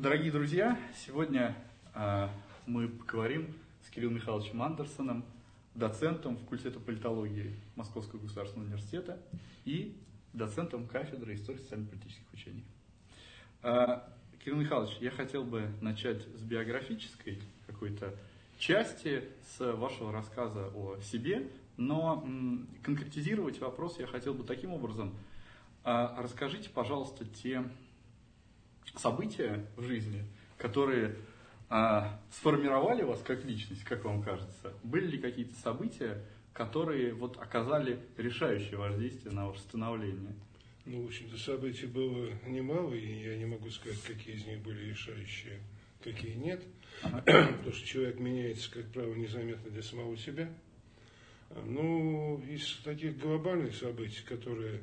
Дорогие друзья, сегодня э, мы поговорим с Кириллом Михайловичем Андерсоном, доцентом факультета политологии Московского государственного университета и доцентом кафедры истории социально-политических учений. Э, Кирилл Михайлович, я хотел бы начать с биографической какой-то части, с вашего рассказа о себе, но м, конкретизировать вопрос я хотел бы таким образом. Э, расскажите, пожалуйста, те события в жизни, которые а, сформировали вас как личность, как вам кажется? Были ли какие-то события, которые вот оказали решающее воздействие на ваше становление? Ну, в общем-то, событий было немало, и я не могу сказать, какие из них были решающие, какие нет. Ага. Потому что человек меняется, как правило, незаметно для самого себя. Ну, из таких глобальных событий, которые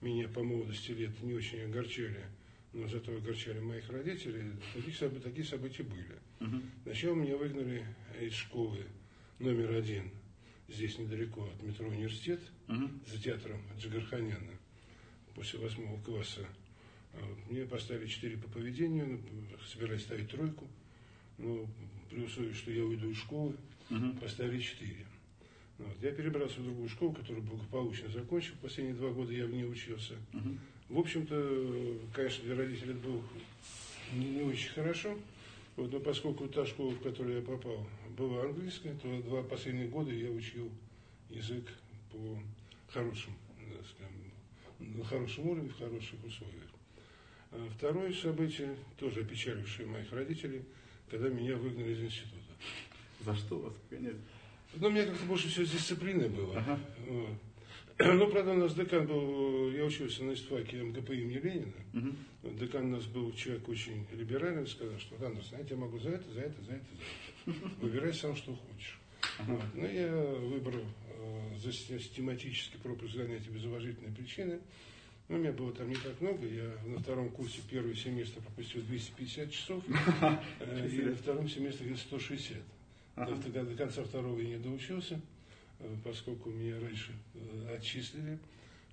меня по молодости лет не очень огорчали – но зато огорчали моих родителей, такие, события, такие события были. Угу. Сначала меня выгнали из школы номер один, здесь недалеко от метро университет, угу. за театром Джигарханяна, после восьмого класса. А мне поставили четыре по поведению, ну, собирались ставить тройку, но при условии, что я уйду из школы, угу. поставили четыре. Вот. Я перебрался в другую школу, которую благополучно закончил. Последние два года я в ней учился. Угу. В общем-то, конечно, для родителей это было не очень хорошо. Вот, но поскольку та школа, в которую я попал, была английская, то два последних года я учил язык по хорошим, скажем, на хорошем уровне, в хороших условиях. А второе событие, тоже опечалившее моих родителей, когда меня выгнали из института. За что вас гоняли? Ну, у меня как-то больше всего с дисциплиной было. Ага. Вот. Ну, правда, у нас декан был, я учился на истфаке МГП имени Ленина. Угу. Декан у нас был человек очень либеральный, сказал, что, Андерсон, я тебе могу за это, за это, за это, за это. Выбирай сам, что хочешь. Ага. Вот. Ну, я выбрал э, за систематический пропуск занятий без уважительной причины. Ну, у меня было там не так много. Я на втором курсе первый семестр пропустил 250 часов, э, и на втором семестре где-то 160. До, до конца второго я не доучился. Э, поскольку меня раньше э, отчислили.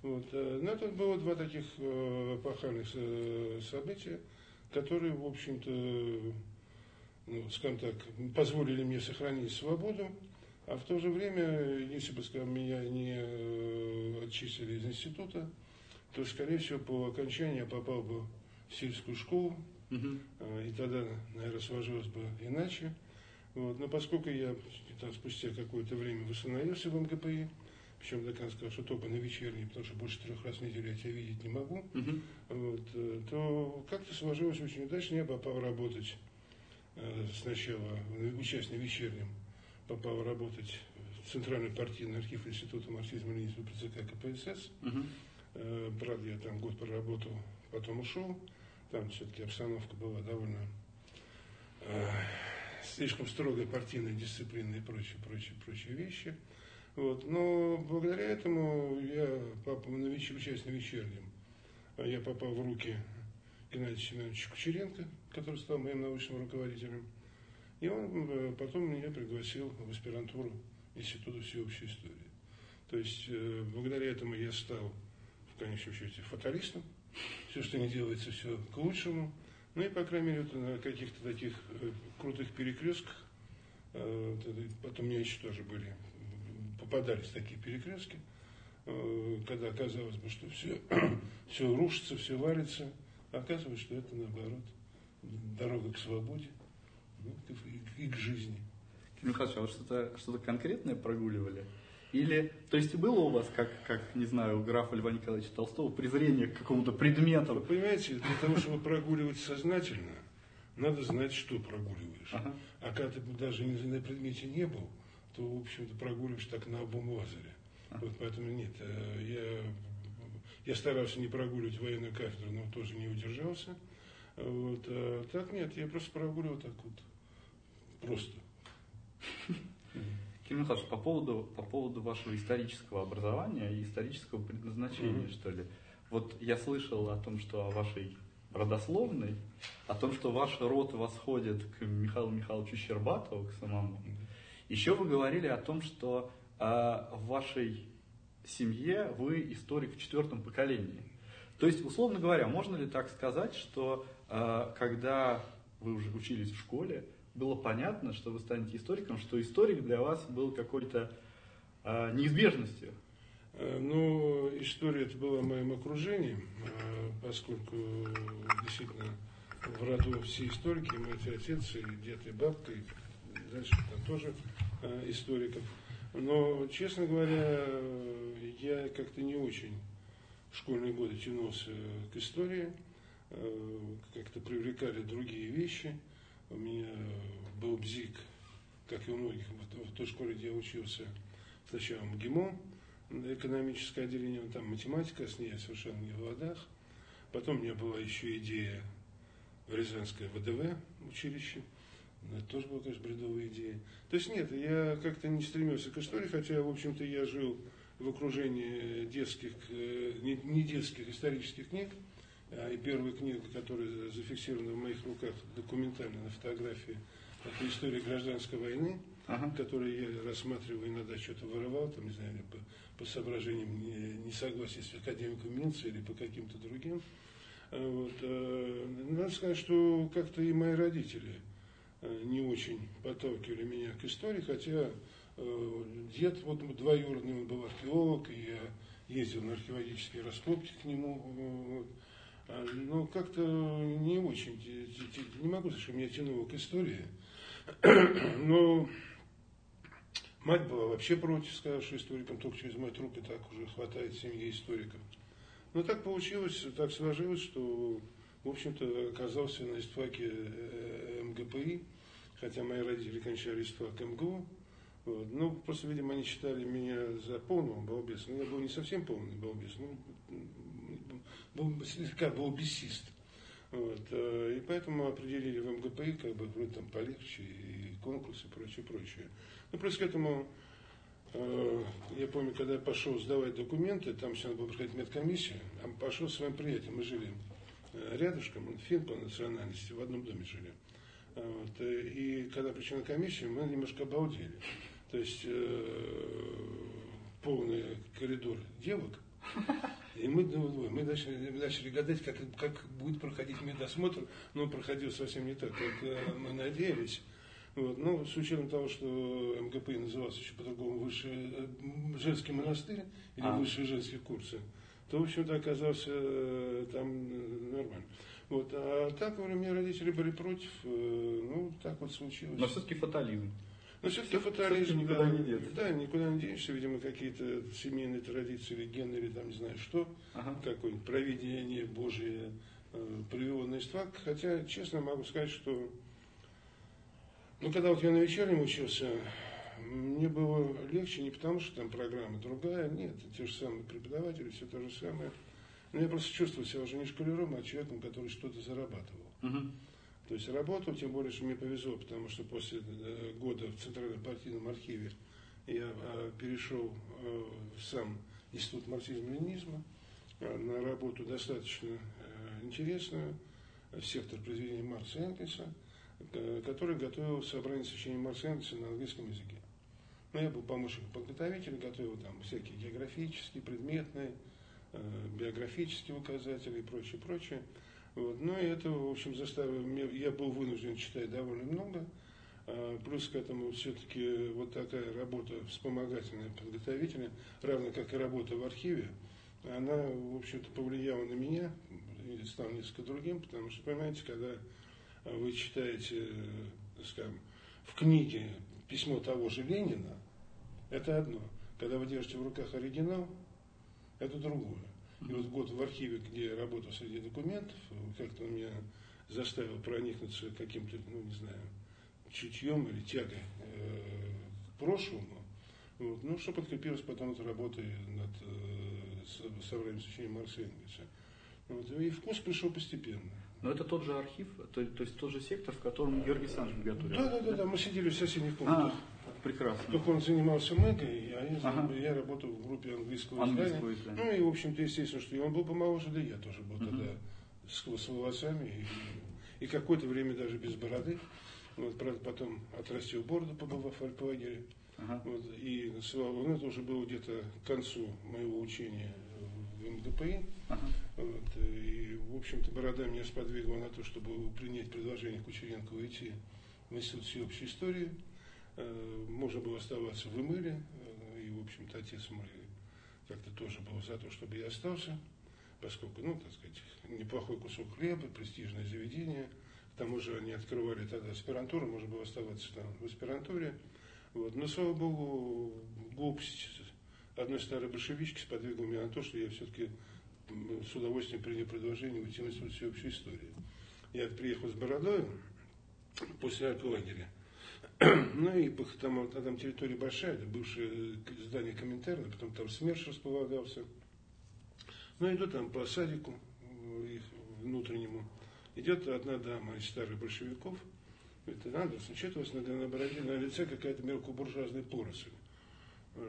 Вот. Э, но это было два таких эпохальных события, которые, в общем-то, ну, скажем так, позволили мне сохранить свободу, а в то же время, если бы, скажем, меня не отчислили из института, то, скорее всего, по окончании я попал бы в сельскую школу, угу. и тогда, наверное, сложилось бы иначе. Вот. Но поскольку я там, спустя какое-то время восстановился в МГПИ, причем декан сказал, что только на вечерней, потому что больше трех раз в неделю я тебя видеть не могу, uh-huh. вот, э, то как-то сложилось очень удачно. Я попал работать э, сначала, участник вечернем, попал работать в Центральный партийный архив Института марксизма-ленинизма при ЦК КПСС. Uh-huh. Э, правда, я там год проработал, потом ушел. Там все-таки обстановка была довольно слишком строгая партийная дисциплина и прочие, прочие, прочие вещи. Вот. Но благодаря этому я попал на вечер, участь на вечернем. Я попал в руки Геннадия Семеновича Кучеренко, который стал моим научным руководителем. И он э, потом меня пригласил в аспирантуру Института всеобщей истории. То есть э, благодаря этому я стал в конечном счете фаталистом. Все, что не делается, все к лучшему. Ну и, по крайней мере, вот на каких-то таких э, крутых перекрестках, э, потом у меня еще тоже были, попадались такие перекрестки, э, когда оказалось бы, что все, все рушится, все варится, а оказывается, что это наоборот дорога к свободе ну, и, к жизни. Михайлович, а вы что-то что конкретное прогуливали? Или, то есть было у вас, как, как не знаю, у графа Льва Николаевича Толстого, презрение к какому-то предмету? Вы понимаете, для того, чтобы прогуливать сознательно, надо знать, что прогуливаешь. Ага. А когда ты даже на предмете не был, то, в общем-то, прогуливаешь так на обум лазаре. Ага. Вот поэтому нет, э, я, я старался не прогуливать военную кафедру, но тоже не удержался. Вот, а так нет, я просто прогуливал так вот, просто. Кирилл Михайлович, по поводу, по поводу вашего исторического образования и исторического предназначения, mm-hmm. что ли. Вот я слышал о том, что о вашей родословной, о том, что ваш род восходит к Михаилу Михайловичу Щербатову, к самому. Еще вы говорили о том, что э, в вашей семье вы историк в четвертом поколении. То есть, условно говоря, можно ли так сказать, что э, когда вы уже учились в школе, было понятно, что вы станете историком, что историк для вас был какой-то э, неизбежностью? Э, ну, история это была моим окружением, э, поскольку действительно в роду все историки, мать и отец, и дед, и бабка, и дальше там тоже э, историков. Но, честно говоря, я как-то не очень в школьные годы тянулся к истории, как-то привлекали другие вещи. У меня был бзик, как и у многих, в той школе, где я учился, сначала МГИМО, экономическое отделение, там математика, с ней я совершенно не в ладах. Потом у меня была еще идея в Рязанское ВДВ училище. Это тоже была, конечно, бредовая идея. То есть нет, я как-то не стремился к истории, хотя, в общем-то, я жил в окружении детских, э, не детских исторических книг. А, и первая книга, которая зафиксирована в моих руках документально на фотографии, это история гражданской войны, ага. которую я рассматриваю, иногда что-то вырывал, там, не знаю, по, по соображениям несогласия с академиком Минца или по каким-то другим. А, вот. А, надо сказать, что как-то и мои родители а, не очень подталкивали меня к истории, хотя дед, вот двоюродный, он был археолог, и я ездил на археологические раскопки к нему. Вот. Но как-то не очень, не могу сказать, что меня тянуло к истории. Но Мать была вообще против, сказала, что историкам только через мой труп так уже хватает семьи историков. Но так получилось, так сложилось, что, в общем-то, оказался на истфаке э, МГПИ, хотя мои родители кончали истфак МГУ. Вот. Ну, просто, видимо, они считали меня за полного балбеса. Но я был не совсем полный балбес, ну, был слегка балбесист. Вот. Э, и поэтому определили в МГПИ, как бы, вроде там полегче, и конкурсы, и прочее, прочее. Ну, плюс к этому, э, я помню, когда я пошел сдавать документы, там все надо было проходить медкомиссию, а пошел с своим приятелем, мы жили э, рядышком, он фин по национальности, в одном доме жили. А вот, э, и когда пришли на комиссию, мы немножко обалдели. То есть э, полный коридор девок, и мы, ну, мы начали, начали гадать, как, как будет проходить медосмотр, но он проходил совсем не так, как мы надеялись. Вот. Ну, с учетом того, что МГП назывался еще по-другому высший э, женский монастырь или а. высшие женские курсы, то, в общем-то, оказался э, там э, нормально. Вот. А так, у меня родители были против, ну, так вот случилось. Но все-таки фатализм. Но все-таки фатализм, никуда да, не деться. Да, никуда не денешься, видимо, какие-то семейные традиции или гены, или там не знаю что, ага. какое-нибудь провидение Божие э, привело на истфак. Хотя, честно могу сказать, что ну, когда вот я на вечернем учился, мне было легче не потому, что там программа другая, нет, те же самые преподаватели, все то же самое. Но я просто чувствовал себя уже не шкалером, а человеком, который что-то зарабатывал. Угу. То есть работал, тем более, что мне повезло, потому что после э, года в Центральном партийном архиве я а, перешел э, в сам Институт марксизма-ленинизма э, на работу достаточно интересную, сектор произведения Маркса Энгельса – Э, который готовил собрание сочинений Маркса на английском языке. Ну, я был помощником подготовителя, готовил там всякие географические, предметные, э, биографические указатели и прочее, прочее. Вот. Ну и это, в общем, заставило я был вынужден читать довольно много. А, плюс к этому все-таки вот такая работа вспомогательная подготовителя, равно как и работа в архиве, она, в общем-то, повлияла на меня и стал несколько другим, потому что, понимаете, когда вы читаете, скажем, в книге письмо того же Ленина, это одно. Когда вы держите в руках оригинал, это другое. И вот год в архиве, где я работал среди документов, как-то он меня заставил проникнуться каким-то, ну, не знаю, чутьем или тягой э, к прошлому. Вот. Ну, что подкрепилось потом от работы над э, собранием сочинений Маркса Энгельса. Вот. И вкус пришел постепенно. Но это тот же архив, то, то есть тот же сектор, в котором Георгий Александрович готовил. Да, да, да, да, мы сидели в соседних комнатах. А, прекрасно. Только он занимался мэгой, а я, ага. я работал в группе английского, английского издания. Ну и, в общем-то, естественно, что и он был помоложе, да и я тоже был угу. тогда с, с волосами и, и какое-то время даже без бороды. Вот, правда, потом отрастил бороду, побывав в альплагере. Ага. Вот, и ну, это уже было где-то к концу моего учения в МГПИ. Ага. Вот, и, в общем-то, Борода меня сподвигла на то, чтобы принять предложение Кучеренко уйти в Институт всеобщей истории. Э, можно было оставаться в Имыле, э, и, в общем-то, отец мой как-то тоже был за то, чтобы я остался, поскольку, ну, так сказать, неплохой кусок хлеба, престижное заведение. К тому же они открывали тогда аспирантуру, можно было оставаться там в аспирантуре. Вот. Но, слава богу, глупость одной старой большевички сподвигла меня на то, что я все-таки с удовольствием принял предложение уйти в Институт всеобщей истории. Я приехал с бородой после лагеря. Ну и там, там территория большая, это бывшее здание Коминтерна, потом там СМЕРШ располагался. Ну иду там по садику их внутреннему. Идет одна дама из старых большевиков. Говорит, Андерсон, что у вас на, на бороде, на лице какая-то мелкобуржуазная поросль.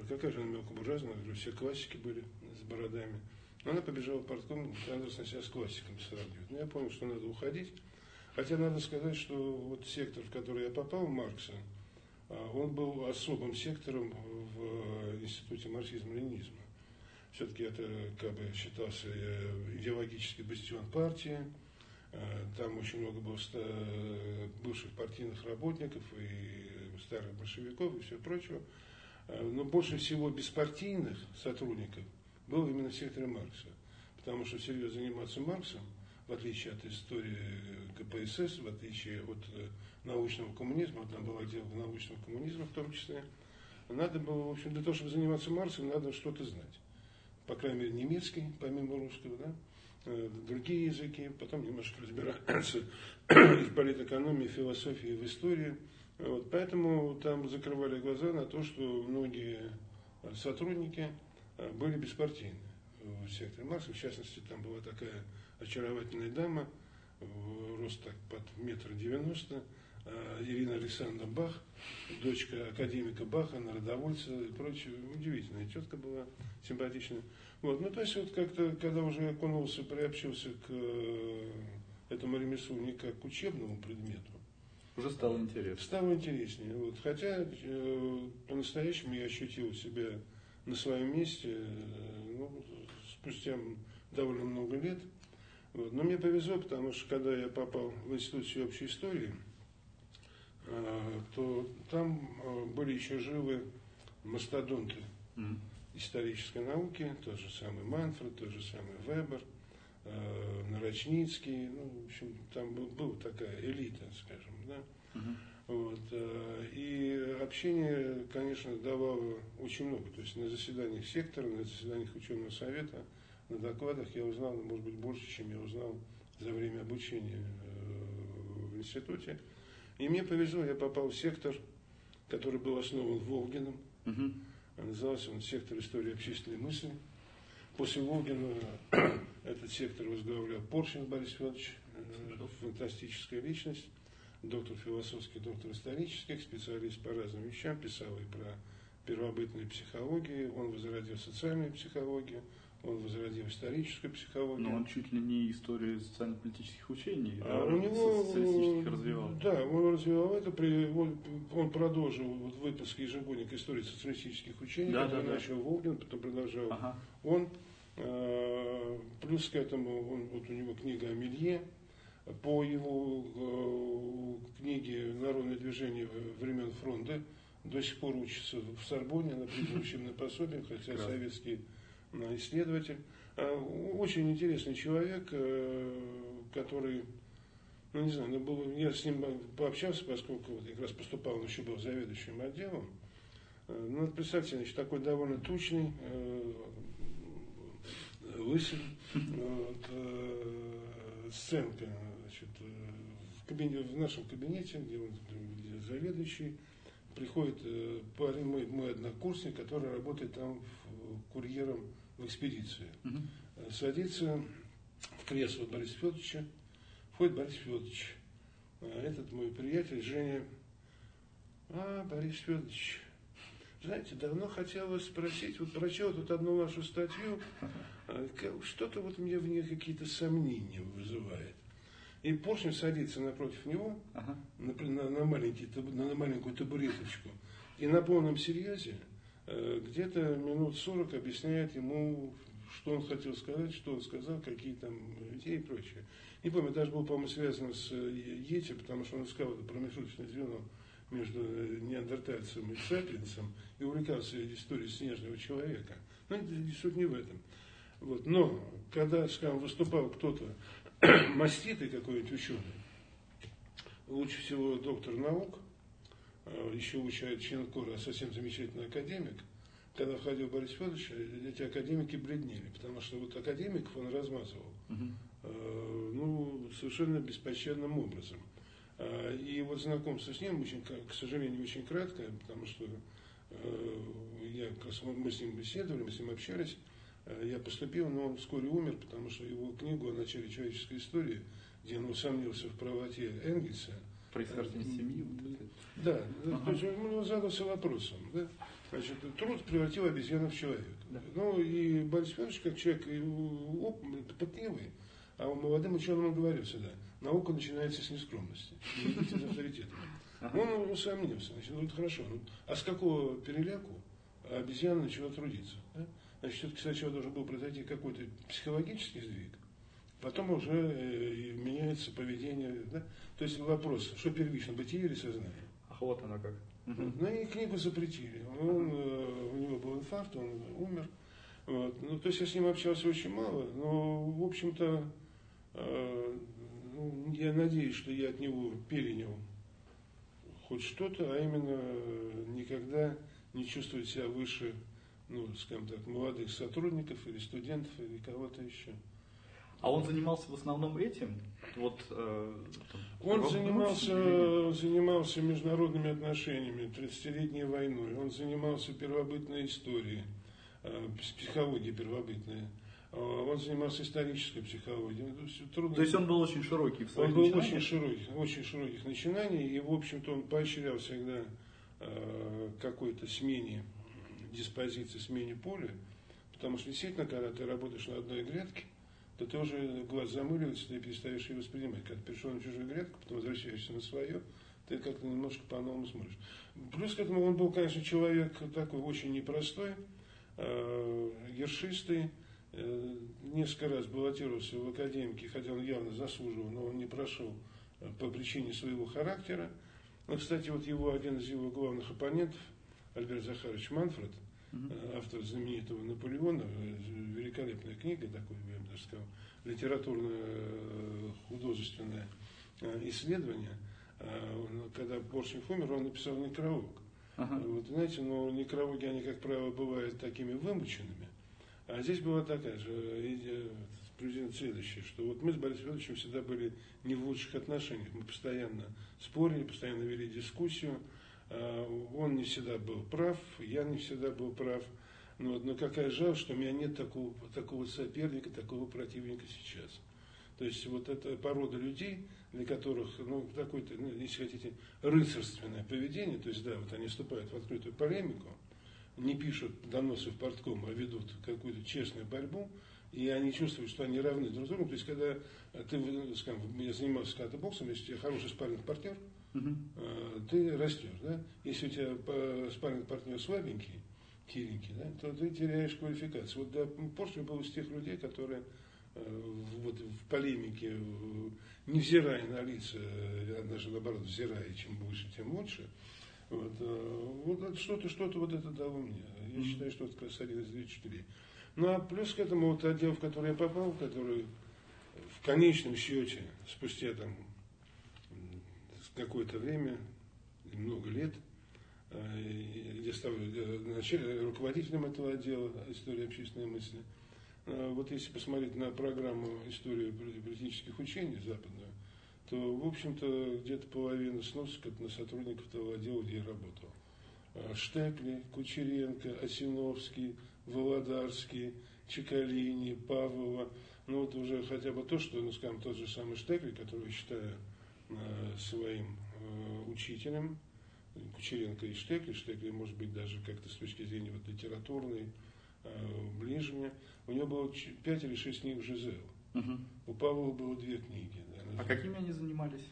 Какая же она мелкобуржуазная? Говорю, все классики были с бородами. Она побежала портком, Андерсон себя с классиками сравнивает. Ну, я понял, что надо уходить. Хотя надо сказать, что вот сектор, в который я попал, Маркса, а, он был особым сектором в э, Институте марксизма-ленинизма. Все-таки это как бы считался э, идеологический бастион партии, э, там очень много было бывших партийных работников и старых большевиков и все прочего. Но больше всего беспартийных сотрудников было именно в секторе Маркса. Потому что серьезно заниматься Марксом, в отличие от истории КПСС, в отличие от э, научного коммунизма, там был отдел научного коммунизма в том числе, надо было, в общем, для того, чтобы заниматься Марксом, надо что-то знать. По крайней мере, немецкий, помимо русского, да, э, другие языки, потом немножко разбираться в политэкономии, философии, в истории. Вот, поэтому там закрывали глаза на то, что многие сотрудники Э, были беспартийны в секторе Маркса. В частности, там была такая очаровательная дама, рост так под метр девяносто, э, Ирина Александровна Бах, дочка академика Баха, народовольца и прочее. Удивительная тетка была, симпатичная. Вот. Ну, то есть, вот как-то, когда уже окунулся, приобщился к э, этому ремеслу не как к учебному предмету, уже стало интересно. Стало интереснее. Вот. Хотя э, по-настоящему я ощутил себя на своем месте ну, спустя довольно много лет. Вот. Но мне повезло, потому что когда я попал в Институт всеобщей истории, а, то там а, были еще живы мастодонты mm. исторической науки, тот же самый Манфред, тот же самый Вебер, а, Нарочницкий, ну, в общем, там был, была такая элита, скажем, да. Mm-hmm. Вот. Э, и общение, конечно, давало очень много. То есть на заседаниях сектора, на заседаниях ученого совета, на докладах я узнал, может быть, больше, чем я узнал за время обучения э, в институте. И мне повезло, я попал в сектор, который был основан Волгином. Угу. Назывался он сектор истории общественной мысли. После Волгина этот сектор возглавлял Поршин Борис Федорович, э, фантастическая личность доктор философских, доктор исторических, специалист по разным вещам, писал и про первобытную психологию, он возродил социальную психологию, он возродил историческую психологию. Но он чуть ли не историю социально-политических учений, а да, у него, социалистических развивал. Да, он развивал это, при, он, он продолжил вот, выпуск ежегодника истории социалистических учений, да, который да, начал да. Волгин, потом продолжал ага. он. Э, плюс к этому он, вот у него книга о Мелье, по его э, книге «Народное движение времен фронта» до сих пор учится в Сорбоне, на учебное пособие, хотя Прекрасно. Э, исследователь. А, очень интересный человек, э, который, ну не знаю, ну, был, я с ним пообщался, поскольку вот как раз поступал, он еще был заведующим отделом. Ну, представьте, значит, такой довольно тучный, лысый, вот, сценка значит, э, в, кабинете, в нашем кабинете, где он где заведующий, приходит э, парень, мой, мой однокурсник, который работает там в, курьером в экспедиции. Угу. Садится в кресло Бориса Федоровича, входит Борис Федорович. А этот мой приятель Женя, а, Борис Федорович, знаете, давно хотел вас спросить, вот прочел тут одну вашу статью, что-то вот мне в ней какие-то сомнения вызывает. И Поршень садится напротив него ага. на, на, на, маленький, на, на маленькую табуреточку. И на полном серьезе где-то минут сорок объясняет ему что он хотел сказать, что он сказал, какие там идеи и прочее. Не помню, даже был, по-моему, связан с Йети, потому что он искал это промежуточное звено между неандертальцем и сапиенсом и увлекался историей снежного человека. Но суть не в этом. Вот. Но, когда, скажем, выступал кто-то маститый какой-нибудь ученый, лучше всего доктор наук, еще учает член Кора, совсем замечательный академик, когда входил Борис Федорович, эти академики бледнели, потому что вот академиков он размазывал, угу. ну, совершенно беспощадным образом. И вот знакомство с ним, очень, к сожалению, очень краткое, потому что я, мы с ним беседовали, мы с ним общались, я поступил, но он вскоре умер, потому что его книгу о начале человеческой истории, где он усомнился в правоте Энгельса. Происхождение семьи. Да, ага. то есть он задался вопросом. Да? Значит, труд превратил обезьяну в человека. Да. Ну и Борис Федорович, как человек оп, пытливый, а молодым ученым он говорил всегда, наука начинается с нескромности, за авторитетом. Он усомнился, значит, ну это хорошо, ну, а с какого переляку обезьяна начала трудиться? Да? Значит, все-таки сначала должен был произойти какой-то психологический сдвиг, потом уже э, меняется поведение. Да? То есть вопрос, что первично, бытие или сознание? Ах, вот оно как. Ну и книгу запретили. Он, э, у него был инфаркт, он умер. Вот. Ну, то есть я с ним общался очень мало, но, в общем-то, э, ну, я надеюсь, что я от него перенял хоть что-то, а именно никогда не чувствовать себя выше, ну, скажем так, молодых сотрудников или студентов или кого-то еще. А он занимался в основном этим? Вот, э, он занимался, занимался международными отношениями, 30-летней войной. Он занимался первобытной историей, э, психологией первобытной. Э, он занимался исторической психологией. То есть, трудно... То есть он был очень широкий в своих Он был очень широкий, очень широких начинаний. И, в общем-то, он поощрял всегда э, какой-то смене диспозиции, смене поля. Потому что действительно, когда ты работаешь на одной грядке, то ты уже глаз замыливается, ты перестаешь ее воспринимать. Когда перешел на чужую грядку, потом возвращаешься на свое, ты как-то немножко по-новому смотришь. Плюс к этому он был, конечно, человек такой очень непростой, э, ершистый, э, несколько раз баллотировался в академике, хотя он явно заслуживал, но он не прошел э, по причине своего характера. Но, кстати, вот его, один из его главных оппонентов, Альберт Захарович Манфред – автор знаменитого Наполеона, э, великолепная книга, такой, я бы даже сказал, литературно-художественное э, исследование. Когда Поршнев умер, он написал некролог. Uh-huh. Вот знаете, но некрологи, они, как правило, бывают такими вымученными. А здесь была такая же приблизительно следующее, что вот мы с Борисом Федоровичем всегда были не в лучших отношениях. Мы постоянно спорили, постоянно вели дискуссию. Э, он не всегда был прав, я не всегда был прав. Но, но какая жаль, что у меня нет такого, такого соперника, такого противника сейчас. То есть вот эта порода людей, для которых, ну, такое-то, ну, если хотите, рыцарственное поведение, то есть, да, вот они вступают в открытую полемику, не пишут доносы в портком, а ведут какую-то честную борьбу, и они чувствуют, что они равны друг другу. То есть, когда ты, скажем, я занимался когда-то боксом, если у тебя хороший спарринг партнер, угу. ты растешь, да? Если у тебя спарринг партнер слабенький, хиленький, да, то ты теряешь квалификацию. Вот да, Порше был из тех людей, которые э, вот в полемике, невзирая на лица, а даже наоборот, взирая, чем больше, тем лучше, вот, э, вот что-то, что-то вот это дало мне. Я считаю, что это как раз один из двух Ну а плюс к этому вот отдел, в который я попал, который в конечном счете, спустя там какое-то время, много лет, э, я стал э, руководителем этого отдела истории общественной мысли. Э, вот если посмотреть на программу истории политических учений западную, то, в общем-то, где-то половина сносок на сотрудников того отдела, где я работал. Штекли, Кучеренко, Осиновский, Володарский, Чекалини, Павлова. Ну вот уже хотя бы то, что, ну скажем, тот же самый Штекли, который я считаю своим э, учителем, Кучеренко и Штекли. Штекли, может быть, даже как-то с точки зрения вот, литературной э, ближе мне. У него было 5 или 6 книг Жизел. Угу. У Павла было две книги. Да, а какими они занимались?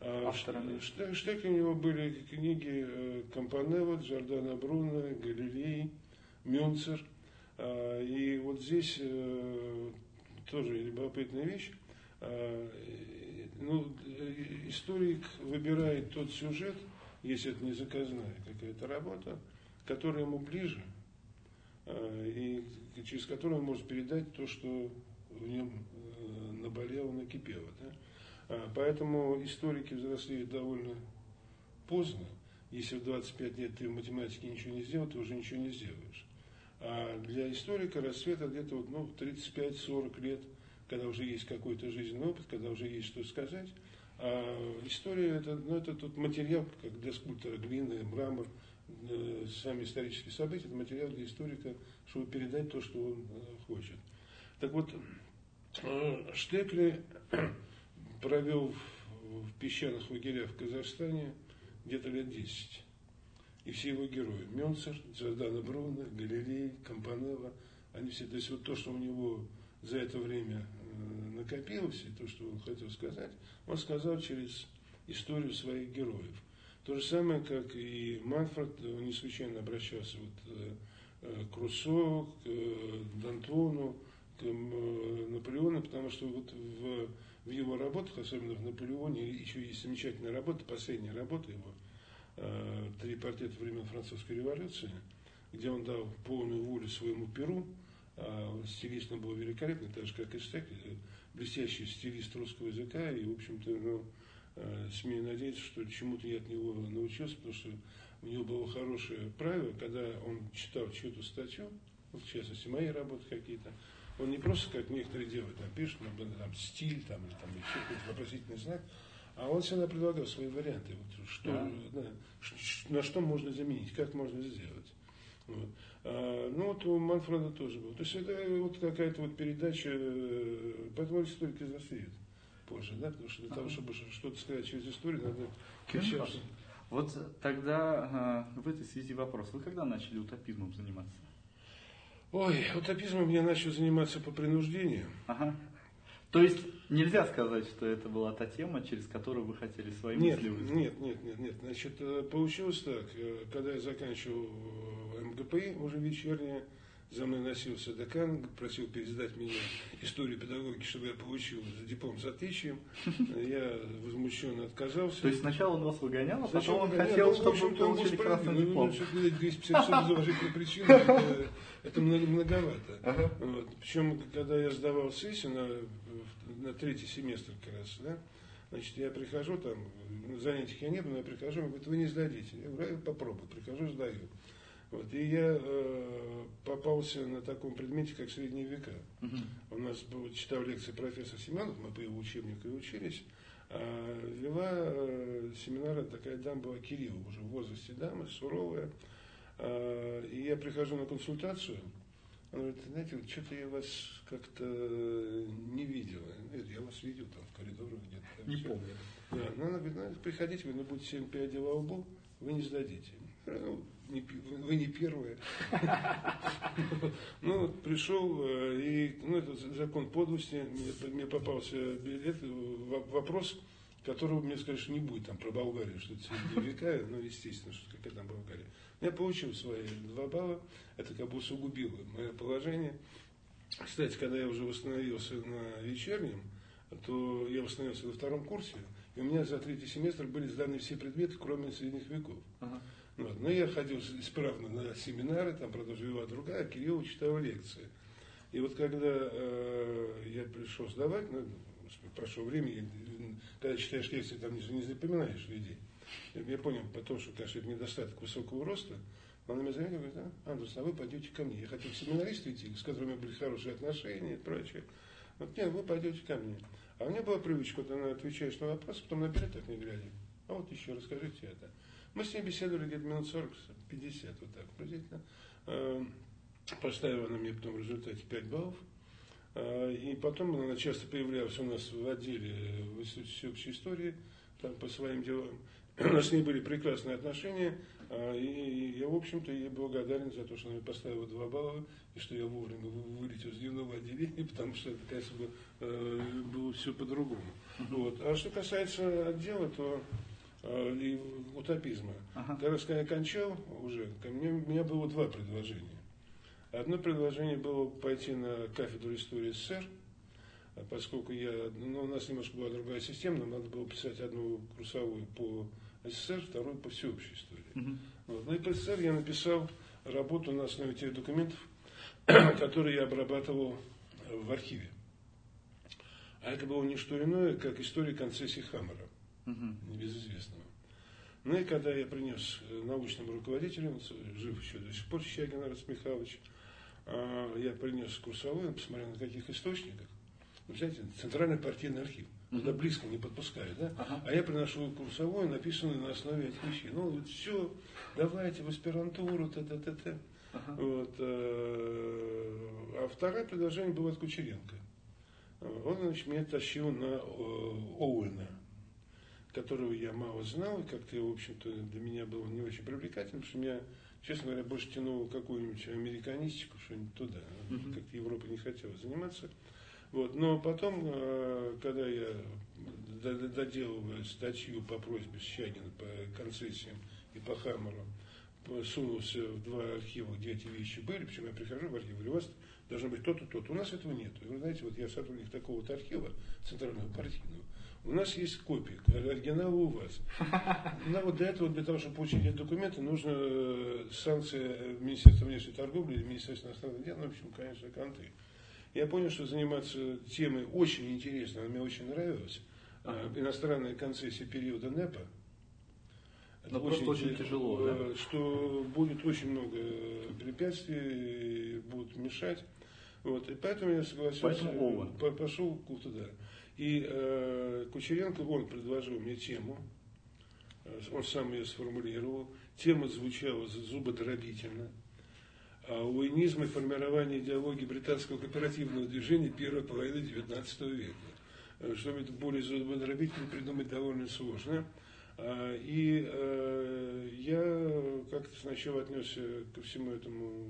А, авторами? Штекли у него были книги Компанелло, Джордана Бруно, Галилей, Мюнцер. И вот здесь э, тоже любопытная вещь. А, ну, историк выбирает тот сюжет, если это не заказная какая-то работа, которая ему ближе, а, и через который он может передать то, что в нем э, наболело, накипело. Да? Поэтому историки взрослеют довольно поздно. Если в 25 лет ты в математике ничего не сделал, ты уже ничего не сделаешь. А для историка расцвет где-то вот, ну, 35-40 лет, когда уже есть какой-то жизненный опыт, когда уже есть что сказать. А история это, ну, это тот материал, как для скульптора глины, мрамор, э, сами исторические события, это материал для историка, чтобы передать то, что он э, хочет. Так вот, э, Штекли провел в, в песчаных лагерях в Казахстане где-то лет 10 и все его герои. Мюнцер, Джордана Бруно, Галилей, Компанелло, они все, то есть вот то, что у него за это время э, накопилось, и то, что он хотел сказать, он сказал через историю своих героев. То же самое, как и Манфред, он не случайно обращался вот, э, э, к Руссо, к Д'Антону, к Наполеону, потому что вот в, в его работах, особенно в Наполеоне, еще есть замечательная работа, последняя работа его – три портрета времен французской революции, где он дал полную волю своему перу, а стилист он был великолепный, так же как и Стек, блестящий стилист русского языка, и, в общем-то, ну, э, смею надеяться, что чему-то я от него научился, потому что у него было хорошее правило, когда он читал чью-то статью, ну, в частности, мои работы какие-то, он не просто, как некоторые делают, там пишут, там, там стиль, там, или там еще какой-то вопросительный знак, а он всегда предлагал свои варианты, вот, что, да. Да, на что можно заменить, как можно сделать. Вот. А, ну вот у Манфреда тоже было. То есть это вот какая-то вот передача, э, поэтому историки засеют позже, да, потому что для того, чтобы что-то сказать через историю, надо сейчас. Вот тогда э, в этой связи вопрос. Вы когда начали утопизмом заниматься? Ой, утопизмом я начал заниматься по принуждению. Ага. То есть нельзя сказать, что это была та тема, через которую вы хотели свои нет, мысли выразить? Нет, нет, нет, нет. Значит, э, получилось так. Э, когда я заканчивал МГПИ, уже вечернее, за мной носился декан, просил пересдать меня историю педагогики, чтобы я получил диплом с отличием. Я возмущенно отказался. То есть сначала он вас выгонял, а потом он хотел, ну, чтобы вы получили красный диплом. Ну, 256 уважительных причин, это, это многовато. Причем, когда я сдавал сессию на, третий семестр как раз, да, Значит, я прихожу, там, занятий я не было, но я прихожу, он говорит, вы не сдадите. Я говорю, попробую, прихожу, сдаю. Вот, и я э, попался на таком предмете, как средние века. Угу. У нас был, читал лекции профессор Семенов, мы по его учебнику и учились. А вела э, семинары такая дама была Кирилла, уже в возрасте дамы, суровая. А, и я прихожу на консультацию, она говорит, знаете, вот что-то я вас как-то не видела. Нет, я вас видел там в коридоре где-то. Не помню. Да, она говорит, ну, приходите, вы будете 7 пядей во лбу, вы не сдадите. Ну, не, вы не первые. Ну, пришел, э, и, ну, это закон подлости, мне попался билет, вопрос, которого мне сказали, не будет там про Болгарию, что это века, ну, естественно, что какая там Болгария. Я получил свои два балла, это как бы усугубило мое положение. Кстати, когда я уже восстановился на вечернем, то я восстановился на втором курсе, и у меня за третий семестр были сданы все предметы, кроме средних веков. Ага. Вот. Но я ходил исправно на семинары, там, правда, жила другая, Кирилл читал лекции. И вот когда э, я пришел сдавать, ну, прошло время, когда читаешь лекции, там не, не запоминаешь людей. Я понял потом, что, конечно, это недостаток высокого роста. Она меня заметила, говорит, а, Андрес, а вы пойдете ко мне. Я хотел семинарист идти, с которыми были хорошие отношения и прочее. Вот нет, вы пойдете ко мне. А у меня была привычка, вот она отвечаешь на вопрос, потом на так не глядя. А вот еще расскажите это. Мы с ней беседовали где-то минут 40, 50, вот так приблизительно. Эм, поставила она мне потом в результате 5 баллов. Э, и потом она часто появлялась у нас в отделе в Институте всеобщей истории, там по своим делам. У нас с ней были прекрасные отношения, э, и я, в общем-то, ей благодарен за то, что она мне поставила 2 балла, и что я вовремя вылетел из дневного отделения, потому что это, конечно, э, было все по-другому. Вот. А что касается отдела, то Э, и утопизма. Ага. Когда я кончал уже, ко мне, у меня было два предложения. Одно предложение было пойти на кафедру истории СССР, поскольку я, ну, у нас немножко была другая система, нам надо было писать одну курсовую по СССР, вторую по всеобщей истории. Uh-huh. Вот. Ну и по СССР я написал работу на основе тех документов, которые я обрабатывал в архиве. А это было не что иное, как история концессии Хаммера, uh-huh. небезызвестного. Ну и когда я принес э, научному руководителю, жив еще до сих пор Щагин Арас Михайлович, а, я принес курсовую, посмотрел на каких источниках. Вы знаете, центральный партийный архив. Туда близко не подпускают, да? Ага. А я приношу курсовую, написанную на основе этих вещей. Ну, вот все, давайте в аспирантуру, т-т-т-т. Ага. Вот, э, а второе предложение было от Кучеренко. Он, значит, меня тащил на э, Оуэна, которого я мало знал, и как-то, в общем-то, для меня было не очень привлекательно, потому что меня, честно говоря, больше тянуло какую-нибудь американистику, что-нибудь туда. Угу. Как-то Европа не хотела заниматься. Вот. Но потом, э, когда я доделывая статью по просьбе Щагина по концессиям и по Хаммеру, сунулся в два архива, где эти вещи были, причем я прихожу в архив, говорю, у вас должно быть то-то, то-то. У нас этого нет. Вы знаете, вот я сотрудник такого-то архива, центрального партийного, у нас есть копия, оригинал у вас. Но вот для этого, для того, чтобы получить эти документы, нужно э, санкция Министерства внешней торговли или Министерства иностранных дел, ну, в общем, конечно, конты. Я понял, что заниматься темой очень интересно, она мне очень нравилась. Ага. Иностранные концессии периода НЭПа. Но очень, просто очень тяжело, да? Э, что будет очень много препятствий, будут мешать. Вот, и поэтому я согласился, поэтому пошел туда. И э, Кучеренко, он предложил мне тему, э, он сам ее сформулировал. Тема звучала зубодробительно а уинизм и формирование идеологии британского кооперативного движения первой половины XIX века. Э, Что-нибудь более зубодробительно придумать довольно сложно. А, и э, я как-то сначала отнесся ко всему этому,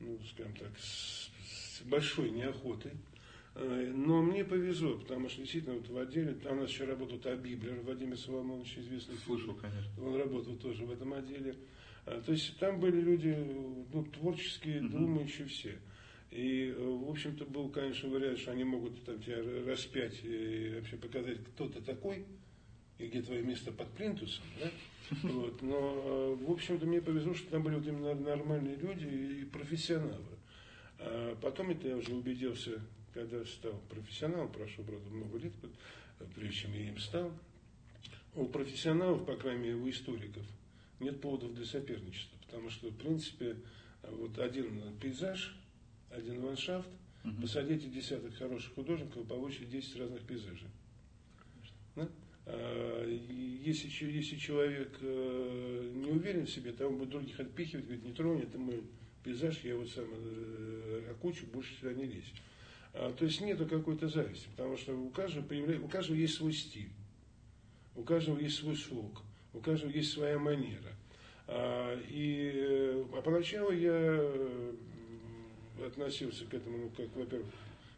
ну, скажем так, с, с большой неохотой. Э, но мне повезло, потому что действительно вот в отделе, там у нас еще работал Табиблер, Владимир Соломонович, известный. Слышал, конечно. Он работал тоже в этом отделе. А, то есть там были люди ну, творческие, угу. думающие все. И, э, в общем-то, был, конечно, вариант, что они могут там, тебя распять и вообще показать, кто ты такой, и где твое место под плинтусом. Да? Вот. Но, э, в общем-то, мне повезло, что там были вот именно нормальные люди и профессионалы. А потом это я уже убедился, когда стал профессионалом, прошло, правда, много лет, прежде чем я им стал. У профессионалов, по крайней мере, у историков, нет поводов для соперничества, потому что, в принципе, вот один пейзаж, один ландшафт, угу. посадите десяток хороших художников, получите 10 разных пейзажей. Да? А, если, если человек э, не уверен в себе, то он будет других отпихивать, говорит, не тронь, это мой пейзаж, я его сам э, окучу, больше сюда не лезь. А, то есть нету какой-то зависти, потому что у каждого, у каждого есть свой стиль, у каждого есть свой слог у каждого есть своя манера. А, и, э, а поначалу я э, относился к этому, ну, как, во-первых,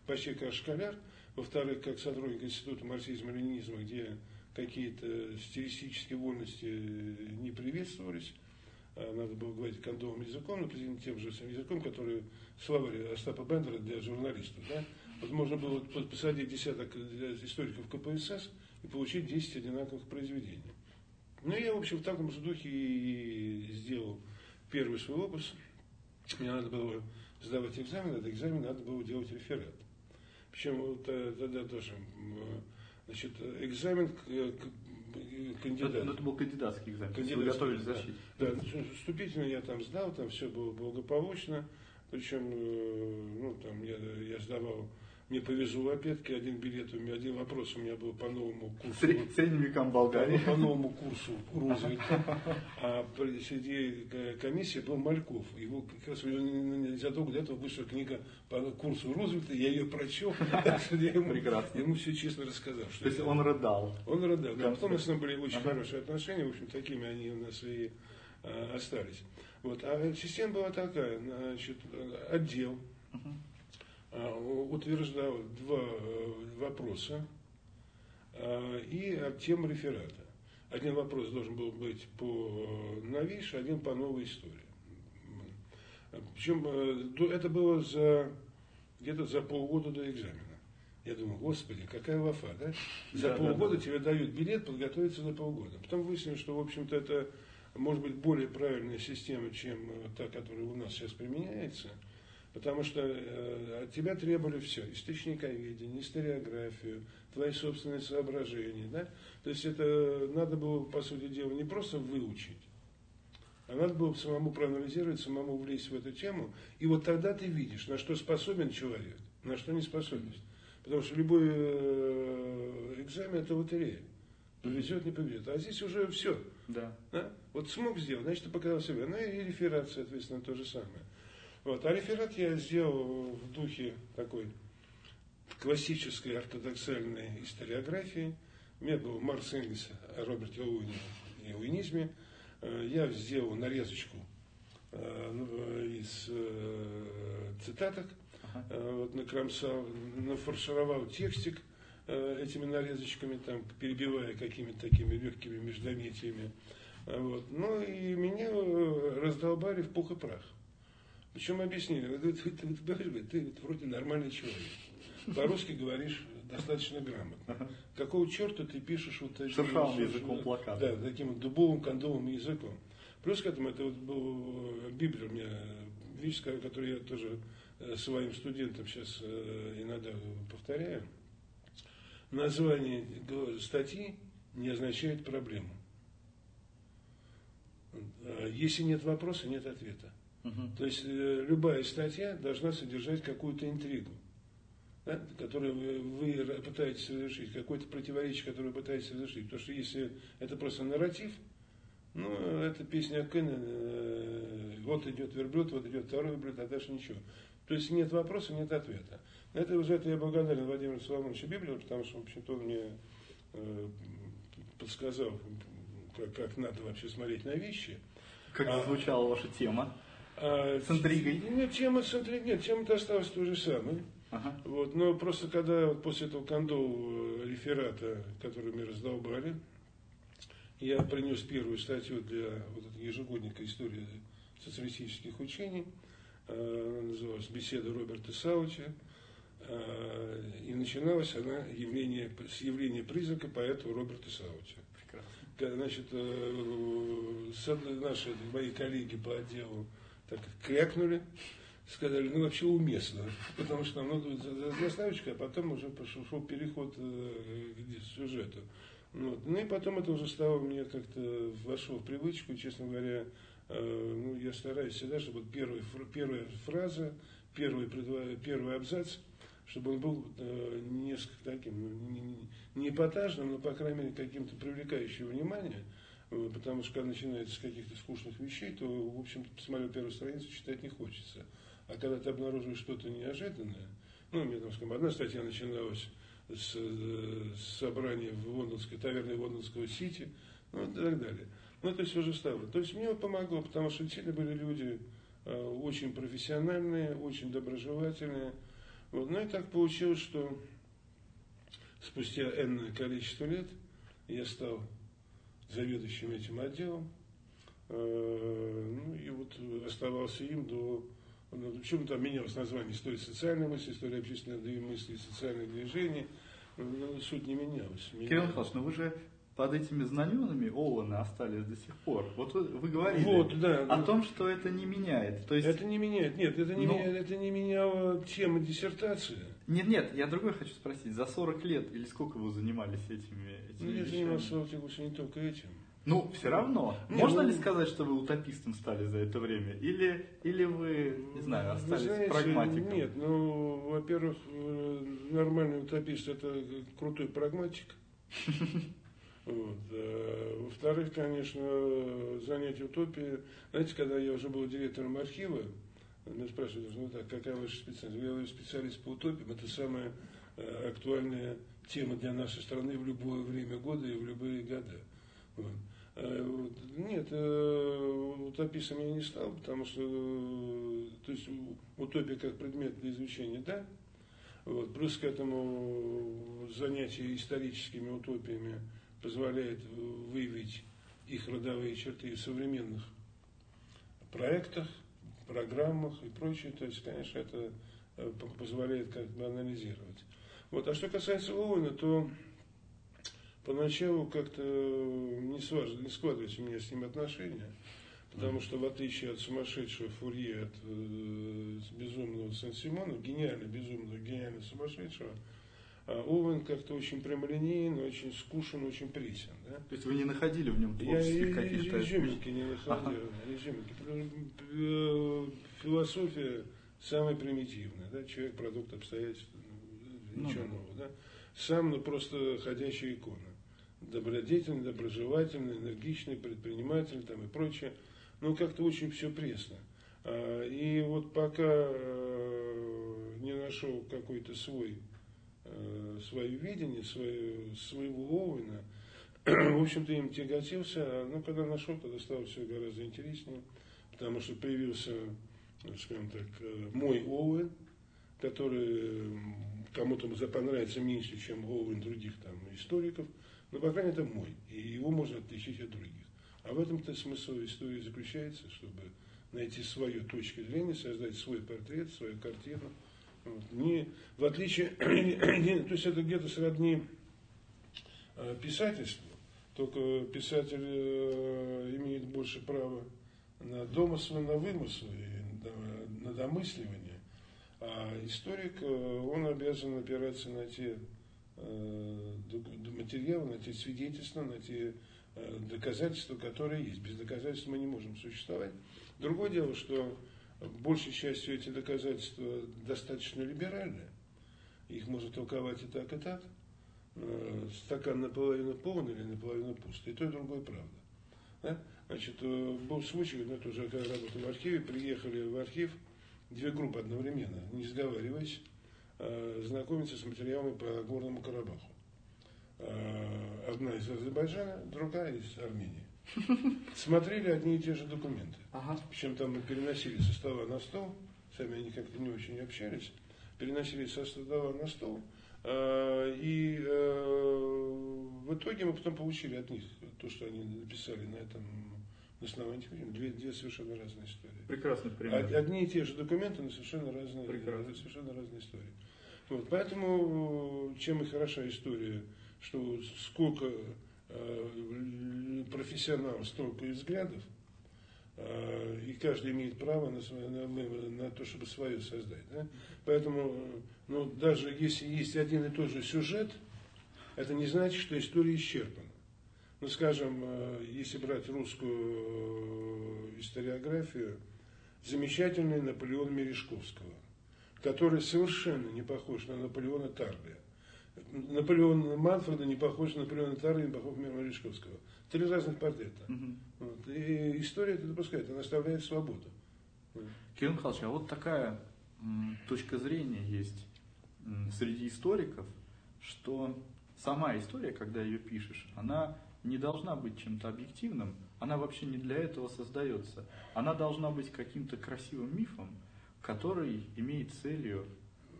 почти как школяр, во-вторых, как сотрудник Института марксизма-ленинизма, где какие-то стилистические вольности не приветствовались, а надо было говорить кондовым языком, но тем же самым языком, который словарь Остапа Бендера для журналистов. Да? Вот можно было посадить десяток историков КПСС и получить 10 одинаковых произведений. Ну, я, в общем, в таком же духе и сделал первый свой опус. Мне надо было сдавать экзамен, этот экзамен надо было делать реферат. Причем вот э, тогда тоже, значит, экзамен к, к кандидату. Это, это был кандидатский экзамен, кандидатский, вы готовились да, защите. Да, вступительно я там сдал, там все было благополучно. Причем, э, ну, там я, я сдавал мне повезло опять-таки, один билет у меня, один вопрос у меня был по новому курсу. Средним векам Болгарии. По, по новому курсу Рузвельта. А среди комиссии был Мальков. Его как раз незадолго до этого вышла книга по курсу Рузвельта, я ее прочел. Я ему, Прекрасно. ему все честно рассказал. То есть он рыдал. Он рыдал. Да, потом у нас были очень хорошие отношения, в общем, такими они у нас и остались. Вот. А система была такая, значит, отдел. А, утверждал два э, вопроса а, и тему реферата. Один вопрос должен был быть по новейшей, один по новой истории. Причем это было за где-то за полгода до экзамена. Я думаю, господи, какая вафа, да? За да, полгода да, да. тебе дают билет подготовиться на полгода. Потом выяснилось, что, в общем-то, это может быть более правильная система, чем та, которая у нас сейчас применяется. Потому что э, от тебя требовали все, источниковедение, историографию, твои собственные соображения. Да? То есть это надо было, по сути дела, не просто выучить, а надо было самому проанализировать, самому влезть в эту тему. И вот тогда ты видишь, на что способен человек, на что не способен. Потому что любой э, экзамен это лотерея. Повезет, не повезет. А здесь уже все. Да. да? Вот смог сделать, значит, ты показал себя. Ну и реферат, соответственно, то же самое. Вот. А реферат я сделал в духе такой классической ортодоксальной историографии. У меня был Марс Энгельс о Роберте Луине и уинизме. Э, я сделал нарезочку э, из э, цитаток, ага. вот, накромсал, нафаршировал текстик этими нарезочками, там, перебивая какими-то такими легкими междометиями. Вот. Ну и меня раздолбали в пух и прах. Причем объяснили, ты, ты, ты, ты, ты вроде нормальный человек. По-русски говоришь достаточно грамотно. Какого черта ты пишешь вот таким... Шершавым языком плаката. Да, таким дубовым, кондовым языком. Плюс к этому, это вот был э, Библия у меня, вещь, которую я тоже э, своим студентам сейчас э, иногда повторяю. Название статьи не означает проблему. Если нет вопроса, нет ответа. Угу. То есть любая статья должна содержать какую-то интригу да, которое вы, вы пытаетесь совершить, какое-то противоречие, которое вы пытаетесь совершить. Потому что если это просто нарратив, ну, это песня Акына, э, вот идет верблюд, вот идет второй верблюд, а дальше ничего. То есть нет вопроса, нет ответа. Это уже это я благодарен Владимиру Соломоновичу Библию, потому что, в общем-то, он мне э, подсказал, как, как надо вообще смотреть на вещи. Как а, звучала ваша тема? А, с интригой? Нет, тема с интригой, нет, тема-то осталась той же самой. Ага. Вот, но просто когда вот после этого кондового реферата, который мы раздолбали, я принес первую статью для вот этого ежегодника истории социалистических учений. Э, называлась «Беседа Роберта Сауча». Э, и начиналась она явление, с явления призрака поэта Роберта Сауча. Прекрасно. Значит, э, наши мои коллеги по отделу так крякнули, сказали, ну вообще уместно, потому что нам надо заставочка, а потом уже пошел переход э, к сюжету. Вот. Ну и потом это уже стало мне как-то вошло в привычку, честно говоря, э, ну, я стараюсь всегда, чтобы первый, первая фраза, первый, первый абзац, чтобы он был э, несколько таким, ну, не, не эпатажным, но, по крайней мере, каким-то привлекающим внимание, э, потому что когда начинается с каких-то скучных вещей, то, в общем, посмотрел первую страницу, читать не хочется. А когда ты обнаруживаешь что-то неожиданное, ну, мне там, скажем, одна статья начиналась с, с собрания в лондонской таверне лондонского Сити, ну, и так далее. Ну, это все же стало. То есть мне помогло, потому что действительно были люди э, очень профессиональные, очень доброжелательные. Вот. Ну и так получилось, что спустя энное количество лет я стал заведующим этим отделом. Э, ну и вот оставался им до ну, почему там менялось название история социальной мысли, история общественной мысли, социальных движений. Ну, ну, суть не менялась. менялась. Кирилл Михайлович, но вы же под этими знаменами Олана остались до сих пор. Вот вы, говорили вот, да, о том, что это не меняет. То есть... Это не меняет. Нет, это не, но... меняет, это не меняло тему диссертации. Нет, нет, я другой хочу спросить. За 40 лет или сколько вы занимались этими, этими Ну, я занимался не только этим. Ну, все равно. Нет, Можно ну, ли сказать, что вы утопистом стали за это время? Или, или вы, не знаю, остались знаете, прагматиком? Нет, ну, во-первых, э, нормальный утопист это крутой прагматик. Вот. А, во-вторых, конечно, занятие утопией. Знаете, когда я уже был директором архива, меня спрашивают, ну так, какая ваша специальность? Я говорю, специалист по утопиям, это самая э, актуальная тема для нашей страны в любое время года и в любые года. Вот. Э, нет, э, утопистом я не стал, потому что э, то есть, утопия как предмет для изучения, да. Вот. Плюс к этому занятие историческими утопиями позволяет выявить их родовые черты в современных проектах, программах и прочее. То есть, конечно, это э, позволяет как бы анализировать. Вот. А что касается Оуэна, то поначалу как-то не, сваж... не складываются у меня с ним отношения. Потому что в отличие от сумасшедшего Фурье, от э, безумного Сен-Симона, гениально безумного, гениально сумасшедшего, Овен как-то очень прямолинейен, очень скушен, очень пресен. Да? То есть вы не находили в нем творческих каких-то... Я изюминки не находил. Ага. Изюминки. Э, философия самая примитивная. Да? Человек продукт обстоятельств, ну ничего ну, нового. Да? Сам, ну, просто ходящая икона. Добродетельный, доброжелательный, энергичный, предприниматель там, и прочее. Ну, как-то очень все пресно. А, и вот пока э, не нашел какой-то свой Э, свое видение, свое, своего Оуэна, в общем-то, им тяготился, а, ну, когда нашел, тогда стало все гораздо интереснее, потому что появился, скажем так, э, мой Оуэн, который кому-то понравится меньше, чем Оуэн других там историков, но, по крайней мере, это мой, и его можно отличить от других. А в этом-то смысл истории заключается, чтобы найти свою точку зрения, создать свой портрет, свою картину – не, в отличие, то есть это где-то сродни э, писательству, только писатель э, имеет больше права на домыслы, на вымыслы, на домысливание, а историк, э, он обязан опираться на те материалы, на те свидетельства, на те доказательства, которые есть. Без доказательств мы не можем существовать. Другое дело, что большей частью эти доказательства достаточно либеральные. Их можно толковать и так, и так. Э, стакан наполовину полон или наполовину пуст. И то, и другое правда. Да? Значит, э, был случай, ну, это уже когда работал в архиве, приехали в архив две группы одновременно, не сговариваясь, э, знакомиться с материалами по Горному Карабаху. Одна из Азербайджана, другая из Армении. Смотрели одни и те же документы. Ага. Причем там мы переносили со стола на стол, сами они как-то не очень общались, переносили со стола на стол, а, и э, в итоге мы потом получили от них то, что они написали на этом на основании две, две совершенно разные истории. Прекрасный пример. Одни и те же документы, но совершенно разные, Прекрасно. совершенно разные истории. Вот, поэтому чем и хороша история, что сколько Э, профессионал столько взглядов, э, и каждый имеет право на, на, на то, чтобы свое создать. Да? Поэтому, ну, даже если есть один и тот же сюжет, это не значит, что история исчерпана. Ну, скажем, э, если брать русскую историографию, замечательный Наполеон Мережковского, который совершенно не похож на Наполеона Тарлия. Наполеон Манфреда не похож на Наполеона Тарли, не похож на Мережковского. Три разных портрета. Угу. Вот. И история это допускает, она оставляет свободу. Кирилл Михайлович, а вот такая точка зрения есть среди историков, что сама история, когда ее пишешь, она не должна быть чем-то объективным, она вообще не для этого создается. Она должна быть каким-то красивым мифом, который имеет целью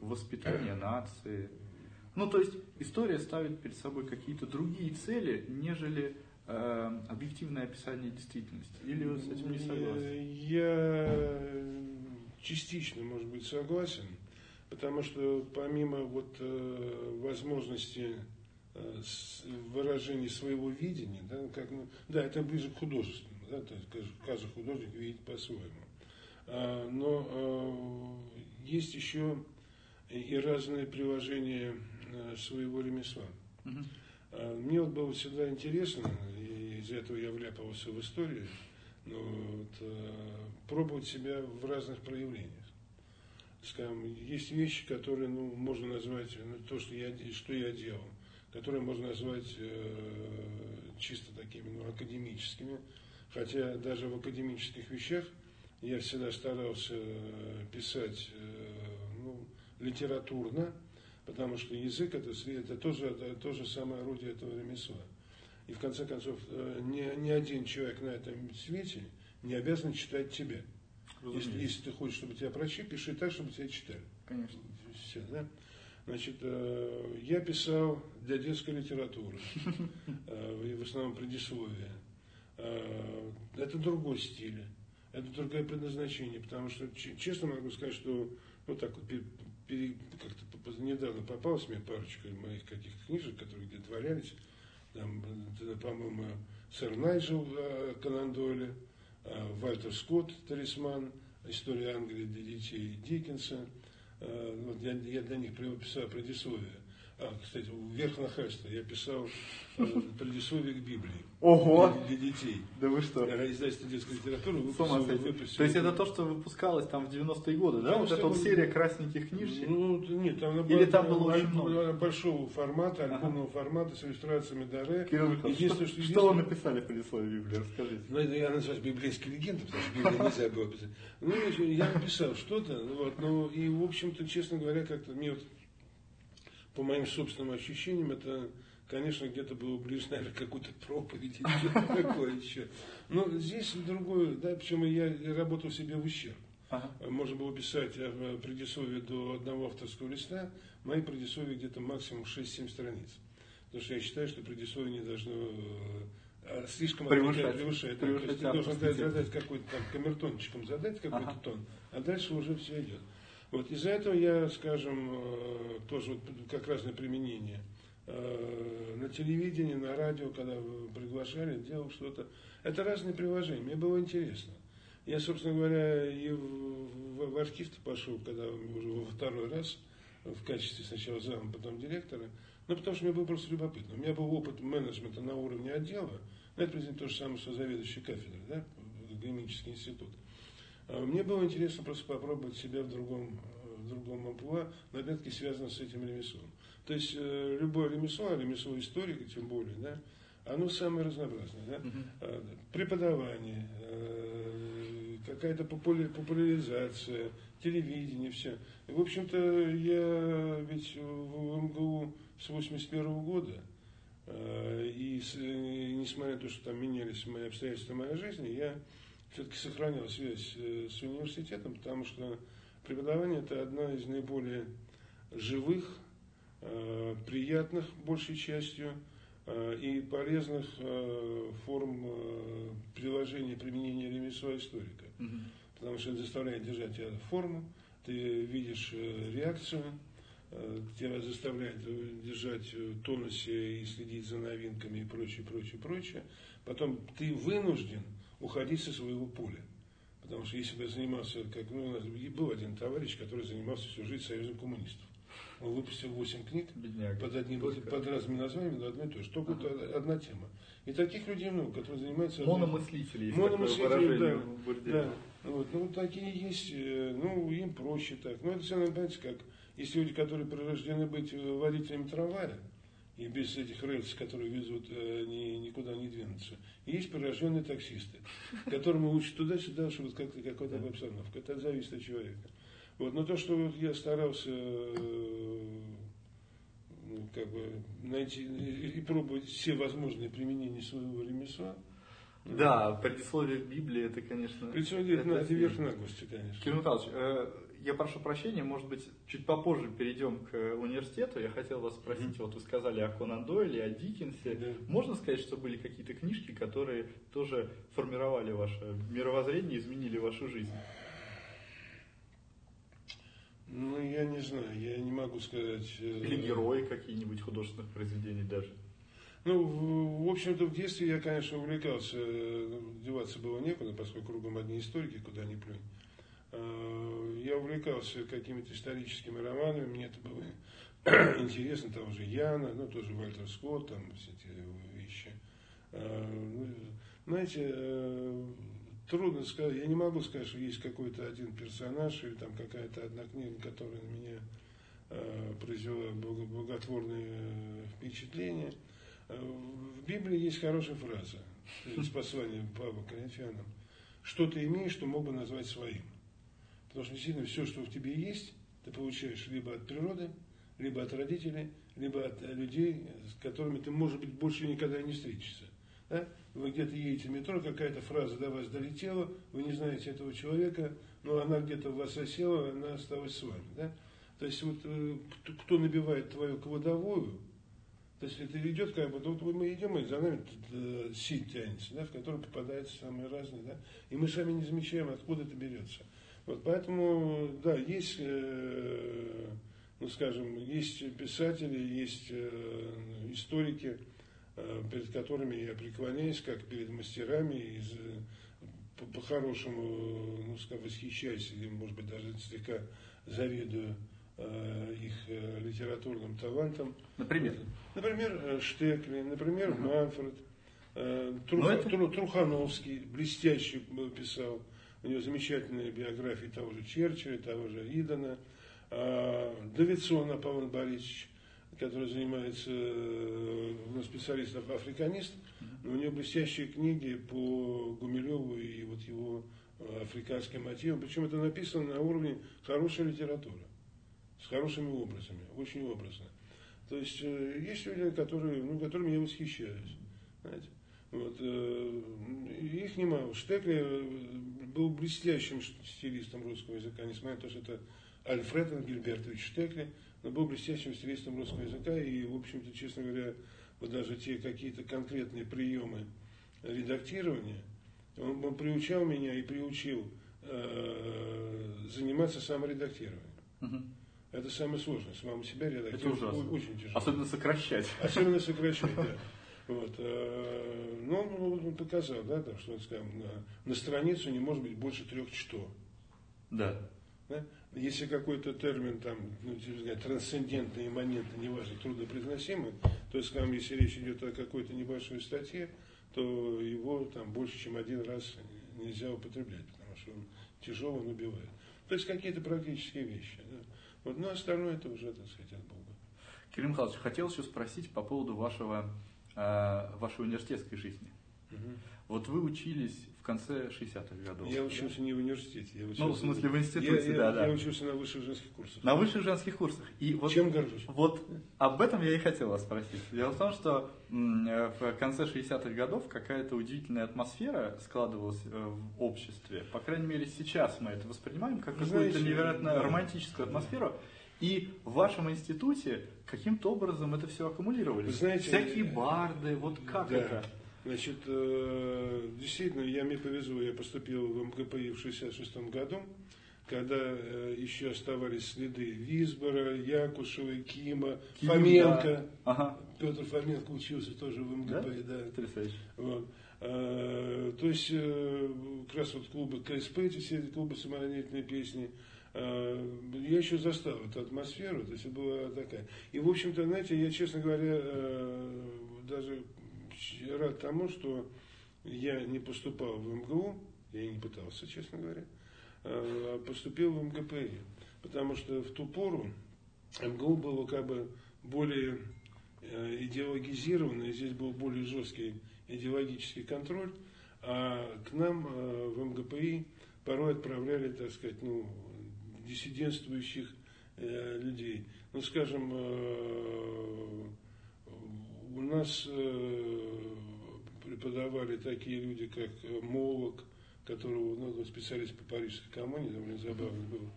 воспитание нации, ну, то есть история ставит перед собой какие-то другие цели, нежели э, объективное описание действительности. Или вы с этим не согласны? Я частично, может быть, согласен, потому что помимо вот э, возможности э, выражения своего видения, да, как, да, это ближе к художественному, да, то есть каждый художник видит по-своему. А, но э, есть еще и разные приложения своего ремесла. Угу. Мне вот было всегда интересно, и из-за этого я вляпался в историю, но вот, э, пробовать себя в разных проявлениях. Скажем, есть вещи, которые ну, можно назвать, ну, то, что я, что я делал, которые можно назвать э, чисто такими ну, академическими. Хотя даже в академических вещах я всегда старался писать э, ну, литературно, потому что язык это, это тоже это то же самое орудие этого ремесла. И в конце концов, э, ни, ни один человек на этом свете не обязан читать тебя. Если, если ты хочешь, чтобы тебя прочли, пиши так, чтобы тебя читали. Конечно. Все, да? Значит, э, я писал для детской литературы, э, в основном предисловие. Это другой стиль. это другое предназначение, потому что, честно могу сказать, что вот так вот как-то недавно попалась мне парочка моих каких-то книжек, которые где-то валялись, там, по-моему, сэр Найджел э, Конан Дойля, э, Вальтер Скотт, Талисман, История Англии для детей Диккенса. Э, вот я, я для них писал предисловие. А, кстати, вверх нахальства. Я писал э, предисловие к Библии. Ого! Для, для детей. Да вы что? Издательство детской литературы выпустило. выпустил. То есть это то, что выпускалось там в 90-е годы, да? Вот эта вот серия красненьких книжек? Ну, нет, там Или там было очень много? большого формата, альбомного ага. формата с иллюстрациями Даре. Кирилл Единственное, что, что, что вы написали в предисловии Библии? Расскажите. Ну, я называю библейские легенды, потому что Библию нельзя было писать. Ну, я написал что-то, вот, ну, и, в общем-то, честно говоря, как-то мне вот по моим собственным ощущениям, это, конечно, где-то было ближе, наверное, какой-то проповеди или что-то такое еще. Но здесь другое, да, почему я работал себе в ущерб. Ага. Можно было писать э, предисловие до одного авторского листа, мои предисловия где-то максимум 6-7 страниц. Потому что я считаю, что предисловие не должно э, слишком превышать. превышать. превышать. То есть ты должен дать, задать какой-то там камертончиком, задать какой-то ага. тон, а дальше уже все идет. Вот из-за этого я, скажем, э, тоже вот как раз на применение э, на телевидении, на радио, когда приглашали, делал что-то. Это разные приложения, мне было интересно. Я, собственно говоря, и в, в архив-то пошел, когда уже во второй раз, в качестве сначала зама, потом директора, ну, потому что мне было просто любопытно. У меня был опыт менеджмента на уровне отдела, это, в то же самое, что заведующий кафедрой, да, Гремический институт. А мне было интересно просто попробовать себя в другом, в другом амплуа, но опять-таки связано с этим ремеслом. То есть э, любое ремесло, а ремесло историка тем более, да, оно самое разнообразное. Да? Uh-huh. Преподавание, э, какая-то популяризация, телевидение, все. И, в общем-то, я ведь в МГУ с 81 года, и несмотря на то, что там менялись мои обстоятельства моей жизни, я все-таки сохранял связь э, с университетом, потому что преподавание это одна из наиболее живых, э, приятных большей частью э, и полезных форм приложения применения ремесла историка. Угу. Потому что это заставляет держать тебя форму, ты видишь реакцию, тебя заставляет держать в тонусе и следить за новинками и прочее, прочее, прочее. Потом ты вынужден уходить со своего поля. Потому что если бы я занимался, как ну, у нас был один товарищ, который занимался всю жизнь Союзом коммунистов. Он выпустил 8 книг Бедняк. под, одним, под разными названиями, но одно и то же. Только ага. одна тема. И таких людей много, которые занимаются... Мономыслители. Мономыслители, да. да. Вот, ну, вот такие есть, э, ну, им проще так. Но это все, знаете, как, есть люди, которые прирождены быть водителями трамвая, и без этих рельс, которые везут, э, ни, никуда не двинуться. И есть прирожденные таксисты, которым учат туда-сюда, чтобы как-то какая-то обстановка. Это зависит от человека. Вот. Но то, что вот я старался э, ну, как бы найти и пробовать все возможные применения своего ремесла, да, предисловие к Библии, это, конечно... Предисловие это, это верх наглости, конечно. Кирилл Михайлович, э, я прошу прощения, может быть, чуть попозже перейдем к университету. Я хотел вас спросить, mm-hmm. вот вы сказали о Конан Дойле, о Диккенсе. Yeah. Можно сказать, что были какие-то книжки, которые тоже формировали ваше мировоззрение, изменили вашу жизнь? Ну, я не знаю, я не могу сказать. Э, Или герои какие-нибудь художественных произведений даже. Ну, в, в общем-то, в детстве я, конечно, увлекался, э, деваться было некуда, поскольку кругом одни историки, куда ни плюнь. Э, я увлекался какими-то историческими романами, мне это было интересно, того же Яна, ну, тоже Вальтер Скотт, там все эти вещи. Э, ну, знаете, э, трудно сказать, я не могу сказать, что есть какой-то один персонаж или там какая-то одна книга, которая на меня произвела благотворное впечатление. В Библии есть хорошая фраза из послания Павла Коринфянам. Что ты имеешь, что мог бы назвать своим. Потому что действительно все, что в тебе есть, ты получаешь либо от природы, либо от родителей, либо от людей, с которыми ты, может быть, больше никогда не встретишься. Да? Вы где-то едете в метро, какая-то фраза до вас долетела, вы не знаете этого человека, но она где-то в вас осела, она осталась с вами. Да? То есть вот э, кто набивает твою кладовую, То есть это идет как бы, вот мы идем, и за нами э, сеть тянется, да, в которую попадаются самые разные, да, и мы сами не замечаем, откуда это берется. Вот поэтому, да, есть, э, ну скажем, есть писатели, есть э, историки, э, перед которыми я преклоняюсь, как перед мастерами, из, по-хорошему, по ну скажем, восхищаюсь, или, может быть, даже слегка завидую их литературным талантом. Например? Например, Штекли, например, угу. Манфред, Труха, это... Трухановский, блестящий писал. У него замечательные биографии того же Черчилля, того же Идона. Давидсон Аполлон Борисович, который занимается, у нас специалист африканист, но у него блестящие книги по Гумилеву и вот его африканским мотивам. Причем это написано на уровне хорошей литературы с хорошими образами, очень образно. То есть э, есть люди, которые, ну, которыми я восхищаюсь. Знаете? Вот, э, их немало. Штекли э, был блестящим стилистом русского языка, несмотря на то, что это Альфред Ангельбертович Штекли, но был блестящим стилистом русского языка, и, в общем-то, честно говоря, вот даже те какие-то конкретные приемы редактирования, он, он приучал меня и приучил э, заниматься саморедактированием. Uh-huh. Это самое сложное, самому себя редактировать. Это ужасно. Очень тяжело. Особенно сокращать. Особенно сокращать, да. Вот. Э, но он, он показал, да, там, что скажем, на, на страницу не может быть больше трех что. Да. да? Если какой-то термин там, ну, сказать, трансцендентный, имманентный, неважно, труднопроизносимый, то, скажем, если речь идет о какой-то небольшой статье, то его там больше, чем один раз нельзя употреблять, потому что он тяжело он убивает. То есть какие-то практические вещи. Да? Вот, но остальное это уже, так сказать, от Бога. Кирилл Михайлович, хотел еще спросить по поводу вашего, вашей университетской жизни. Угу. Вот вы учились в конце 60-х годов. Я учился да? не в университете. Я учился, ну, в смысле, в институте, я, да, я, да. Я учился на высших женских курсах. На высших женских курсах. И вот, Чем горжусь? Вот об этом я и хотел вас спросить. Дело в том, что в конце 60-х годов какая-то удивительная атмосфера складывалась э, в обществе. По крайней мере, сейчас мы это воспринимаем как какую-то невероятно да. романтическую атмосферу. И в вашем институте каким-то образом это все аккумулировали. знаете, Всякие барды, вот как да. это? Значит, э, действительно, я мне повезло, я поступил в МГПИ в 66 году, когда э, еще оставались следы Висбора, Якушева, Кима, Ким, Фоменко. Да. Ага. Петр Фоменко учился тоже в МГПИ, да. да. Вот. А, то есть, э, как раз вот клубы КСП, эти все клубы саморонительной песни, я еще застал эту атмосферу, то есть была такая. И, в общем-то, знаете, я, честно говоря, даже рад тому, что я не поступал в МГУ, я не пытался, честно говоря, а поступил в МГПИ. Потому что в ту пору МГУ было как бы более э, идеологизировано, и здесь был более жесткий идеологический контроль, а к нам э, в МГПИ порой отправляли, так сказать, ну, диссидентствующих э, людей. Ну, скажем, у нас преподавали такие люди, как э, Молок, которого, ну, специалист по парижской коммуне, довольно забавный был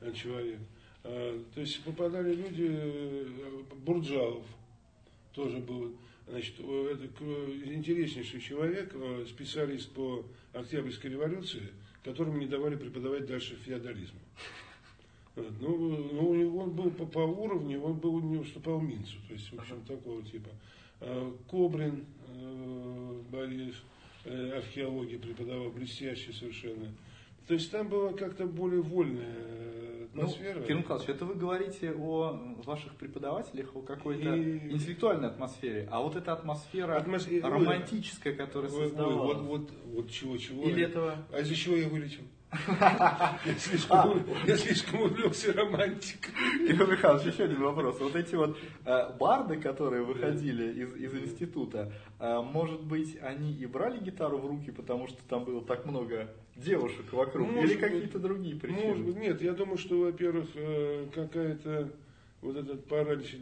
э, человек. А, то есть попадали люди, э, Бурджалов тоже был, значит, это интереснейший человек, специалист по Октябрьской революции, которому не давали преподавать дальше феодализм. Ну, ну, он был по, по уровню, он был, не уступал Минцу, то есть, в общем, такого типа. А, Кобрин, Борис, э, археологии преподавал, блестящий совершенно. То есть там была как-то более вольная э, ну, атмосфера. Ну, Кирилл Николаевич, это вы говорите о ваших преподавателях, о какой-то и... интеллектуальной атмосфере, а вот эта атмосфера Атмос... романтическая, которая создавалась. Вот, вот, вот чего-чего. Или этого... А из-за чего я вылечил? Я слишком, я слишком увлекся романтикой. Игорь Михайлович, еще один вопрос. Вот эти вот э, барды, которые выходили из, из института, э, может быть, они и брали гитару в руки, потому что там было так много девушек вокруг, может или какие-то другие причины? Может быть, нет. Я думаю, что, во-первых, э, какая-то вот этот паралич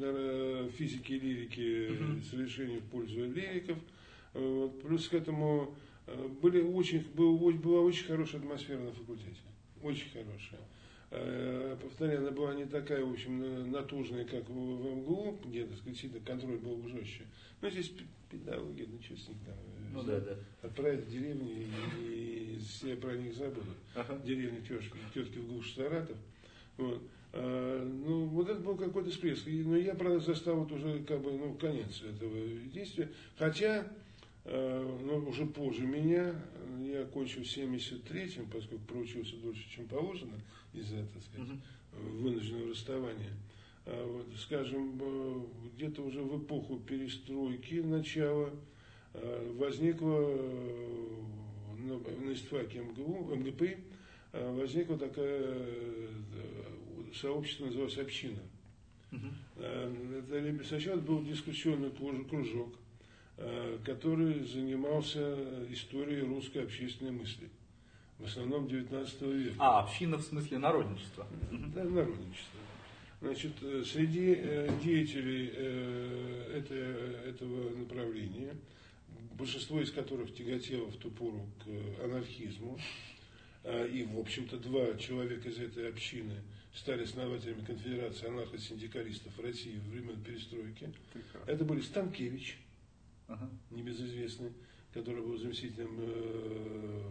физики и лирики угу. совершенно в пользу лириков. Вот. Плюс к этому были очень, был, была очень хорошая атмосфера на факультете. Очень хорошая. Э, повторяю, она была не такая, в общем, натужная, как в, МГУ, где, так сказать, контроль был бы жестче. Но здесь педагоги, ну что с них там, ну, да, да. отправить в деревню и, и все про них забудут. Ага. Деревня тетки, тетки в глушь Саратов. Вот. А, ну, вот это был какой-то всплеск. Но я, правда, застал вот уже как бы, ну, конец этого действия. Хотя, ну, уже позже меня, я окончил в 73-м, поскольку проучился дольше, чем положено, из-за, так сказать, угу. вынужденного расставания. А, вот, скажем, э, где-то уже в эпоху перестройки начала возникла э, на, истфаке МГУ, МГП возникла такая сообщество называлось «Община». Uh-huh. Сначала был дискуссионный кружок, э, который занимался историей русской общественной мысли. В основном 19 века. А, община в смысле народничества? Да, народничество. Значит, э, среди деятелей этого направления, большинство из которых тяготело в ту пору к анархизму, и, в общем-то, два человека из этой общины – стали основателями конфедерации анархо-синдикалистов России в времен перестройки. Прекрасно. Это были Станкевич, ага. небезызвестный, который был заместителем э,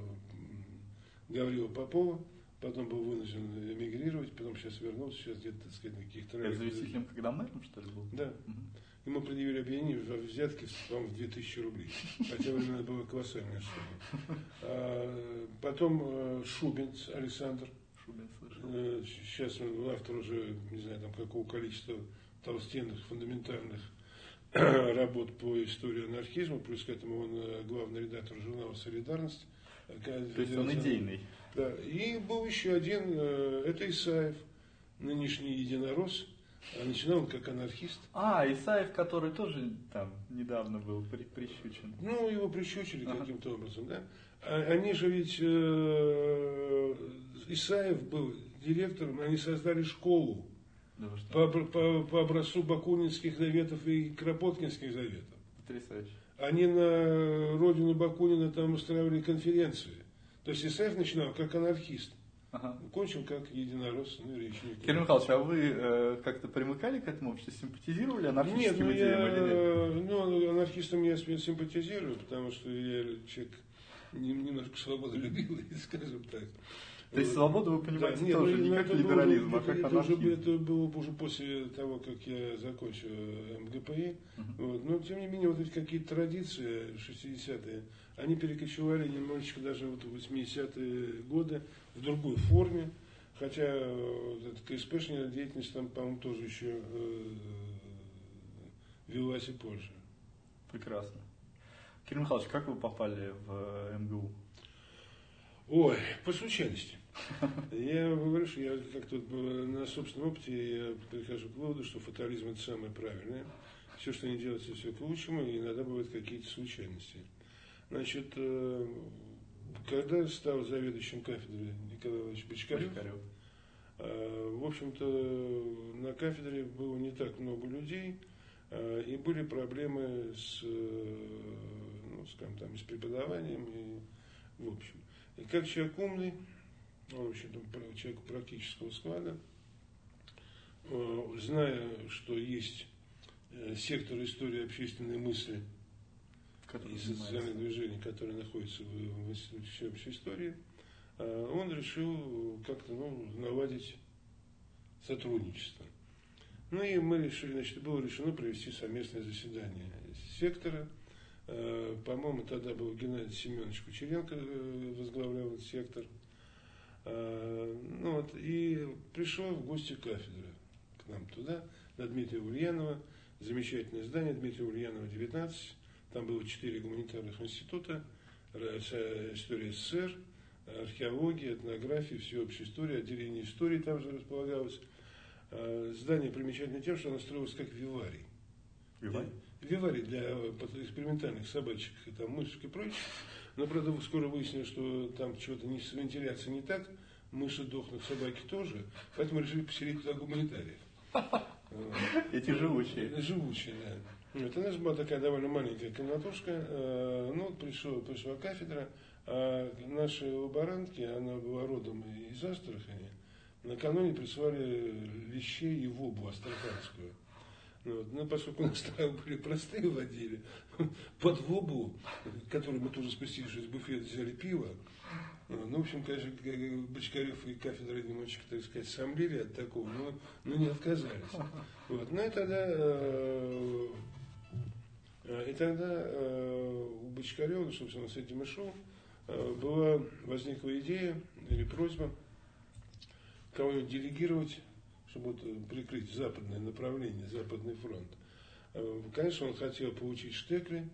Гаврила Попова, потом был вынужден эмигрировать, потом сейчас вернулся, сейчас где-то, так сказать, на каких-то... Это заместителем когда мэром, что ли, был? Да. Угу. Ему предъявили обвинение в взятке, по-моему, в 2000 рублей. Хотя временно было колоссальная сумма. А, потом э, Шубинц Александр, Э, сейчас он автор уже, не знаю, там какого количества толстенных, фундаментальных работ по истории анархизма, плюс к этому он э, главный редактор журнала «Солидарность». То есть он идейный. Да. И был еще один, э, это Исаев, нынешний единорос. А начинал он как анархист. А, Исаев, который тоже там недавно был при, прищучен. Ну, его прищучили ага. каким-то образом, да. А, они же ведь, э, Исаев был директором, они создали школу да, по, по, по образцу Бакунинских заветов и Кропоткинских заветов. Потрясающе. Они на родину Бакунина там устраивали конференции. То есть Исаев начинал как анархист. Ага. Кончил как единорос, ну, речь не Кирилл Михайлович, а вы э, как-то примыкали к этому обществу, симпатизировали анархистским нет, ну, идеям я, или нет? Ну, анархистам я симпатизирую, потому что я человек немножко свободолюбивый, скажем так. То есть свободу вы понимаете да, тоже нет, не ну, как либерализм, а как это, анархизм. Это было уже после того, как я закончил МГПИ. Uh-huh. Вот. Но тем не менее, вот эти какие-то традиции 60-е, они перекочевали немножечко даже вот в 80-е годы в другой форме. Хотя вот эта КСПшная деятельность там, по-моему, тоже еще э, велась и позже. Прекрасно. Кирилл Михайлович, как вы попали в МГУ? Ой, по случайности. Я говорю, что я как-то на собственном опыте я прихожу к выводу, что фатализм это самое правильное. Все, что не делается, все к лучшему, и иногда бывают какие-то случайности. Значит, э, когда стал заведующим кафедрой Николай Иванович Бочкарев, э, в общем-то, на кафедре было не так много людей, э, и были проблемы с, ну, скажем, там, с преподаванием, и, в общем. И как человек умный, он вообще человек практического склада, э, зная, что есть э, сектор истории общественной мысли который и социальных движений, которые находятся в, в Институте всеобщей истории, э, он решил как-то ну, наладить сотрудничество. Ну и мы решили, значит, было решено провести совместное заседание сектора. По-моему, тогда был Геннадий Семенович Кучеренко возглавлял этот сектор – Э, ну вот, и пришел в гости кафедры к нам туда, на Дмитрия Ульянова, замечательное здание Дмитрия Ульянова, 19, там было четыре гуманитарных института, история СССР, археология, этнография, всеобщая история, отделение истории там же располагалось. Э, здание примечательно тем, что оно строилось как виварий. Виварий? Виварий для экспериментальных собачек, там мышек и прочее. Но, правда, скоро выяснилось, что там чего-то не с вентиляцией не так, мыши дохнут, собаки тоже, поэтому решили поселить туда гуманитариев. Эти живучие. Живучие, да. Это нас была такая довольно маленькая комнатушка, э, ну, пришел, пришла кафедра, а наши лаборантки, она была родом из Астрахани, накануне прислали вещей и вобу астраханскую. Вот. Ну, поскольку нас травы были простые водили, под вобу, который мы тоже спустились из буфета, взяли пиво. Ну, в общем, конечно, Бочкарев и кафедра немножечко, так сказать, сомлели от такого, но, но не отказались. Вот. Ну и тогда, э, и тогда э, у Бочкарева, собственно, с этим и шел, э, была, возникла идея или просьба кого-нибудь делегировать чтобы вот прикрыть западное направление, западный фронт. Э, конечно, он хотел получить Штекли,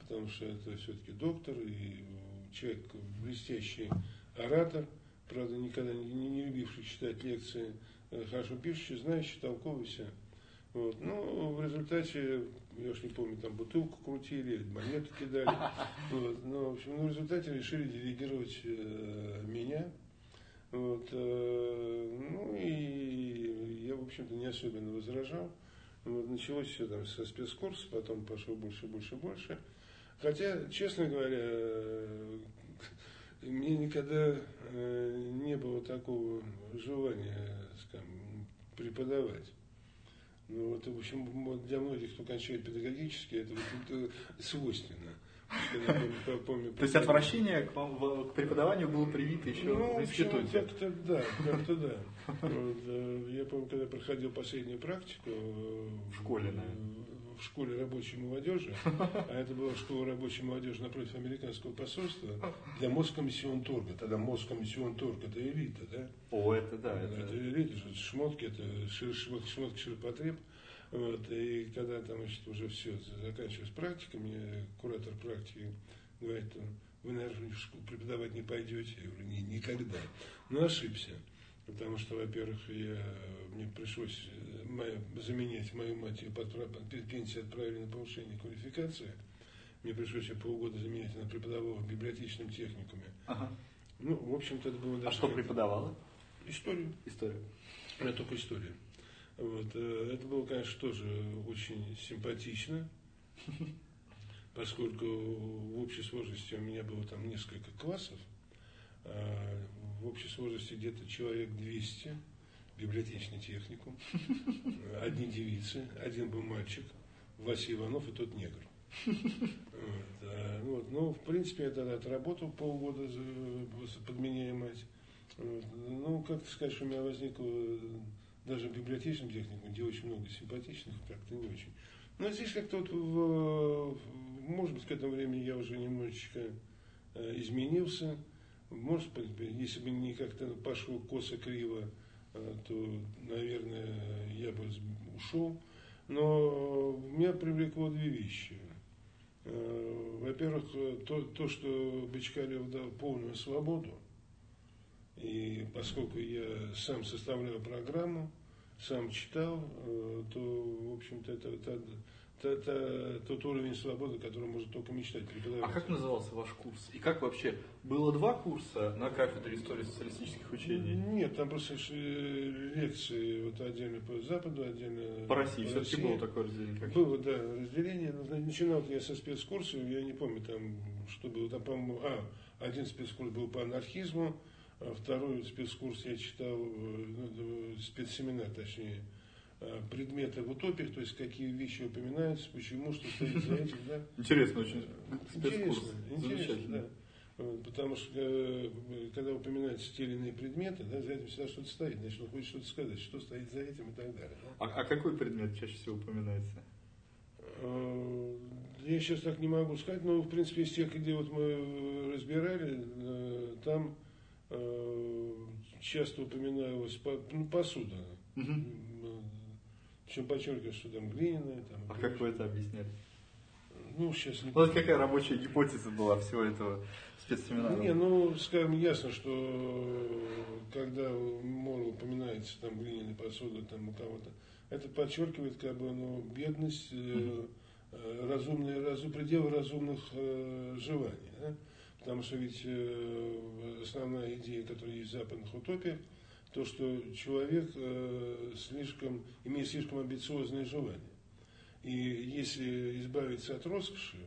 потому что это все-таки доктор и человек блестящий оратор, правда, никогда не, не любивший читать лекции, э, хорошо пишущий, знающий, толковый все. Вот. Ну, в результате, я уж не помню, там бутылку крутили, монету кидали. Вот. Но, в общем, ну, в результате решили делегировать э, меня, вот, э, ну и я, в общем-то, не особенно возражал. Вот, началось все там со спецкурса, потом пошло больше, больше, больше. Хотя, честно говоря, э, мне никогда э, не было такого желания, скажем, преподавать. Ну, вот, в общем, для многих, кто кончает педагогически, это, это свойственно. То есть отвращение к, к преподаванию было привито еще ну, в институте? как-то да, как-то да. Вот, э, я помню, когда проходил последнюю практику э, в школе, наверное. в школе рабочей молодежи, а это была школа рабочей молодежи напротив американского посольства, для Москомиссион Торга. Тогда Москомиссион Торг это элита, да? О, это да. Это, это элита, шмотки, это шмотки, шмотки ширпотреб. Вот, и когда там значит, уже все заканчивалось практика, мне куратор практики говорит, вы, наверное, в школу преподавать не пойдете. Я говорю, не, никогда. Но ошибся. Потому что, во-первых, я, мне пришлось мою, заменять мою мать, ее под, пенсию отправили на повышение квалификации. Мне пришлось ее полгода заменять, она преподавала в библиотечном техникуме. Ага. Ну, в общем-то, это было даже... А что преподавала? Историю. Историю. Я только историю. Вот. Э, это было, конечно, тоже очень симпатично, поскольку в общей сложности у меня было там несколько классов, а в общей сложности где-то человек 200, библиотечный техникум, одни девицы, один был мальчик, Вася Иванов и тот негр. Вот, а, вот. Но, в принципе, я тогда отработал полгода, подменяя мать. Вот. Ну, как-то сказать, что у меня возникло даже в библиотечном технику, где очень много симпатичных, как-то не очень. Но здесь как-то вот, в, может быть, к этому времени я уже немножечко э, изменился. Может быть, если бы не как-то пошло косо-криво, э, то, наверное, я бы ушел. Но меня привлекло две вещи. Э, во-первых, то, то, что Бочкарев дал полную свободу – и поскольку я сам составлял программу, сам читал, э, то, в общем-то, это, это, это, это тот уровень свободы, который может только мечтать преподаватель. А как назывался ваш курс? И как вообще? Было два курса на кафедре истории социалистических учений? Нет, там просто лекции вот отдельно по Западу, отдельно по России. По Все-таки было такое разделение? Как было, да, разделение. Начинал я со спецкурса, я не помню там, что было. Там, по-моему, а, один спецкурс был по анархизму, второй спецкурс я читал, э, ну, спецсеминар точнее, э, предметы в утопиях, то есть какие вещи упоминаются, почему, что стоит за этим, да. Интересно очень спецкурс. Интересно, интересно, да. Потому что э, когда упоминаются те или иные предметы, да, за этим всегда что-то стоит, значит, он хочет что-то сказать, что стоит за этим и так далее. Да? А, а какой предмет чаще всего упоминается? Я сейчас так не могу сказать, но в принципе из тех, где вот мы разбирали, там Э, часто упоминалась ну, посуда. Угу. Причем подчеркиваю, что там глиняная. Там, а как вы это объясняли? Ну, сейчас не Вот какая рабочая гипотеза была всего этого спецсеминара? Не, ну, скажем, ясно, что когда, мол, упоминается там глиняная посуда там у кого-то, это подчеркивает как бы, ну, бедность, э, разумные, разум, пределы разумных э, желаний. Да? Потому что ведь э, основная идея, которая есть в западных утопиях, то, что человек э, слишком, имеет слишком амбициозные желания. И если избавиться от роскоши,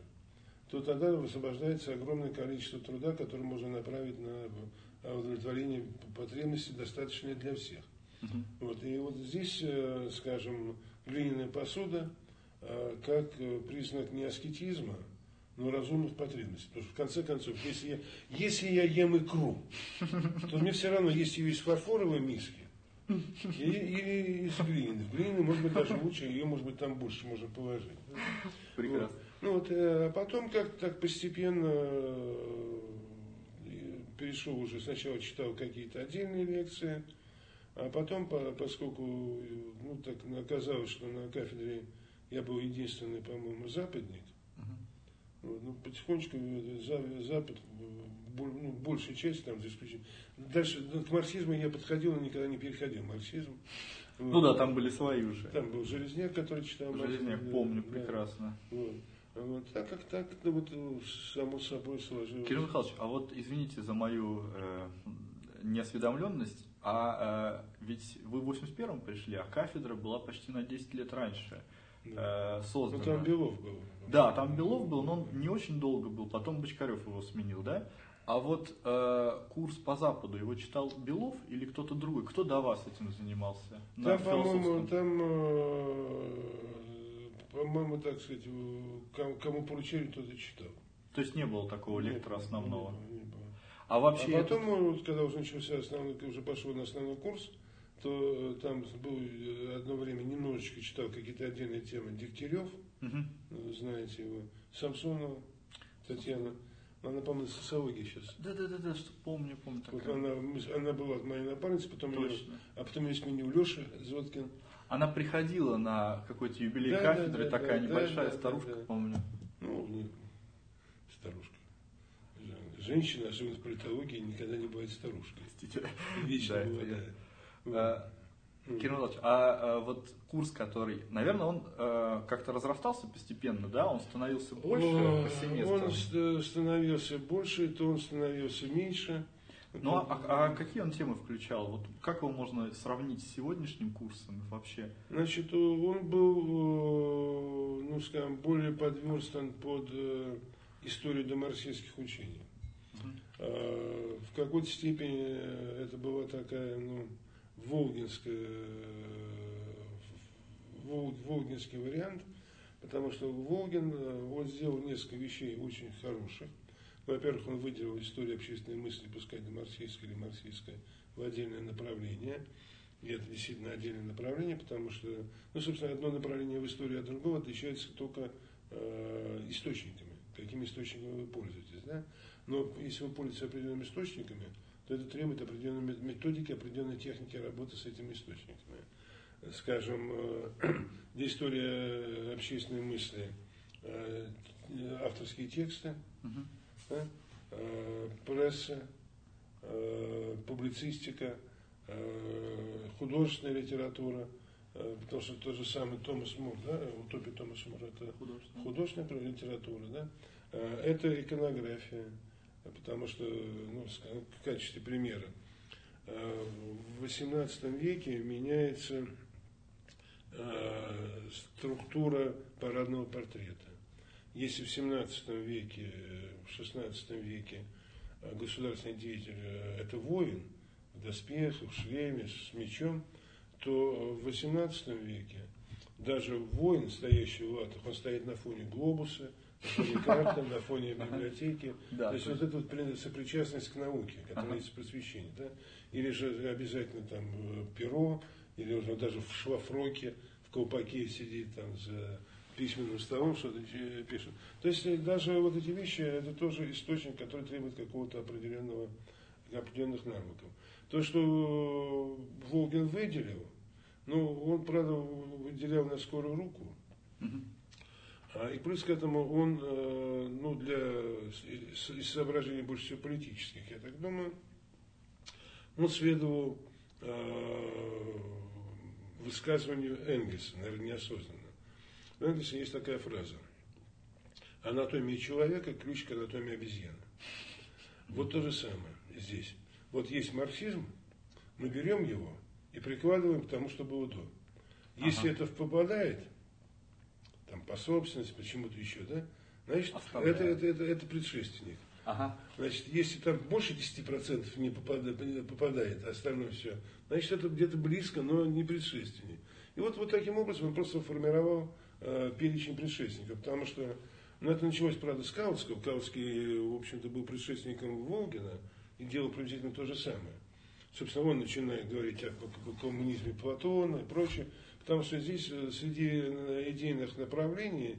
то тогда высвобождается огромное количество труда, которое можно направить на удовлетворение потребностей достаточное для всех. Мгм. Вот, и вот здесь, э, скажем, глиняная посуда как признак не аскетизма, но разумных потребностей. Потому что в конце концов, если я, если я ем икру, то мне все равно, есть ее из фарфоровой миски или, или из глины. В глине, может быть, даже лучше, ее, может быть, там больше можно положить. Прекрасно. Ну вот, э, а потом как-то так постепенно э, перешел уже, сначала читал какие-то отдельные лекции, а потом, по- поскольку ну, так оказалось, что на кафедре я был единственный, по-моему, западник. Вот, ну, потихонечку э, за- Запад, ну, большая часть там, за исключением. Дальше ну, к марксизму я подходил, но никогда не переходил марксизм. Ну Вот. да, там были свои уже. Там был Железняк, который читал Железняк, марксизм, помню да. прекрасно. Вот. Вот. А как так, ну, вот, э, само собой сложилось. Кирилл Михайлович, а вот извините за мою э, неосведомленность, а э, ведь вы в 81-м пришли, а кафедра была почти на 10 лет раньше Э, Ну, создана. там Белов был. Да, там Белов был, но он не очень долго был, потом Бочкарев его сменил, да? А вот э, курс по Западу его читал Белов или кто-то другой? Кто до вас этим занимался? Там, по-моему, там, э, по-моему, так сказать, э, кому, кому поручили, тот и читал. То есть не было такого Нет, лектора основного. не было, не было. А вообще А этот- потом, э, вот, когда уже начался основной, уже пошел на основной курс, то э, там был э, одно время немножечко читал какие-то отдельные темы. Дегтярев, вы знаете его, Самсонова, Татьяна, она, по-моему, социология сейчас. Да-да-да, что помню, помню Вот такая. она, мы- она была моей напарницей, потом ее, а потом ее сменил Леша Зоткин. Она приходила на какой-то юбилей Да, да, кафедры, да, такая да, небольшая да, да, старушка, да. помню. Ну, не- старушка. Женщина, особенно в политологии, никогда не бывает старушкой. Вечно Да, это молодая. Вот. А, Кирилл Иванович, а, а вот курс, который, наверное, он э, как-то разрастался постепенно, да? Он становился больше О, по семестрам. Он ст- становился больше, то он становился меньше. Ну, а, а- какие он темы включал? Вот как его можно сравнить с сегодняшним курсом вообще? Значит, он был, э, ну, скажем, более подверстан под э, историю домарксистских учений. А, В какой-то степени э, это была такая, ну, волгинская, э, вол- волгинский вариант, потому что Волгин э, он сделал несколько вещей очень хороших. Во-первых, он выделил историю общественной мысли, пускай не марксистская или марксистская, в отдельное направление. И это действительно отдельное направление, потому что, ну, собственно, одно направление в истории от другого отличается только э, источниками, какими источниками вы пользуетесь. Да? Но если вы пользуетесь определенными источниками, то это требует определенной мет- методики, определенной техники работы с этими источниками. Скажем, э, где история общественной мысли, э, авторские тексты, да, э, пресса, э, публицистика, э, художественная литература, э, потому что тот же самый Томас Мур, да, утопия Томаса Мура, это Художественно. художественная литература, да, Э, это иконография, потому что, ну, в качестве примера, э, в XVIII веке меняется э, структура парадного портрета. Если в XVII веке, э, в XVI веке государственный деятель это воин в доспехах, в шлеме, с мечом, то в XVIII веке даже воин, стоящий в латах, он стоит на фоне глобуса, фоне карты, на фоне библиотеки. Да, То есть вот эта вот при- сопричастность к науке, которая есть просвещение. Да? Или же обязательно там э, перо, или уже даже в швафроке, в колпаке сидит там за письменным столом, что-то пишет. То есть э, даже вот эти вещи, это тоже источник, который требует какого-то определенного, определенных навыков. То, что Волгин выделил, ну, он, правда, выделял на скорую руку, И плюс к этому он, э, ну, для соображений больше всего политических, я так думаю, он следовал э, высказыванию Энгельса, наверное, неосознанно. У Энгельса есть такая фраза. Анатомия человека – ключ к анатомии обезьяны. Вот то же самое здесь. Вот есть марксизм, мы берем его и прикладываем к тому, что было до. Если Ага. это попадает, там, по собственности, почему-то еще, да, значит, это, это, это, это предшественник. Ага. Значит, если там больше 10% не попадает, не попадает, а остальное все, значит, это где-то близко, но не предшественник. И вот, вот таким образом он просто формировал э, перечень предшественников, потому что ну, это началось, правда, с Каутского. Каутский, в общем-то, был предшественником Волгина и делал приблизительно то же самое. Собственно, он начинает говорить о коммунизме Платона и прочее, потому что здесь э, среди э, идейных направлений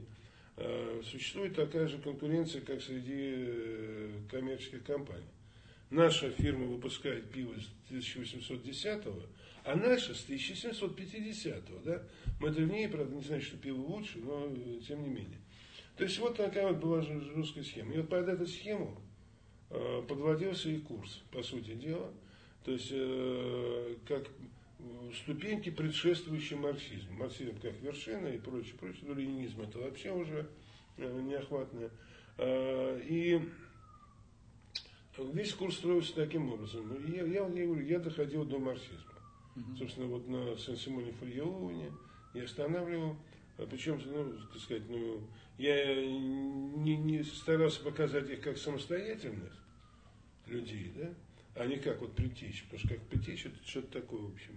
э, существует такая же конкуренция, как среди коммерческих компаний. Наша фирма выпускает пиво с 1810-го, а наша с 1750-го. Да? Мы древнее, правда, не значит, что пиво лучше, но тем не менее. То есть вот такая вот была русская схема. И вот под эту схему э, подводился и курс, по сути дела. То есть э, как ступеньки, предшествующие марксизму. Марксизм как вершина и прочее, прочее. Но ленинизм это вообще уже э, неохватное. Э, и весь курс строился таким образом. Я, я, я говорю, я доходил до марксизма. Угу. Собственно, вот на Сан-Симоне Фарьеловне я останавливал. А причем, ну, так сказать, ну, я не, не старался показать их как самостоятельных людей, да, а не как вот притечь, потому что как притечь это что-то такое, в общем,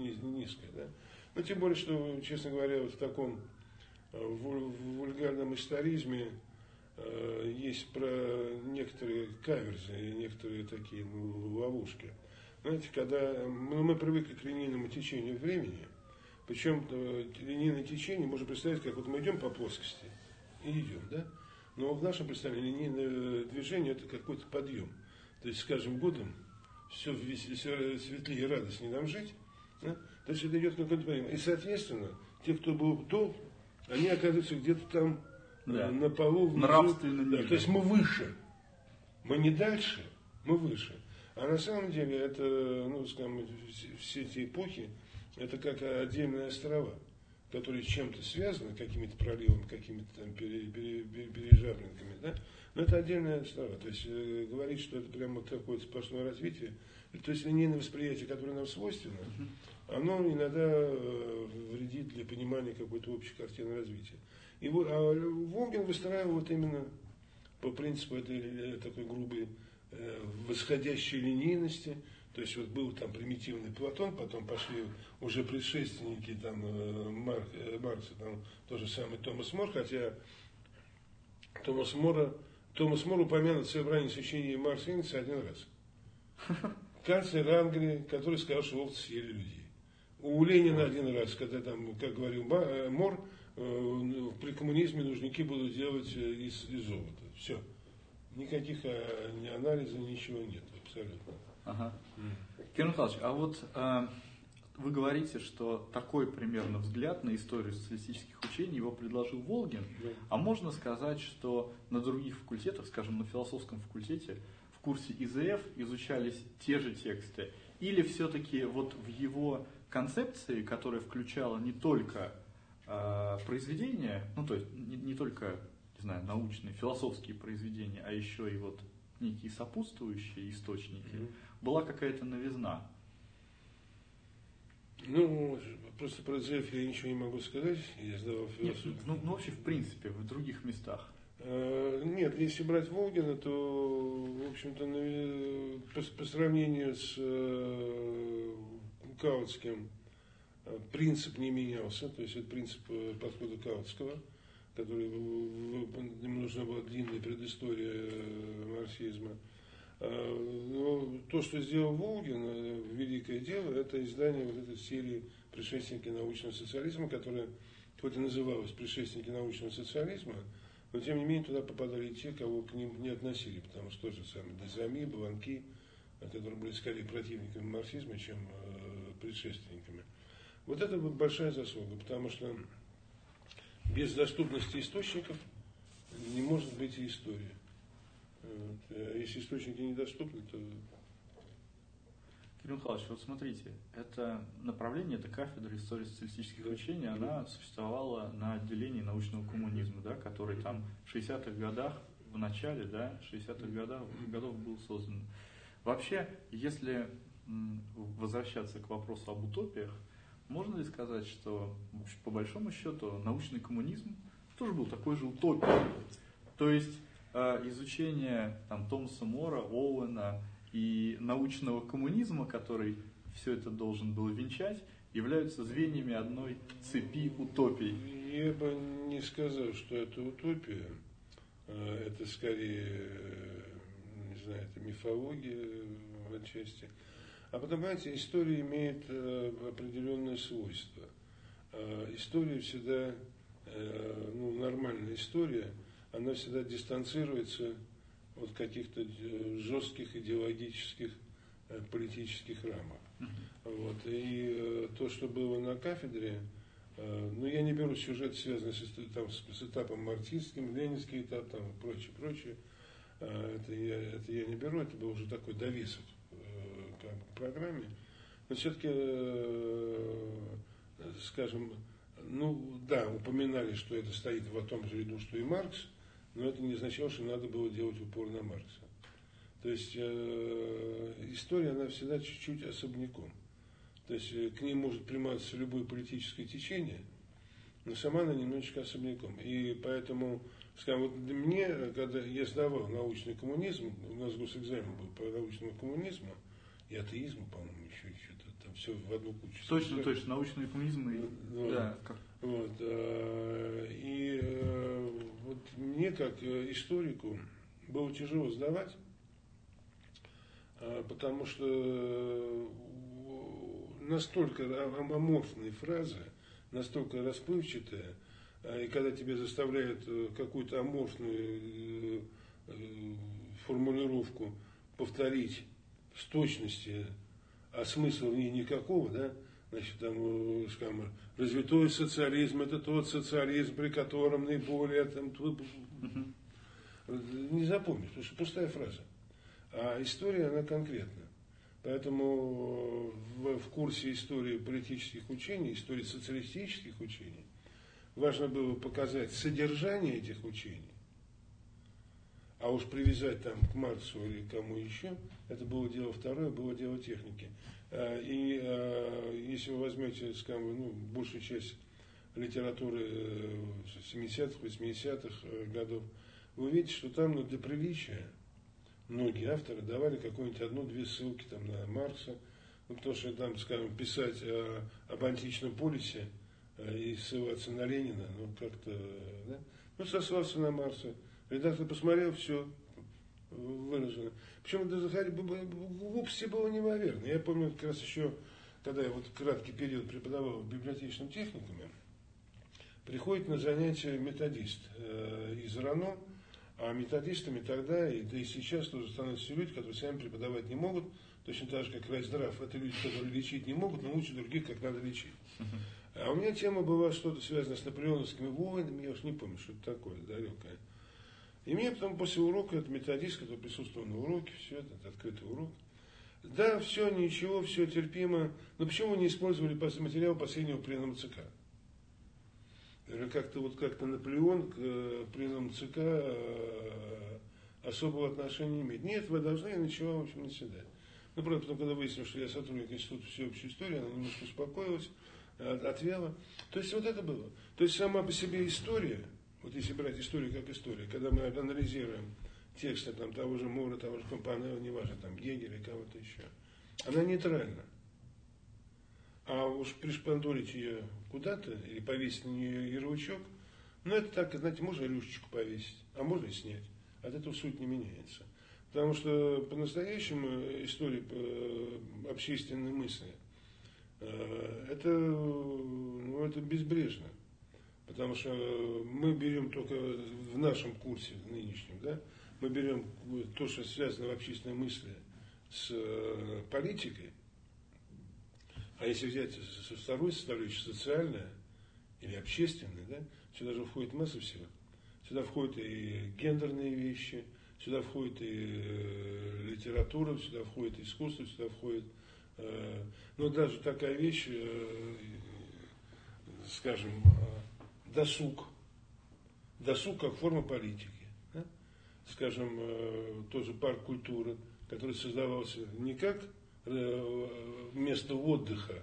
низкое, да. Но тем более, что, честно говоря, вот в таком э, вульгарном историзме э, есть про некоторые каверзы и некоторые такие ну, ловушки. Знаете, когда ну, мы привыкли к линейному течению времени, причем э, линейное течение можно представить, как вот мы идем по плоскости, и идем, да? Но в нашем представлении линейное движение это какой-то подъем. То есть с каждым годом все, все светлее и радостнее нам жить. Да? То есть это идет какой-то подъем. И, соответственно, те, кто был до, они оказываются где-то там да. Э, на полу. Внизу. Нравственно да, То есть мы выше. Мы не дальше, мы выше. А на самом деле это, ну, скажем, все эти эпохи, это как отдельные острова которые чем-то связаны, какими-то проливами, какими-то там пере, пере, пере, пережавленками, да, но это отдельная сторона. То есть э, говорить, что это прямо какое-то сплошное развитие, то есть линейное восприятие, которое нам свойственно, оно иногда э, вредит для понимания какой-то общей картины развития. И вот, а Волгин выстраивал вот именно по принципу этой э, такой грубой э, восходящей линейности, то есть вот был там примитивный Платон, потом пошли уже предшественники там э, Марк, э, Маркса, там тот же самый Томас Мор, хотя Томас Мора, Томас Мор упомянут в собрании сочинений Маркса Энгельса один раз. Канцлер Англии, который сказал, что овцы съели людей. У Ленина один раз, когда там, как говорил э, Мор, при коммунизме нужники будут делать из, из золота. Все. Никаких анализов, ничего нет абсолютно. Ага. Кирилл Михайлович, а вот э, вы говорите, что такой примерно взгляд на историю социалистических учений его предложил Волгин, да. а можно сказать, что на других факультетах, скажем, на философском факультете, в курсе ИЗФ изучались те же тексты, или все-таки вот в его концепции, которая включала не только э, произведения, ну то есть не, не только, не знаю, научные, философские произведения, а еще и вот некие сопутствующие источники, mm-hmm. была какая-то новизна. Ну, просто про ЗФ я ничего не могу сказать, я сдавал философию. Нет, ну, ну, вообще, в принципе, в других местах. А, нет, если брать Волгина, то, в общем-то, по, по сравнению с э, Каутским, э, принцип не менялся, то есть это принцип э, подхода Каутского – который ему нужна была длинная предыстория э, марксизма. Но то, что сделал Волгин, э, великое дело, это издание вот этой серии «Предшественники научного социализма», которая хоть и называлась «Предшественники научного социализма», но тем не менее туда попадали те, кого к ним не относили, потому что тоже самое Дезами, Бланки, которые были скорее противниками марксизма, чем э, предшественниками. Вот это большая заслуга, потому что без доступности источников не может быть и истории. Вот. А если источники недоступны, то... Кирилл Михайлович, вот смотрите, это направление, это кафедра истории социалистических учений, она существовала на отделении научного коммунизма, да, который там в 60-х годах, в начале, да, 60-х годах, годов был создан. Вообще, если возвращаться к вопросу об утопиях, можно ли сказать, что по большому счету научный коммунизм тоже был такой же утопией? То есть э, изучение там, Томаса Мора, Оуэна и научного коммунизма, который все это должен был венчать, являются звеньями одной цепи утопий. Я бы не сказал, что это утопия. А, это скорее, не знаю, это мифология в отчасти. А потом, понимаете, история имеет э, определенные свойства. А, история всегда, э, ну, нормальная история, она всегда дистанцируется от каких-то э, жестких идеологических политических рамок. Вот. И то, что было на кафедре, ну, я не беру сюжет, связанный с, там, с этапом марксистским, ленинский этап, там, прочее, прочее. Это я, это я не беру, это был уже такой довесок к программе. Но все-таки, э, скажем, ну да, упоминали, что это стоит в том же ряду, что и Маркс, но это не означало, что надо было делать упор на Маркса. То есть э, история, она всегда чуть-чуть особняком. То есть э, к ней может приматься любое политическое течение, но сама она немножечко особняком. И поэтому, скажем, вот мне, когда я сдавал научный коммунизм, у нас госэкзамен был по научному коммунизму, и атеизм, по-моему, еще что-то там все в одну кучу. Точно, точно, научный коммунизм и вот, да, как... вот, а, и а, вот мне как историку было тяжело сдавать, потому что настолько аморфные фразы, настолько расплывчатые, и когда тебе заставляют э, какую-то аморфную э, формулировку повторить с точности, а смысла в ней никакого, да, значит, там, э, скажем, развитой социализм, это тот социализм, при котором наиболее, там, не запомнишь, потому что пустая фраза. А история, она конкретна. Поэтому в, в курсе истории политических учений, истории социалистических учений, важно было показать содержание этих учений, а уж привязать там к Марсу или кому еще, это было дело второе, было дело техники. А, и а, если вы возьмете, скажем, ну, большую часть литературы 70-х, э, 80-х э, годов, вы увидите, что там ну, для приличия многие авторы давали какую-нибудь одну-две ссылки там, на Маркса, ну, потому что там, скажем, писать о, об античном полисе э, и ссылаться на Ленина, ну, как-то, да? Ну, сослался на Марса, Редактор посмотрел, все выражено. Причем это глупости было неимоверно. Я помню как раз еще, когда я вот краткий период преподавал в библиотечном техникуме, приходит на занятия методист э, из РАНО, а методистами тогда, и, да и сейчас тоже становятся люди, которые сами преподавать не могут, точно так же, как Райздрав. Это люди, которые лечить не могут, но учат других, как надо лечить. А у меня тема была что-то связано с наполеоновскими войнами, я уж не помню, что это такое далекое. И мне потом после урока, это методист, который присутствовал на уроке, все это, это открытый урок. Да, все, ничего, все терпимо. Но почему вы не использовали материал последнего пленума ЦК? Как-то вот как-то Наполеон к э, пленуму ЦК э, особого отношения не имеет. Нет, вы должны, я ничего, в общем, не седать. Ну, правда, потом, когда выяснилось, что я сотрудник Института всеобщей истории, она немножко успокоилась, э, отвела. То есть вот это было. То есть сама по себе история – вот если брать историю как историю, когда мы анализируем тексты там, того же Мура, того же Компанео, неважно, там, Гегеля или кого-то еще, она нейтральна. А уж пришпандорить ее куда-то или повесить на нее ярлычок, ну это так, знаете, можно рюшечку повесить, а можно и снять. От этого суть не меняется. Потому что по-настоящему история по общественной мысли, э, это, ну, это безбрежно. Потому что мы берем только в нашем курсе нынешнем, да, мы берем то, что связано в общественной мысли с э, политикой, а если взять со второй составляющей, социальная или общественная, да, сюда же входит масса всего. Сюда входят и гендерные вещи, сюда входит и э, литература, сюда входит искусство, сюда входит, э, ну даже такая вещь, скажем, досуг. Досуг как форма политики. Да? Скажем, э, тоже парк культуры, который создавался не как э, место отдыха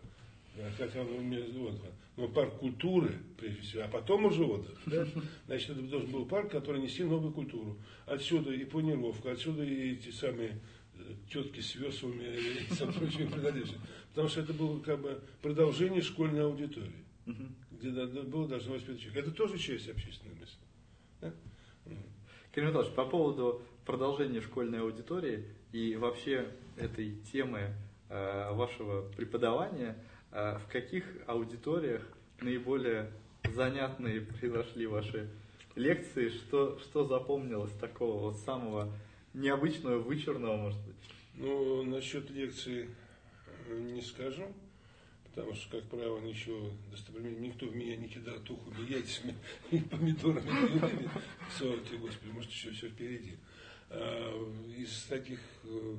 он вместо отдыха. Но парк культуры, прежде всего, а потом уже отдых. Да? Значит, это должен был парк, который неси новую культуру. Отсюда и планировка, отсюда и эти самые э, тетки с веслами и с прочими. Потому что это было как бы продолжение школьной аудитории, где было должно воспитывать человек. Это тоже часть общественной мысли. Да? Кирилл Анатольевич, по поводу продолжения школьной аудитории и вообще этой темы э, вашего преподавания, э, в каких аудиториях наиболее занятные произошли ваши лекции, что, что запомнилось такого вот самого необычного, вычурного, может быть? Ну, насчет лекции э, не скажу, потому что, как правило, ничего достопримечательного, никто в меня не кидал тухлыми яйцами и помидорами, и слава тебе, Господи, может, еще все впереди. А, из таких э,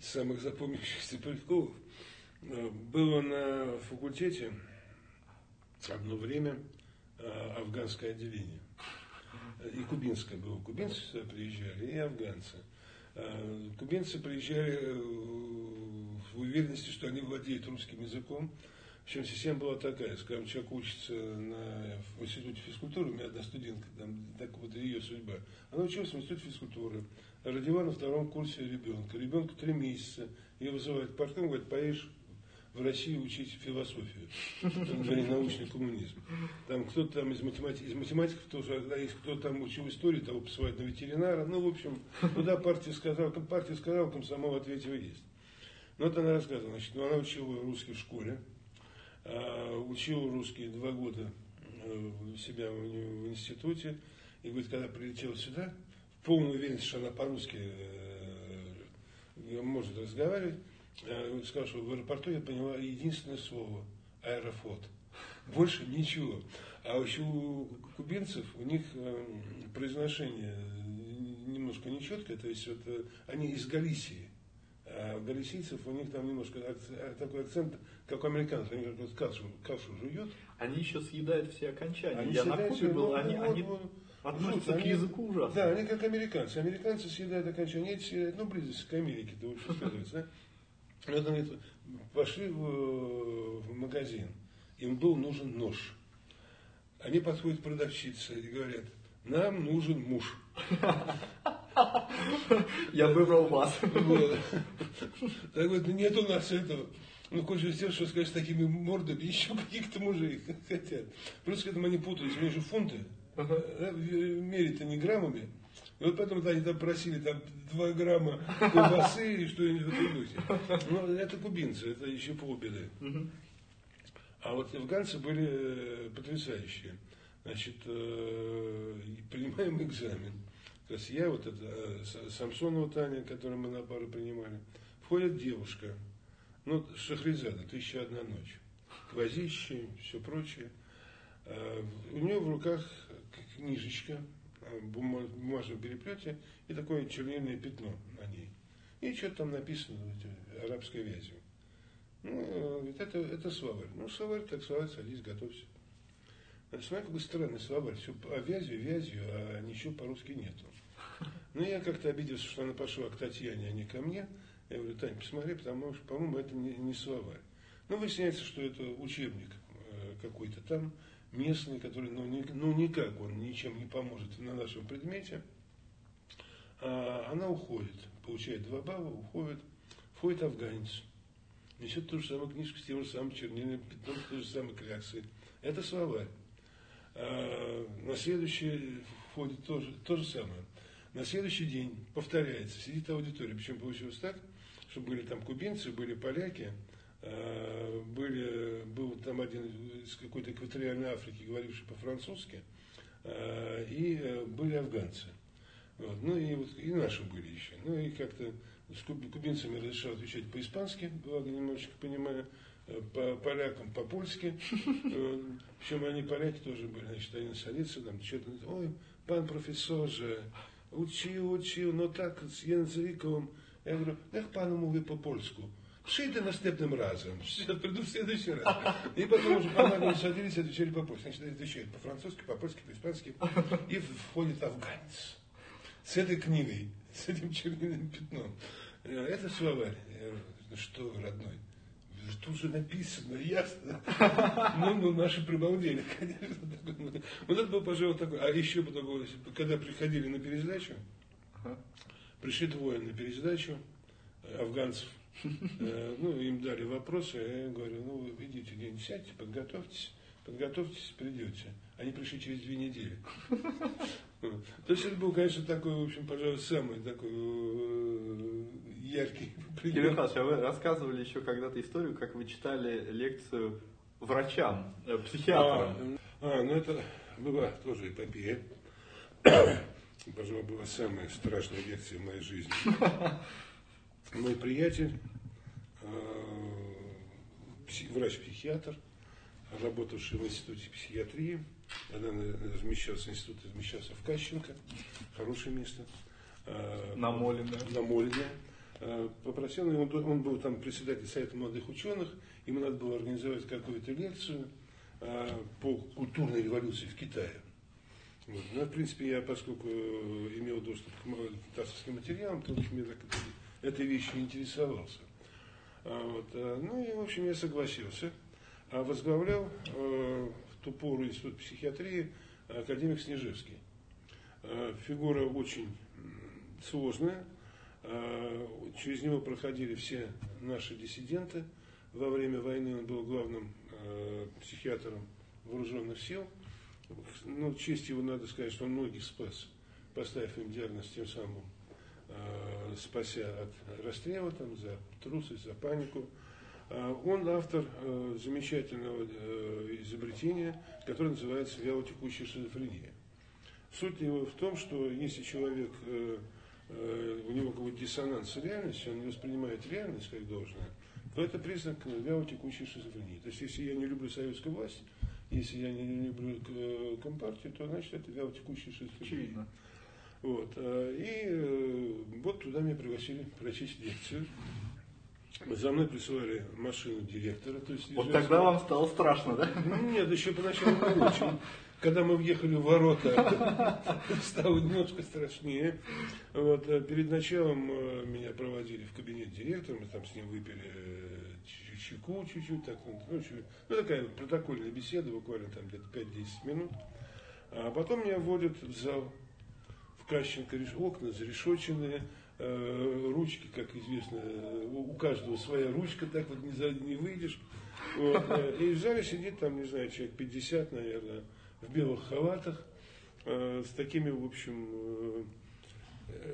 самых запомнившихся приколов э, было на факультете одно время э, афганское отделение. И кубинское было. Кубинцы приезжали, и афганцы. Кубинцы приезжали в уверенности, что они владеют русским языком, причем система была такая, скажем, человек учится на, в институте физкультуры, у меня одна студентка, там, так вот ее судьба. Она училась в институте физкультуры, родила на втором курсе ребенка. Ребенку три месяца, ее вызывает партком, говорит, поедешь в России учить философию, говорит, научный коммунизм. Там кто-то там из, математики, из математиков тоже, а если кто там учил историю, того посылают на ветеринара. Ну, в общем, куда партия сказала, партия сказала, комсомол ответил есть. Ну, вот она рассказывала, значит, ну, она учила русский в школе, а, учил русский два года э, у себя в институте. И говорит, когда прилетел сюда, в полной уверенности, что она по-русски э, может разговаривать, э, сказал, что в аэропорту я поняла единственное слово – аэрофлот. Больше ничего. А еще у кубинцев, у них произношение немножко нечеткое, то есть вот, они из Галисии. А у галисийцев у них там немножко акцент, такой акцент, как у американцев, они как кашу, кашу жуют. Они еще съедают все окончания. Они Я на Кубе был, ну, они, ну, они относятся жут, к языку ужасно. Да, они как американцы. Американцы съедают окончания, эти съедают, ну, близость к Америке, это лучше сказать, да? Это, говорит, пошли в, в магазин, им был нужен нож. Они подходят к продавщице и говорят, нам нужен муж. Я выбрал вас. Так вот, нет у нас этого. Ну, хочешь сделать, что сказать, с такими мордами, еще каких-то мужей хотят. Плюс к этому они путались, у них же фунты. Ага. Мерить-то не граммами. И вот поэтому они там просили там 2 грамма колбасы или что-нибудь в этом духе. Но это кубинцы, это еще полбеды. А вот афганцы были э, потрясающие. Значит, э, принимаем экзамен. То есть я, вот это, э, Самсонова Таня, которую мы на пару принимали, входит девушка, ну, Шахризада, «Тысяча одна ночь», гвоздище, все прочее. А, у нее в руках книжечка а, в бумажном переплете и такое чернильное пятно на ней. И что-то там написано арабской вязью. Ну, ведь это, это словарь. Ну, словарь, так словарь, садись, готовься. Смотри, какой странный словарь. Все а вязью, вязью, а ничего по-русски нету. Ну, я как-то обиделся, что она пошла к Татьяне, а не ко мне. Я говорю, Тань, посмотри, потому что, по-моему, это не, не словарь. Ну, выясняется, что это учебник э, какой-то там, местный, который, ну, ни, ну, никак он ничем не поможет на нашем предмете. А она уходит, получает два балла, уходит, входит афганец. Несет ту же самую книжку с тем же самым чернильным пятном, с той же самой кляксой. Это словарь. А, на следующий входит то же, то же самое. На следующий день повторяется, сидит аудитория. Причем получилось так, что были там кубинцы, были поляки, а, были, был там один из какой-то экваториальной Африки, говоривший по-французски, а, и э, были афганцы. Вот. Ну и, вот, и наши были еще. Ну и как-то с кубинцами разрешал отвечать по-испански, благо немножечко понимаю, э, по полякам по-польски. Э, Причем они поляки тоже были, значит, они садятся там, что-то, ой, пан профессор же, учил, учил, но так с языком. Я говорю, як пану mówię по-польску? Przyjdę następnym разом. Приду в следующий раз. И потом уже помогли садились, отвечали по-польски. Значит, отвечают по-французски, по-польски, по-испански. И входит афганец. С этой книгой, с этим чернильным пятном. Это словарь. Я говорю, ну что, родной, тут же написано, ясно. Ну, ну, наши прибалдели, конечно. Вот это был, пожалуй, такой. А еще потом, когда приходили на пересдачу, пришли двое на пересдачу, афганцев. Э, ну, им дали вопросы, я говорю, ну, идите где-нибудь сядьте, подготовьтесь, подготовьтесь, придете. Они пришли через две недели. То есть это был, конечно, такой, в общем, пожалуй, самый такой э, яркий пример. Кирилл Михайлович, а вы рассказывали еще когда-то историю, как вы читали лекцию врачам, э, психиатрам. А, а, ну это была тоже эпопея. Пожалуй, была самая страшная лекция в моей жизни. Мой приятель, э, врач-психиатр, работавший в институте психиатрии, она размещался, институт размещался в Кащенко, хорошее место. Намоленное. Намоленное. Э, попросил, он, он был там председатель Совета молодых ученых, ему надо было организовать какую-то лекцию э, по культурной революции в Китае. Вот. Ну, в принципе, я, поскольку имел доступ к ТАССовским материалам, то, в общем, я так, этой вещью интересовался. А, вот. Э, ну и, в общем, я согласился. А возглавлял э, в ту пору Институт психиатрии академик Снежевский. Э, фигура очень сложная, Э, через него проходили все наши диссиденты. Во время войны он был главным э, психиатром вооруженных сил. Ну, честь его надо сказать, что он многих спас, поставив им диагноз тем самым, э, спася от расстрела там, за трусость, за панику. Он автор замечательного изобретения, которое называется вялотекущая шизофрения. Суть его в том, что если человек Э, у него какой-то диссонанс с реальностью, он не воспринимает реальность как должное, то это признак вялотекущей шизофрении. То есть, если я не люблю советскую власть, если я не люблю э, компартию, то значит это вялотекущая шизофрения. Очевидно. Вот. Э, и вот туда меня пригласили прочесть лекцию. За мной присылали машину директора. То есть, вот тогда вам стало страшно, да? Нет, еще поначалу очень когда мы въехали в ворота, стало немножко страшнее. Вот, а перед началом э, меня проводили в кабинет директора, мы там с ним выпили э, чайку чуть-чуть, так, ну, ну, ну, такая протокольная беседа, буквально там где-то 5-10 минут. А потом меня вводят в зал, в Кащенко, окна зарешоченные, э, ручки, как известно, у каждого своя ручка, так вот не, за, не выйдешь. Вот, и в зале сидит там, не знаю, человек 50, наверное, в белых халатах, э, с такими, в общем, э,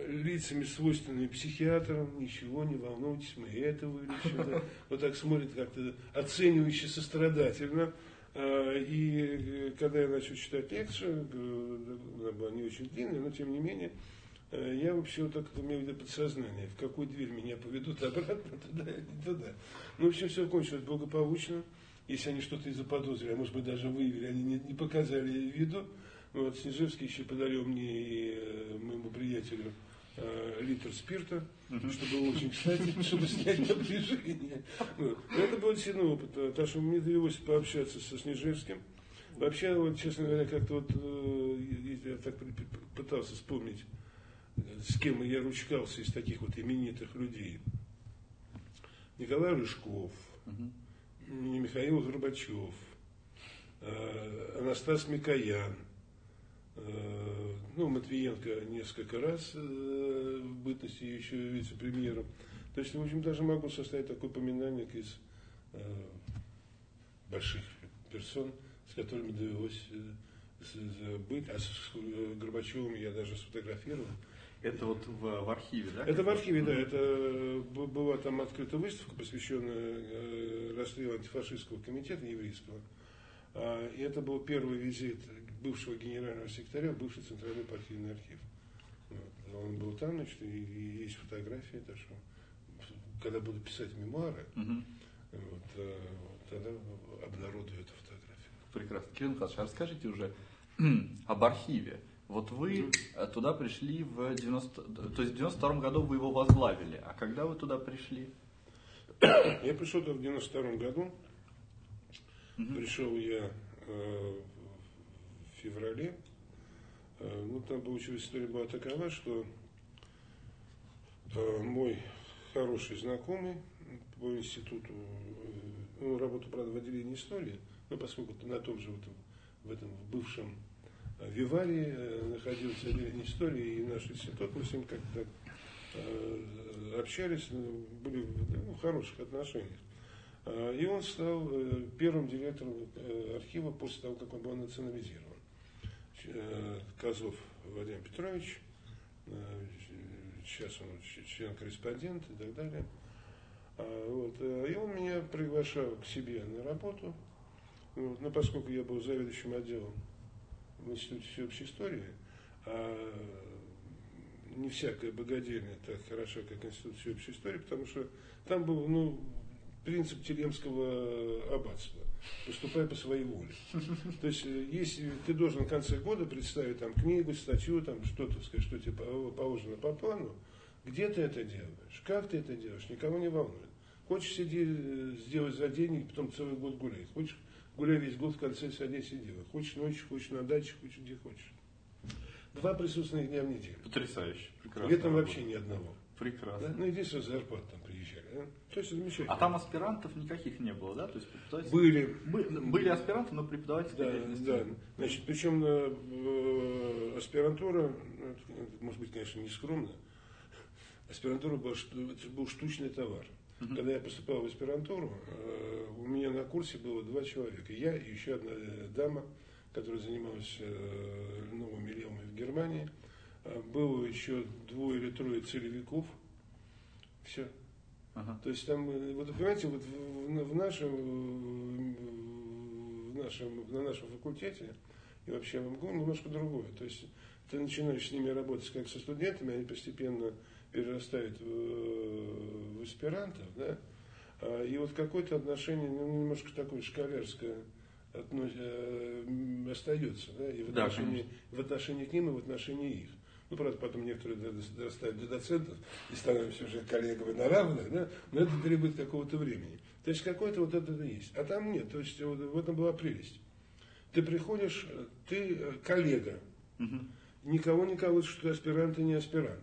лицами, свойственными психиатрам, ничего, не волнуйтесь, мы это вылечим. Да. Вот так смотрит как-то оценивающе, сострадательно. Э, и когда я начал читать лекцию, она была не очень длинная, но тем не менее, я вообще вот так имею в виду подсознание, в какую дверь меня поведут обратно, туда или туда. Ну, в общем, все кончилось благополучно если они что-то и заподозрили, а может быть даже выявили, они не, не показали виду. Вот, Снежевский еще подарил мне и э, моему приятелю э, литр спирта, uh-huh. что было очень кстати, чтобы снять напряжение. Вот. это был действительно опыт, потому что мне довелось пообщаться со Снежевским. Вообще, вот, честно говоря, как-то вот, э, я так пытался вспомнить, с кем я ручкался из таких вот именитых людей. Николай Рыжков, uh-huh. Михаил Горбачев, э, Анастас Микоян, э, ну, Матвиенко несколько раз э, в бытности еще вице-премьером. То есть, в общем, даже могу составить такой поминальник из больших персон, с которыми довелось быть. А с Горбачевым я даже сфотографировал. Это вот в, в архиве, да? Это в архиве, да. Это была там открыта выставка, посвященная э, расстрелу антифашистского комитета еврейского. А, и это был первый визит бывшего генерального секретаря бывший центральный партийный архив. Вот. Он был там, значит, и, и есть фотографии, так что когда буду писать мемуары, угу. вот, тогда обнародую эту фотографию. Прекрасно. Кирилл Михайлович, а расскажите уже об архиве. Вот вы э, туда пришли в 90... То есть в 92 году вы его возглавили. А когда вы туда пришли? Я пришел туда в 92 году. Угу. Пришел я э, в феврале. Э, ну, там получилась история была такова, что э, мой хороший знакомый по институту ну, работу, правда, в отделении истории, но поскольку на том же, вот, в этом в бывшем э, Виварии э, находился отделение истории и наш институт, мы с ним как-то э, общались, ну, были ну, в хороших отношениях. А, и он стал первым директором архива после того, как он был национализирован. Козов Владимир Петрович, сейчас он член-корреспондент и так далее. А, вот. И он меня приглашал к себе на работу. Но поскольку я был заведующим отделом в Институте всеобщей истории, а не всякая богадельня так хороша, как Институт всеобщей истории, потому что там был ну, принцип Телемского аббатства. Поступай по своей воле. То есть, э, если ты должен в конце года представить там книгу, статью, там что-то, сказать, что тебе положено по плану, где ты это делаешь, как ты это делаешь, никого не волнует. Хочешь сидеть, э, сделать за деньги, потом целый год гулять. Хочешь гуляй весь год, в конце садись и делай. Хочешь ночью, хочешь на даче, хочешь где хочешь. Два присутственных дня в неделю. Потрясающе. Прекрасно. Летом вообще ни одного. Прекрасно. Да? Ну, единственное, зарплат там приезжали. Да? То есть замечательно. А там аспирантов никаких не было, да? То есть преподаватели... Были. Были, были аспиранты, но преподаватели да, деятельности. Да, значит, причем э, аспирантура, ну, может быть, конечно, не скромно, аспирантура была, это был штучный товар. Угу. Когда я поступал в аспирантуру, э, у меня на курсе было два человека. Я и еще одна э, дама, которая занималась э, новыми левыми в Германии. Было еще двое или трое целевиков. Все. Ага. То есть там, вот понимаете, вот в, в нашем, в нашем, на нашем факультете и вообще в МГУ немножко другое. То есть ты начинаешь с ними работать как со студентами, они постепенно перерастают в, в аспирантов, да, а, и вот какое-то отношение, ну, немножко такое шкалерское относ, э, остается, да, и в отношении, да, в отношении к ним, и в отношении их. Ну, правда, потом некоторые дорастают до доцентов и становятся уже коллегами на равных, да, но это требует какого-то времени. То есть какое-то вот это есть. А там нет, то есть вот, в этом была прелесть. Ты приходишь, ты э, коллега, угу. никого не колышешь, что ты аспирант и не аспирант.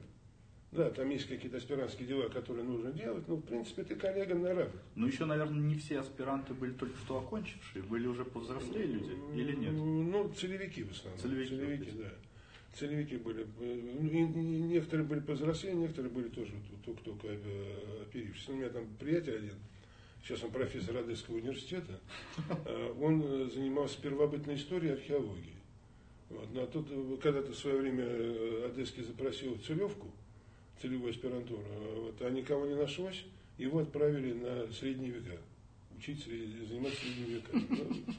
Да, там есть какие-то аспирантские дела, которые нужно делать, но в принципе ты коллега на равных. Ну еще, наверное, не все аспиранты были только что окончившие, были уже повзрослее люди или нет? Ну, целевики в основном. Целевики, целевики да. Целевики были, ну, некоторые были повзрослее, некоторые были тоже только-только э, оперившиеся. У меня там приятель один, сейчас он профессор Одесского университета, э, он э, занимался первобытной историей и археологией. Вот. Ну, а тут когда-то в свое время Одесский запросил целевку, целевой аспирантуру. Вот, а никого не нашлось, его отправили на средние века. Учить, заниматься средними веками. Ну,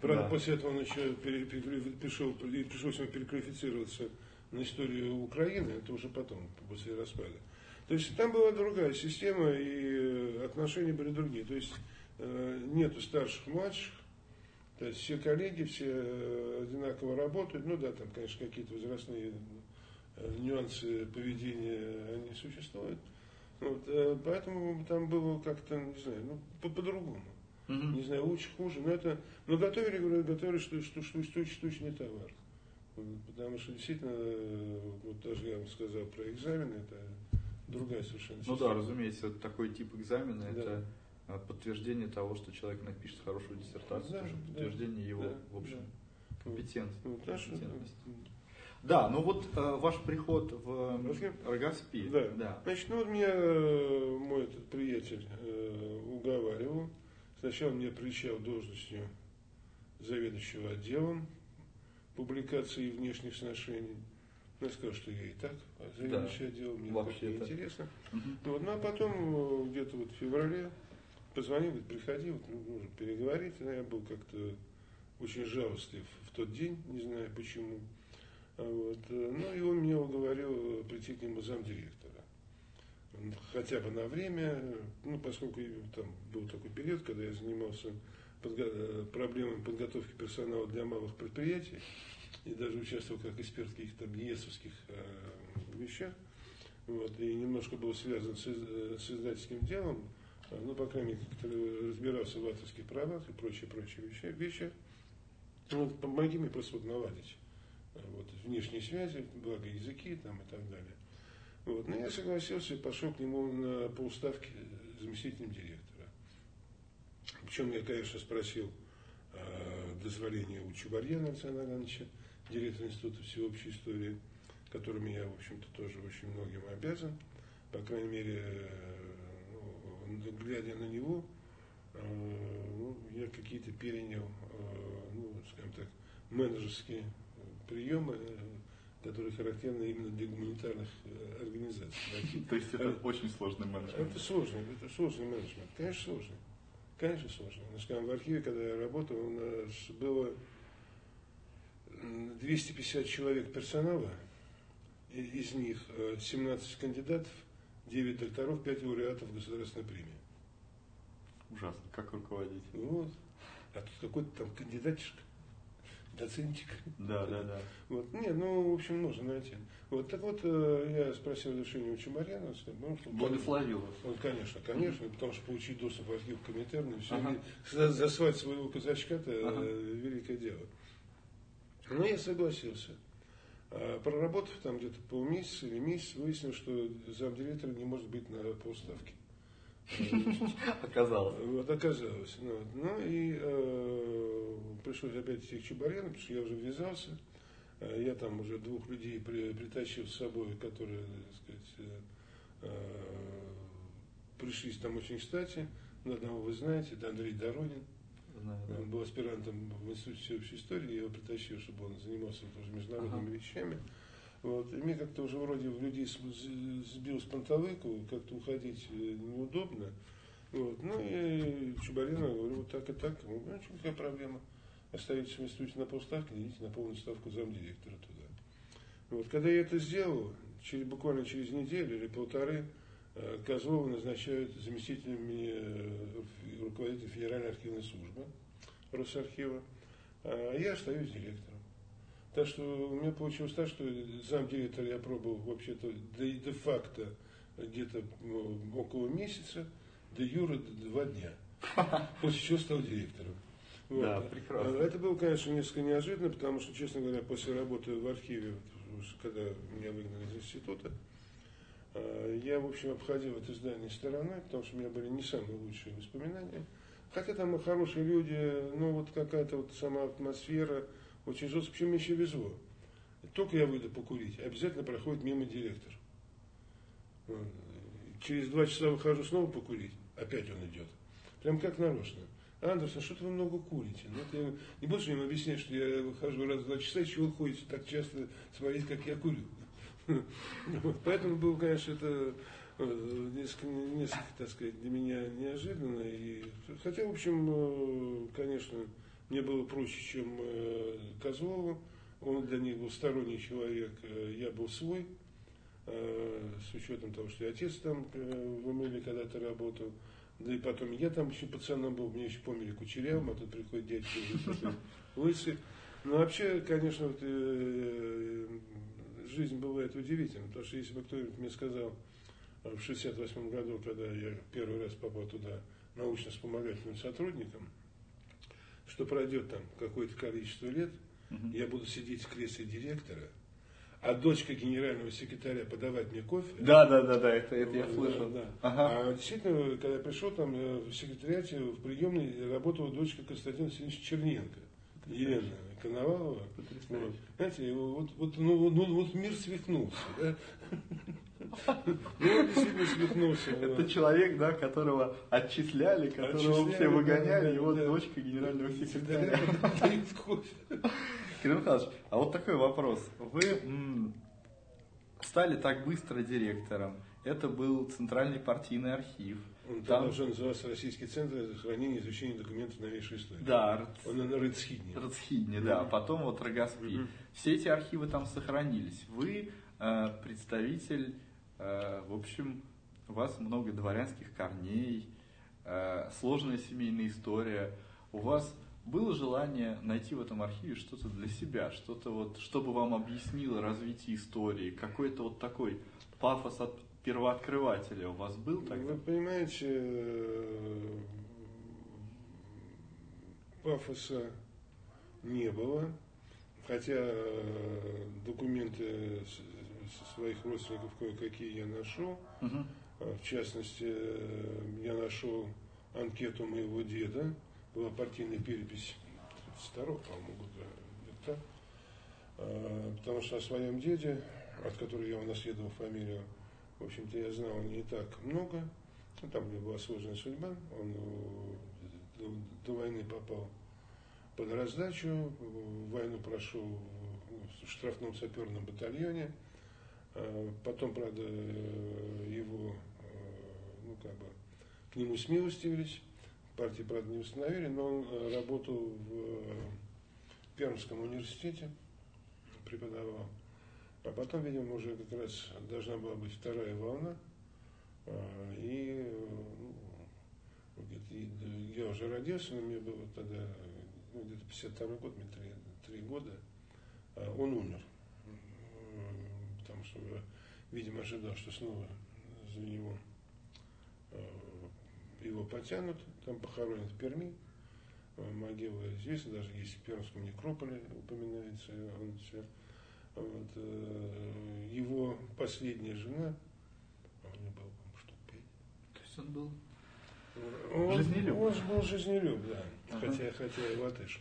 правда, да. после этого он еще пере, пере, пришел, пришлось ему переквалифицироваться на историю Украины, это уже потом, после распада. То есть там была другая система, и отношения были другие. То есть э, нету старших, младших, то есть все коллеги, все одинаково работают. Ну да, там, конечно, какие-то возрастные Э, нюансы поведения, они существуют. Вот, э, поэтому там было как-то, не знаю, ну, по-другому. По угу. Не знаю, лучше, хуже. Но это. Но готовили, говорю, готовили что, что, что, что, штучный товар. Потому что действительно, э, вот даже я вам сказал про экзамены, это другая совершенно система. Ну да, разумеется, такой тип экзамена да. это подтверждение того, что человек напишет хорошую диссертацию, да, тоже подтверждение да, его, да, в общем, да. компетентности. Да, ну вот э, ваш приход в Рогоспи. Да. да. Значит, ну вот меня э, мой этот приятель э, уговаривал. Сначала мне причал должностью заведующего отделом публикации и внешних сношений. Ну, я сказал, что я и так заведующий да. отдел, мне Вообще так интересно. Угу. Вот, ну, а потом э, где-то вот в феврале позвонил, говорит, приходи, вот, ну, нужно переговорить. Ну, я был как-то очень жалостлив в тот день, не знаю почему. Вот. Ну и он меня уговорил прийти к нему замдиректора. Хотя бы на время, ну поскольку там был такой период, когда я занимался подго- проблемами подготовки персонала для малых предприятий и даже участвовал как эксперт в каких-то ЕСовских э, вещах. Вот, и немножко был связан с, с издательским делом, ну, по крайней мере, разбирался в авторских правах и прочие-прочие вещи. вещи. Вот, помоги мне просто вот наладить вот, внешние связи, благо языки там и так далее. Вот. Но я согласился и пошел к нему на, по уставке заместителем директора. Причем я, конечно, спросил э, дозволения у Чубарьяна Александра Ивановича, директора Института всеобщей истории, которым я, в общем-то, тоже очень многим обязан. По крайней мере, ну, глядя на него, ну, я какие-то перенял, ну, скажем так, менеджерские приемы, которые характерны именно для гуманитарных организаций. То есть это очень сложный менеджмент? Это сложный, это сложный менеджмент, конечно, сложный. Конечно, сложно. Скажем, в архиве, когда я работал, у нас было 250 человек персонала, из них 17 кандидатов, 9 докторов, 5 лауреатов государственной премии. Ужасно. Как руководить? Вот. А тут какой-то там кандидатчик, доцентик. Да, да, да. Вот. Не, ну, в общем, нужно найти. Вот так вот э, я спросил разрешение у Чемарьяна. Ну, Благословил вас. Вот, конечно, конечно, mm-hmm. потому что получить доступ в архив Коминтерна, все, ага. засвать своего казачка-то ага. великое дело. Но я согласился. А, проработав там где-то полмесяца или месяц, выяснил, что замдиректора не может быть на полставки. Оказалось. Вот оказалось. Ну, ну и э, пришлось опять идти к Чебаряну, потому что я уже ввязался. Э, я там уже двух людей при, притащил с собой, которые, так сказать, э, э, пришлись там очень кстати. Ну, одного вы знаете, это Андрей Доронин. Знаю, да. Он был аспирантом в Институте всеобщей истории, я его притащил, чтобы он занимался тоже международными ага. вещами. Вот. И мне как-то уже вроде людей сбил с панталыку, как-то уходить э, неудобно. Вот. Ну и Чубарина говорю, вот так и так. Ну, что какая проблема? Оставить в институте на полставки, идите на полную ставку замдиректора туда. Вот. Когда я это сделал, через, буквально через неделю или полторы, э, Козлова назначают заместителем э, руководителя Федеральной архивной службы Росархива, а я остаюсь директором. Так что у меня получилось так, что замдиректора я пробовал вообще-то де-факто где-то ну, около месяца, до Юра два дня. После чего стал директором. Вот. Да, прекрасно. Это было, конечно, несколько неожиданно, потому что, честно говоря, после работы в архиве, когда меня выгнали из института, а, я, в общем, обходил это здание стороной, потому что у меня были не самые лучшие воспоминания. Хотя там хорошие люди, ну вот какая-то вот сама атмосфера, очень жестко. Почему мне еще везло? Только я выйду покурить, обязательно проходит мимо директор. Через два часа выхожу снова покурить, опять он идет. Прям как нарочно. Андерсон, что-то вы много курите. Ну, это не будешь им объяснять, что я выхожу раз в два часа, чего вы ходите так часто смотреть, как я курю. Поэтому было, конечно, это э, несколько, несколько, так сказать, для меня неожиданно. И, хотя, в общем, э, конечно, мне было проще, чем э, Козлову. Он для них был сторонний человек, э, я был свой. Э, с учетом того, что и отец там в Эмиле когда-то работал. Да и потом я там еще пацаном был, мне еще помнили кучерявым, а тут приходит дядька лысый. Но вообще, конечно, вот, э, жизнь бывает удивительна, потому что если бы кто-нибудь мне сказал в 68 году, когда я первый раз попал туда научно-вспомогательным сотрудником, что пройдет там какое-то количество лет, угу. я буду сидеть в кресле директора, а дочка генерального секретаря подавать мне кофе. Да, да, да, да, это, это я слышал. Да, да. Ага. А действительно, когда я пришел там э, в секретариате, в приемной работала дочка Константина Васильевича Черненко. Елена Коновалова. Вот. Знаете, вот, вот, ну, ну, вот мир свихнулся. Да? Ну, действительно свихнулся. Это человек, да, которого отчисляли, которого все выгоняли, вот дочка генерального секретаря. Кирилл Михайлович, а вот такой вопрос. Вы стали так быстро директором. Это был Центральный партийный архив. Он там уже назывался Российский центр хранения и изучения документов новейшей истории. Да. Он на Рыцхидне. Рыцхидне, да. Потом вот Рогоспи. Все эти архивы там сохранились. Вы э, представитель в общем, у вас много дворянских корней, э, сложная семейная история. У вас было желание найти в этом архиве что-то для себя, что-то вот, чтобы вам объяснило развитие истории, какой-то вот такой пафос от первооткрывателя у вас был тогда? Вы понимаете, э, пафоса не было, хотя документы своих родственников кое-какие я нашел. Угу. В частности, э, я нашел анкету моего деда, была партийная перепись 32 по-моему, года, где-то, а, потому что о своем деде, от которого я унаследовал фамилию, в общем-то, я знал не так много. Ну, там у него была сложная судьба. Он до, до войны попал под раздачу, войну прошел в штрафном саперном батальоне. А, потом, правда, его, ну, как бы, к нему смилостивились партии, правда, не установили, но он э, работал в э, Пермском университете, преподавал. А потом, видимо, уже как раз должна была быть вторая волна. А, и ну, я уже родился, но мне было тогда ну, где-то 52 год, мне три, три года. А он умер. Что, видимо, ожидал, что снова за него его потянут, там похоронят в Перми. Э, могила известна, даже есть в Пермском некрополе упоминается он все. Вот, э, его последняя жена, а у него было, по-моему, штук пять. То есть он был он, жизнелюб? Он же был жизнелюб, да. Ага. Хотя, хотя и латыш.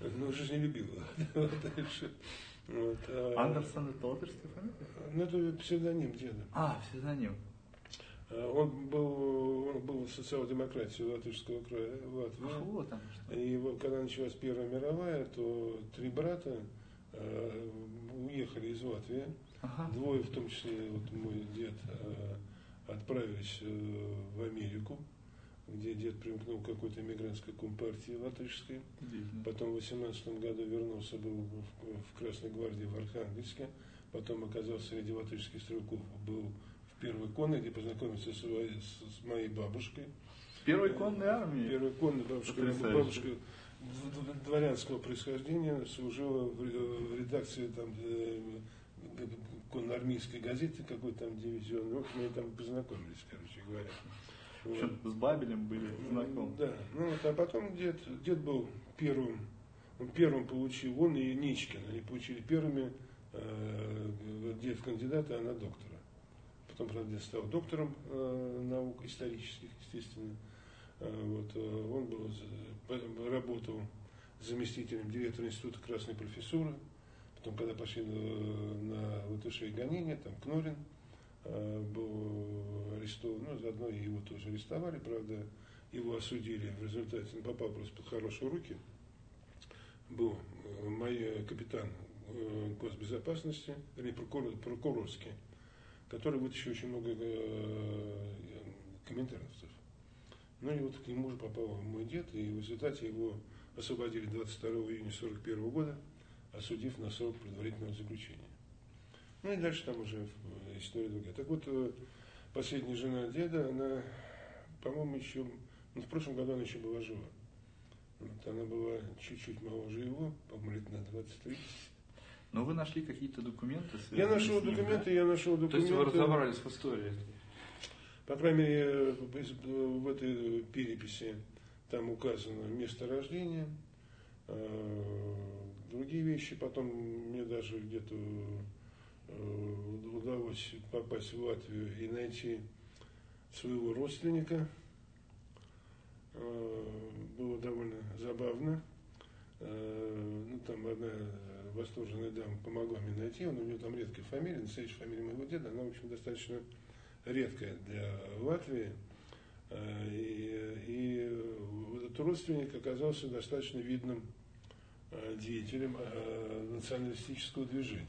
Но жизнелюбил латыш. Вот, а... Андерсон это латышская фамилия? Ну, это псевдоним деда. А, псевдоним. Э, он был, он был социал-демократии Латышского края, Латвии. Ах, вот там что. И когда началась Первая мировая, то три брата э, уехали из Латвии. Ага. Двое, в том числе вот мой дед, э, отправились э, в Америку, где дед примкнул к какой-то эмигрантской компартии латышской. Видно. Потом в 18 году вернулся, был в, в Красной гвардии в Архангельске. Потом оказался среди латышских стрелков, был первой конной, где познакомился с, с, моей бабушкой. Первой конной армии? Первой конной бабушкой. Бабушка дворянского происхождения служила в редакции там, э, конноармейской газеты, какой-то там дивизион. В общем, они там познакомились, короче говоря. Вот. С Бабелем были знакомы. Да. Ну, вот, а потом дед, дед был первым, он первым получил, он и Ничкин, они получили первыми э, дед кандидата, а она доктора потом, правда, стал доктором э, наук исторических, естественно. Э, вот, э, он был, работал заместителем директора Института Красной профессуры. Потом, когда пошли на, на латышей гонения, там Кнорин э, был арестован, ну, заодно его тоже арестовали, правда, его осудили в результате, он попал просто под хорошие руки. Был э, мой капитан э, госбезопасности, или прокурор, прокурорский, который вытащил очень много э, комментариев. Ну и вот к нему же попал мой дед, и в результате его освободили 22 июня 1941 года, осудив на срок предварительного заключения. Ну и дальше там уже история другая. Так вот, э, последняя жена деда, она, по-моему, еще, ну, в прошлом году она еще была жива. Вот, она была чуть-чуть моложе его, по-моему, лет на 23. Но вы нашли какие-то документы? Я нашел ним, документы, да? я нашел документы. То есть вы разобрались в истории? По крайней мере, в этой переписи там указано место рождения, а, другие вещи. Потом мне даже где-то э, удалось попасть в Латвию и найти своего родственника. А, было довольно забавно. А, ну, там одна восторженная дама помогла мне найти, он у него там редкая фамилия, настоящая фамилия моего деда, она, в общем, достаточно редкая для Латвии. Э, и, и этот родственник оказался достаточно видным э, деятелем э, националистического движения.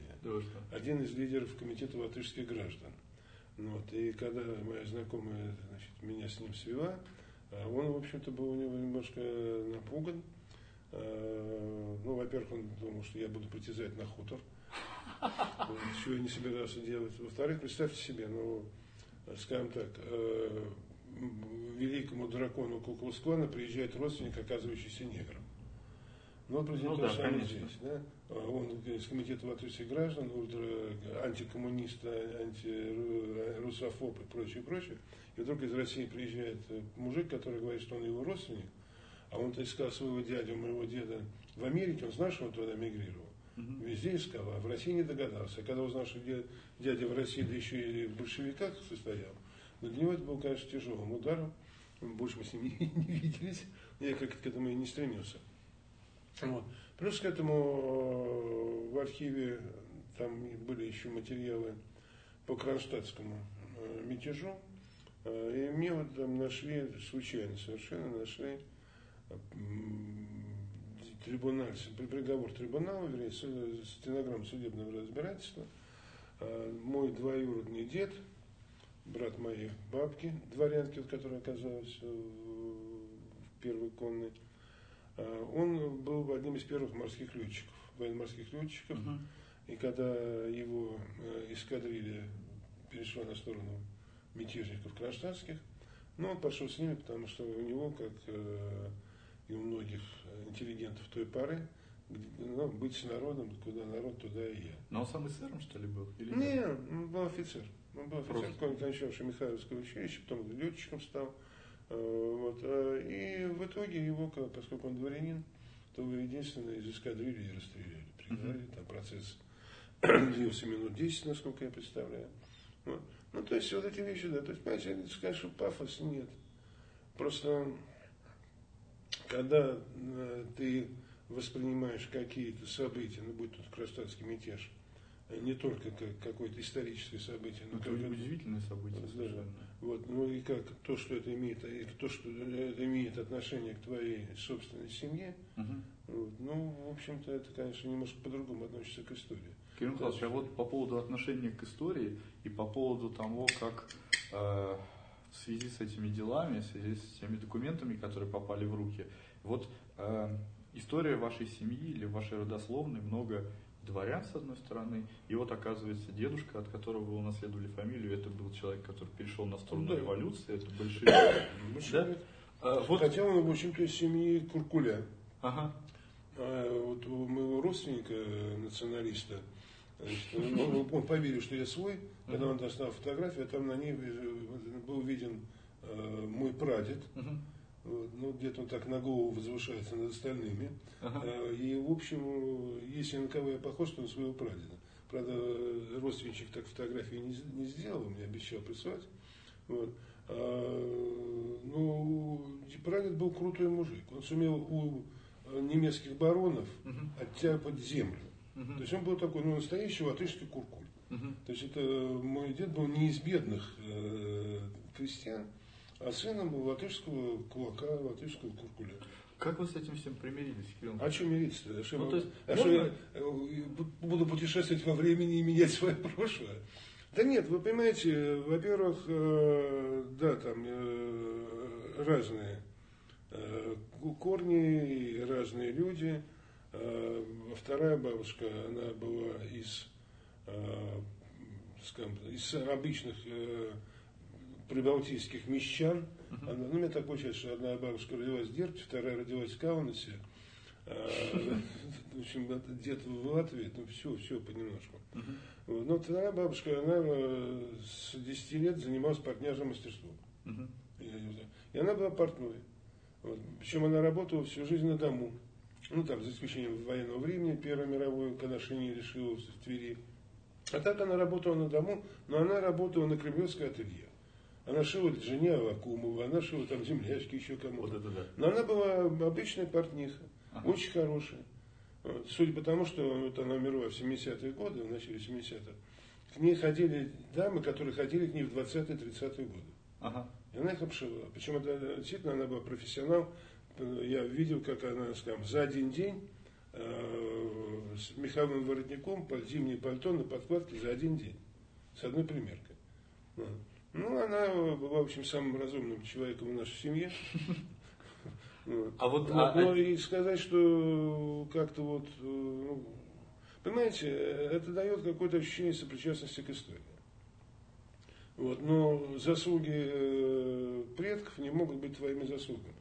Один из лидеров комитета латышских граждан. Вот. И когда моя знакомая значит, меня с ним свела, он, в общем-то, был у него немножко напуган, Э, ну, во-первых, он думал, что я буду притязать на хутор, чего я не собирался делать. Во-вторых, представьте себе, ну, скажем так, э, великому дракону Куклусквана приезжает родственник, оказывающийся негром. Ну, вот президент ну, да, здесь, да? Он из комитета латвийских граждан, ультра, антикоммунист, антирусофоб и прочее, прочее. И вдруг из России приезжает мужик, который говорит, что он его родственник, а он-то искал своего дядю, моего деда в Америке, он знал, что он туда мигрировал. Угу. Везде искал, а в России не догадался. А когда узнал, что дядя в России, да еще и в большевиках состоял, но для него это был, конечно, тяжелым ударом. Больше мы с ним не, не виделись. Я как к этому и не стремился. Вот. Плюс к этому э, в архиве там были еще материалы по кронштадтскому э, мятежу. Э, и мне вот там нашли, случайно совершенно нашли трибунал, приговор трибунала, вернее, стенограмм судебного разбирательства. Мой двоюродный дед, брат моей бабки, дворянки, которая оказалась в первой конной, он был одним из первых морских летчиков, военно-морских летчиков. Uh-huh. И когда его э, эскадрилья перешла на сторону мятежников кронштадтских, ну, он пошел с ними, потому что у него, как э, и у многих интеллигентов той поры, ну, быть с народом, куда народ, туда и я. Но он сам эсером, что ли, был? Или нет, он был офицер. Он был офицер, кончавший Михайловское училище, потом летчиком стал. Э, вот. Э, и в итоге его, поскольку он дворянин, то его единственное из эскадрильи расстреляли. Пригнали, там процесс длился минут 10, насколько я представляю. Вот. Ну, то есть, вот эти вещи, да, то есть, понимаете, сказать, что пафос нет. Просто, когда э, ты воспринимаешь какие-то события, ну, будь тут Кронштадтский мятеж, не только как какое-то историческое событие, но это как удивительное событие да. Вот, ну и как то, что это имеет, и то, что это имеет отношение к твоей собственной семье, угу. вот, ну, в общем-то, это, конечно, немножко по-другому относится к истории. Кирилл Михайлович, а вот по поводу отношения к истории и по поводу того, как э, в связи с этими делами, в связи с теми документами, которые попали в руки, вот э, история вашей семьи или вашей родословной много дворян, с одной стороны, и вот оказывается дедушка, от которого вы унаследовали фамилию, это был человек, который перешел на сторону да. революции, это большие... Да? А, вот... Хотя он, в общем-то, из семьи Куркуля. Ага. А вот у моего родственника, националиста, значит, он, он поверил, что я свой, когда он достал фотографию, а там на ней был виден э, мой прадед. Uh-huh ну, где-то он так на голову возвышается над остальными. Ага. Э, и, в общем, если на кого я похож, то на своего прадеда. Правда, родственничек так фотографии не, не сделал, мне обещал прислать. Вот. А, ну, прадед был крутой мужик. Он сумел у немецких баронов угу. оттяпать землю. Угу. То есть он был такой, ну, настоящий латышский куркуль. Угу. То есть это мой дед был не из бедных э, крестьян, а сыном латышского кулака, латышского куркуля. Как вы с этим всем примирились, Кирилл? А что мириться-то? А что, ну, есть, а можно... что я э, буду путешествовать во времени и менять свое прошлое? Да нет, вы понимаете, во-первых, э, да, там э, разные корни разные люди. Вторая бабушка, она была из, скажем, из обычных прибалтийских мещан. Uh-huh. Она, ну, мне так получается, что одна бабушка родилась в Дербте, вторая родилась в Каунасе. А, в общем, где-то в Латвии, ну, все, все понемножку. Но вторая бабушка, она э, с 10 лет занималась портняжным мастерством. И она была портной. Причем она работала всю жизнь на дому. Ну, там, за исключением военного времени, Первой мировой, когда Шини решила в Твери. А так она работала на дому, но она работала на кремлевской ателье. Она шила жене Авакумова, она шила там землячки еще кому-то. Вот да. Но она была обычная портниха, ага. очень хорошая. Вот. Судя по тому, что вот она умерла в 70-е годы, в начале 70-х, к ней ходили дамы, которые ходили к ней в 20-30-е годы. Ага. И она их обшивала. Причем это, действительно она была профессионал. Я видел, как она, скажем, за один день э, с меховым воротником под зимнее пальто на подкладке за один день. С одной примеркой. Ну, она была, в общем, самым разумным человеком в нашей семье. А вот, а, но а... и сказать, что как-то вот, э, ну, понимаете, это дает какое-то ощущение сопричастности к истории. Вот, но заслуги э, предков не могут быть твоими заслугами.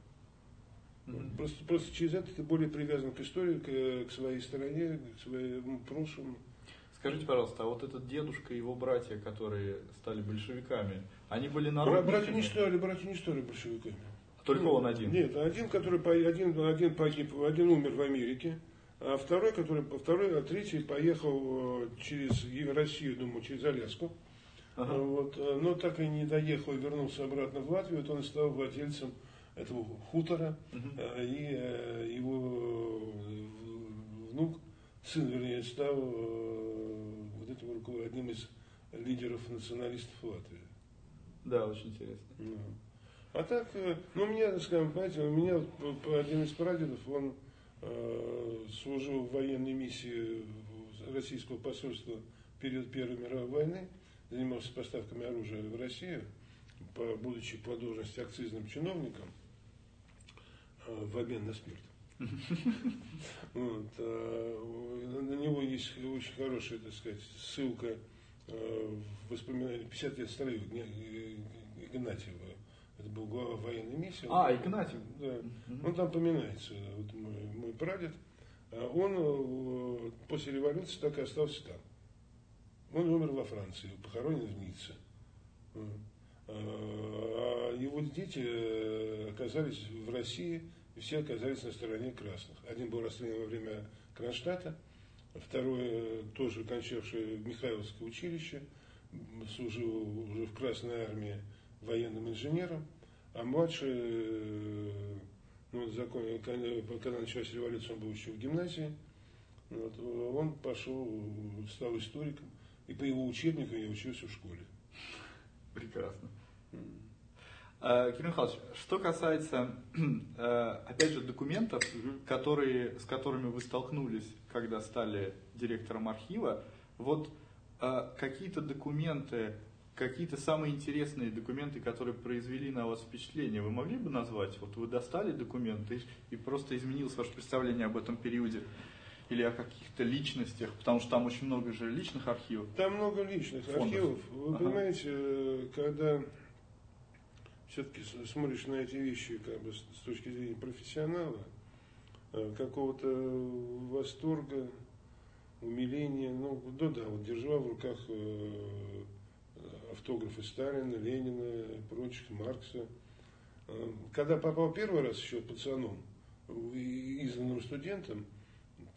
Mm-hmm. Просто, просто через это ты более привязан к истории, к, к своей стране, к своему прошлому. Скажите, пожалуйста, а вот этот дедушка и его братья, которые стали большевиками, они были народными? Братья не стали, братья не стали большевиками. Только ну, он один? Нет, один, который один, один погиб, один умер в Америке, а второй, который, второй, а третий поехал э, через Россию, думаю, через Аляску. Ага. Вот, э, но так и не доехал, вернулся обратно в Латвию, вот он стал владельцем этого хутора, угу. и его внук, сын, вернее, стал вот этим одним из лидеров националистов Латвии. Да, очень интересно. Ну. А так, ну, у меня, скажем, понимаете, у меня один из прадедов, он э, служил в военной миссии российского посольства в период Первой мировой войны, занимался поставками оружия в Россию, по, будучи по должности акцизным чиновником э, в обмен на спирт. Вот, а, на него есть очень хорошая, так сказать, ссылка э, в воспоминания 50 лет старые Игнатьева. Это был глава военной миссии. А, Игнатьев. Да. Он там поминается, вот мой, мой прадед. А он э, после революции так и остался там. Он умер во Франции, похоронен в Ницце. А его дети э, оказались в России, все оказались на стороне красных. Один был расстрелян во время Кронштадта, второй э, тоже кончавший в Михайловское училище, служил уже в Красной армии военным инженером, а младший, ну, закон, когда началась революция, он был еще в гимназии, вот, он пошел, стал историком, и по его учебнику я учился в школе. Прекрасно. А, Кирилл Михайлович, что касается, э, опять же, документов, которые, с которыми вы столкнулись, когда стали директором архива, вот э, какие-то документы, какие-то самые интересные документы, которые произвели на вас впечатление, вы могли бы назвать? Вот вы достали документы и просто изменилось ваше представление об этом периоде или о каких-то личностях, потому что там очень много же личных архивов. Там много личных фондов. архивов. Вы ага. понимаете, э, когда все-таки смотришь на эти вещи как бы с точки зрения профессионала, э, какого-то восторга, умиления, ну да, да, вот держала в руках э, автографы Сталина, Ленина, прочих, Маркса. Когда попал первый раз еще пацаном, изданным студентом,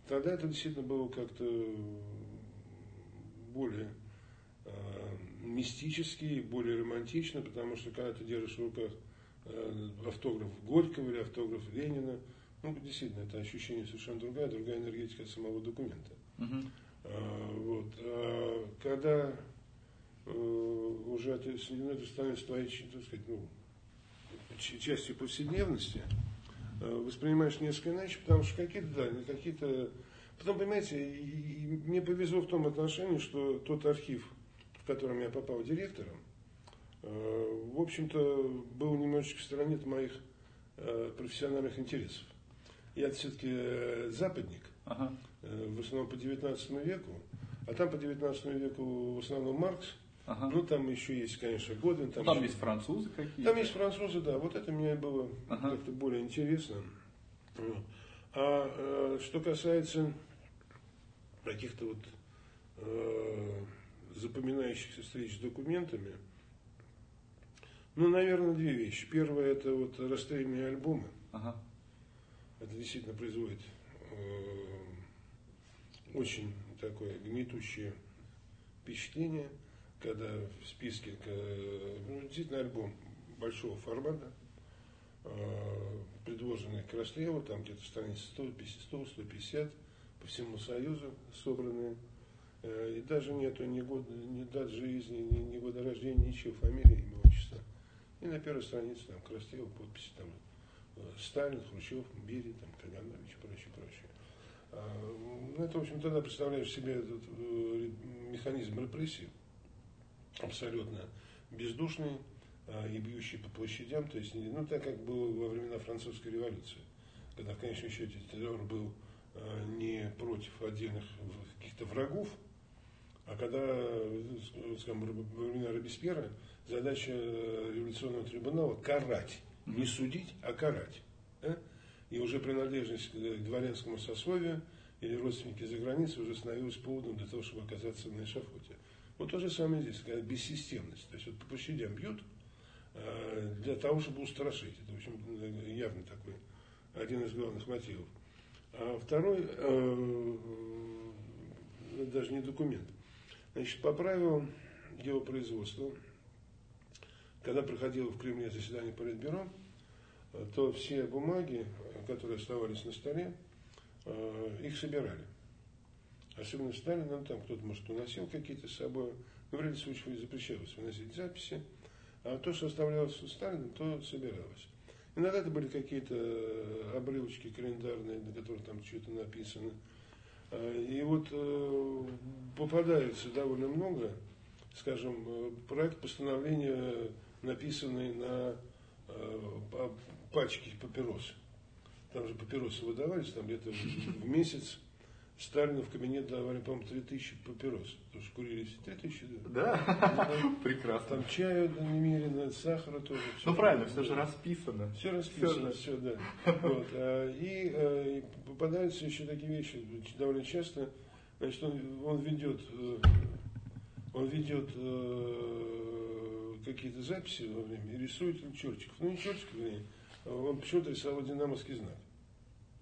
Тогда это действительно было как-то более э, мистически, более романтично, потому что когда ты держишь в руках э, автограф Горького или автограф Ленина, ну, действительно, это ощущение совершенно другая, другая энергетика самого документа. Uh-huh. А, вот. А, когда э, уже это, ну, это становится твоей, так сказать, ну, частью повседневности, воспринимаешь несколько иначе, потому что какие-то, да, какие-то... Потом, понимаете, и, и мне повезло в том отношении, что тот архив, в котором я попал директором, э, в общем-то, был немножечко в стороне от моих э, профессиональных интересов. Я все-таки западник, ага. в основном по 19 веку, а там по 19 веку в основном Маркс – Ага. Ну, там еще есть, конечно, Годвин. Там, ну, там еще... есть французы какие-то. Там есть французы, да. Вот это мне было ага. как-то более интересно. А э, что касается каких-то вот э, запоминающихся встреч с документами, ну, наверное, две вещи. Первое, это вот расстрельные альбомы. Ага. Это действительно производит э, очень такое гнетущее впечатление – когда в списке, ну, действительно альбом большого формата, а, предложенный к расстрелу, там где-то страниц 100-150 по всему Союзу собранные. Э, и даже нету ни, года, ни дат жизни, ни, ни года рождения, ничего, фамилии, имя, отчество. И на первой странице там к расстрелу подписи там э, Сталин, Хрущев, Берия, там, Каганович и прочее, прочее. Ну, это, в общем, тогда представляешь себе этот э, механизм репрессии абсолютно бездушный а, и бьющий по площадям, то есть, ну, так как было во времена французской революции, когда в конечном счете террор был а, не против отдельных каких-то врагов, а когда, скажем, во времена Робеспьера задача революционного трибунала карать, не судить, а карать. Да? И уже принадлежность к дворянскому сословию или родственники за границей уже становилась поводом для того, чтобы оказаться на эшафоте. Вот то же самое здесь, какая бессистемность. То есть вот по площадям бьют э, для того, чтобы устрашить. Это, в общем, явно такой один из главных мотивов. А второй, э, даже не документ. Значит, по правилам его производства, когда проходило в Кремле заседание Политбюро, то все бумаги, которые оставались на столе, их собирали. Особенно Сталин, ну, там кто-то, может, уносил какие-то с собой, но в ряде случаев запрещалось выносить записи, а то, что оставлялось у Сталина, то собиралось. Иногда это были какие-то обрывочки календарные, на которых там что-то написано. И вот попадается довольно много, скажем, проект постановления, написанный на пачке папирос. Там же папиросы выдавались, там где-то в месяц Сталину в кабинет давали, по-моему, 3000 папирос. Потому что курили все 3000, да? Да, прекрасно. Там чаю немерено, сахара тоже. Ну правильно, все же расписано. Все расписано, все, да. Вот. А, и, а, и попадаются еще такие вещи довольно часто. Значит, он, он ведет, э, он ведет э, какие-то записи во время и рисует чертиков. Ну не чертиков. Он почему-то рисовал динамовский знак.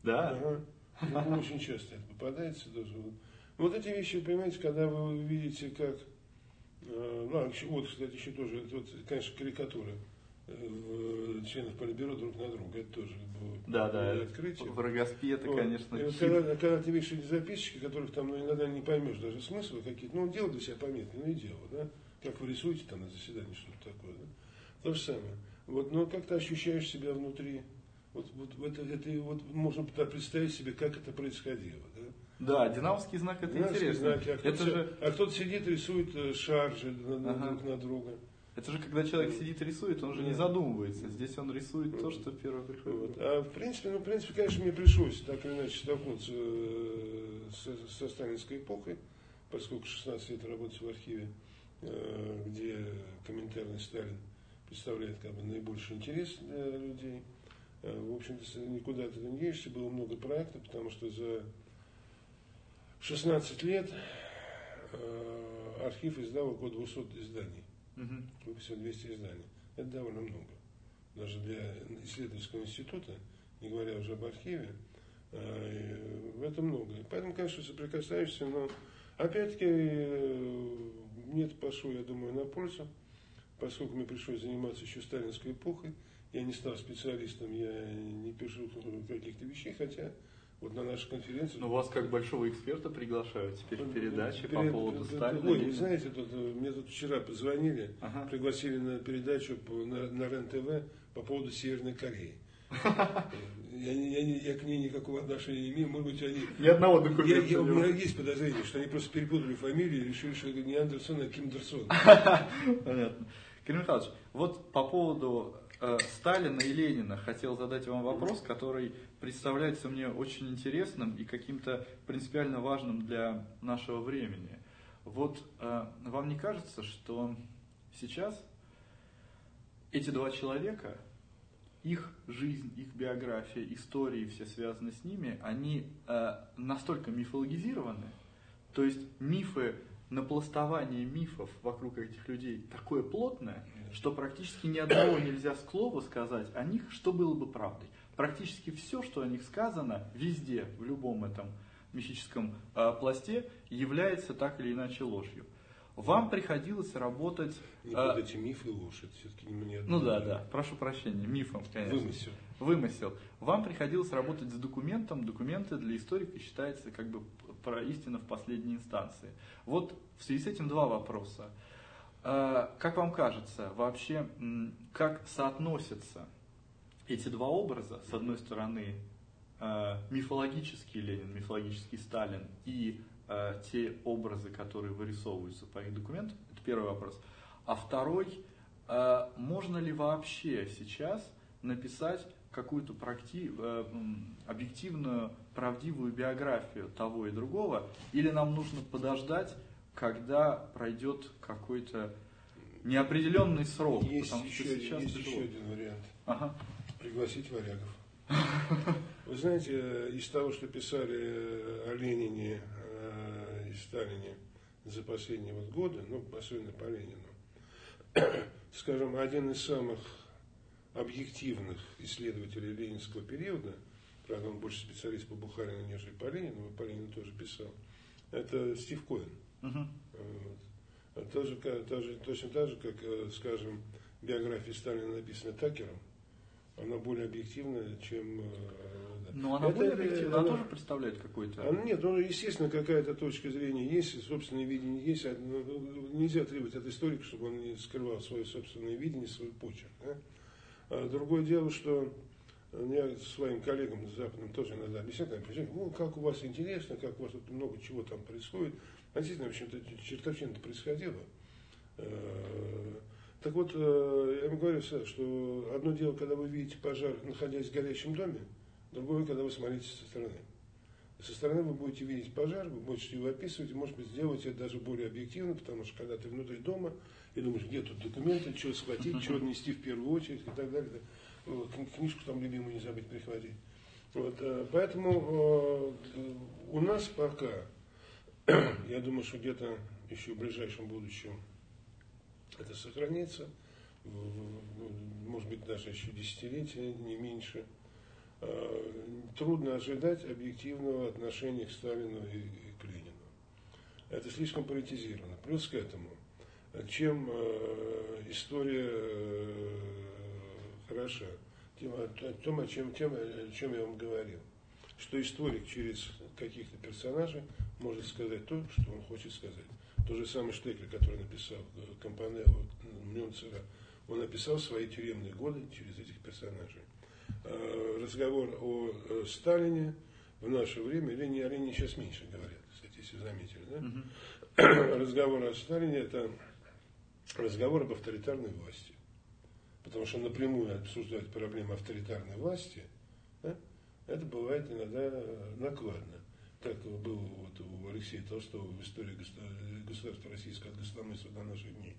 Да? Ага. Ну, очень часто это попадается даже. Вот эти вещи, понимаете, когда вы видите, как... Э, ну, а вот, кстати, еще тоже, это вот, конечно, карикатура э, членов Политбюро друг на друга. Это тоже было, да, да, открытие. В Рогоспе это, вот. конечно, и вот когда, когда ты видишь эти записчики, которых там ну, иногда не поймешь даже смысла какие-то, ну, он делал для себя пометки, ну и делал, да, как вы рисуете там на заседании что-то такое, да, то же самое. Вот, но как ты ощущаешь себя внутри вот, вот это, это вот можно представить себе, как это происходило. Да, да динамовский знак это динамовский интересно. Знак, а, это же... а кто-то сидит рисует э, шаржи ага. друг на друга. Это же когда человек сидит и рисует, он же не задумывается. Здесь он рисует то, что первое приходит. Вот. А в принципе, ну, в принципе, конечно, мне пришлось так или иначе столкнуться э, со, со сталинской эпохой, поскольку 16 лет работать в архиве, э, где комментарий Сталин представляет как бы наибольший интерес для людей. Э, в общем-то, никуда ты не денешься, было много проектов, потому что за 16 лет э, архив издал около 200 изданий. Угу. Выпустил 200 изданий. Это довольно много. Даже для исследовательского института, не говоря уже об архиве, э, это много. И поэтому, конечно, соприкасаешься, но опять-таки мне это пошло, я думаю, на пользу, поскольку мне пришлось заниматься еще сталинской эпохой, я не стал специалистом, я не пишу каких-то вещей, хотя вот на нашей конференции... Но вас как большого эксперта приглашают теперь в передаче по поводу Сталина. Ой, вы знаете, тут, э, мне тут вчера позвонили, ага. пригласили на передачу на, на РЕН-ТВ по поводу Северной Кореи. Я, я, я к ней никакого отношения не имею. Может быть, они... Ни одного документа. Я, я, у меня есть подозрение, что они просто перепутали фамилии и решили, что это не Андерсон, а Ким Дерсон. Понятно. Кирилл Михайлович, вот по поводу Э, Сталина и Ленина хотел задать вам вопрос, который представляется мне очень интересным и каким-то принципиально важным для нашего времени. Вот э, вам не кажется, что сейчас эти два человека, их жизнь, их биография, истории, все связаны с ними, они э, настолько мифологизированы, то есть мифы напластование мифов вокруг этих людей такое плотное, что практически ни одного нельзя слова сказать о них, что было бы правдой. Практически все, что о них сказано, везде, в любом этом мифическом э, пласте, является так или иначе ложью. Вам приходилось работать... Не а, эти мифы и ложь, это все-таки не Ну да, да, прошу прощения, мифом, конечно. Вымысел. Вымысел. Вам приходилось работать с документом, документы для историка считается как бы про истину в последней инстанции. Вот в связи с этим два вопроса. А, как вам кажется, вообще, как соотносятся эти два образа, с одной стороны, а, мифологический Ленин, мифологический Сталин и а, те образы, которые вырисовываются по их документам? Это первый вопрос. А второй, можно ли вообще сейчас написать какую-то практи... Объективную, правдивую биографию того и другого, или нам нужно подождать, когда пройдет какой-то неопределенный срок. Есть, потому еще, что сейчас есть еще один вариант. Ага. Пригласить варягов. Вы знаете, из того, что писали о Ленине э, и Сталине за последние вот годы, ну, особенно по Ленину, скажем, один из самых объективных исследователей ленинского периода, правда, он больше специалист по Бухарину, нежели по Ленину, по Ленину тоже писал, это Стив Коэн. Вот. Тоже, тоже, точно так же, как, э, скажем, биография Сталина написана Такером, она более объективная, чем... Э, Но она это, более объективная, она, она тоже представляет какой-то... Она, нет, ну, естественно, какая-то точка зрения есть, собственное видение есть. А, ну, нельзя требовать от историка, чтобы он не скрывал свое собственное видение, свой почерк. Да? А другое дело, что я своим коллегам западным тоже иногда объясняю, ну, как у вас интересно, как у вас тут много чего там происходит. Действительно, в общем-то, чертовщина-то происходило. Э, так вот, э, я вам говорю, что одно дело, когда вы видите пожар, находясь в горящем доме, другое, когда вы смотрите со стороны. Со стороны вы будете видеть пожар, вы будете его описывать, и, может быть, сделать это даже более объективно, потому что когда ты внутри дома, и думаешь, где тут документы, что схватить, что нести в первую очередь и так далее. Книжку там любимую не забыть прихватить. Вот, э, поэтому у нас пока Я думаю, что где-то еще в ближайшем будущем это сохранится. Может быть, даже еще десятилетия, не меньше. А, трудно ожидать объективного отношения к Сталину и к Ленину. Это слишком политизировано. Плюс к этому, чем а, история э, хороша, тем, о чем, тем, о чем я вам говорил, что историк через каких-то персонажей может сказать то, что он хочет сказать. То же самое Штекер, который написал э, Компанелло Мюнцера, он написал свои тюремные годы через этих персонажей. Э, разговор о э, Сталине в наше время, Лене, о Лене сейчас меньше говорят, кстати, если заметили, да? Угу. Разговор о Сталине это разговор об авторитарной власти. Потому что напрямую обсуждать проблемы авторитарной власти, да, это бывает иногда накладно как было вот у Алексея Толстого в истории государства российского от государства до наших дней.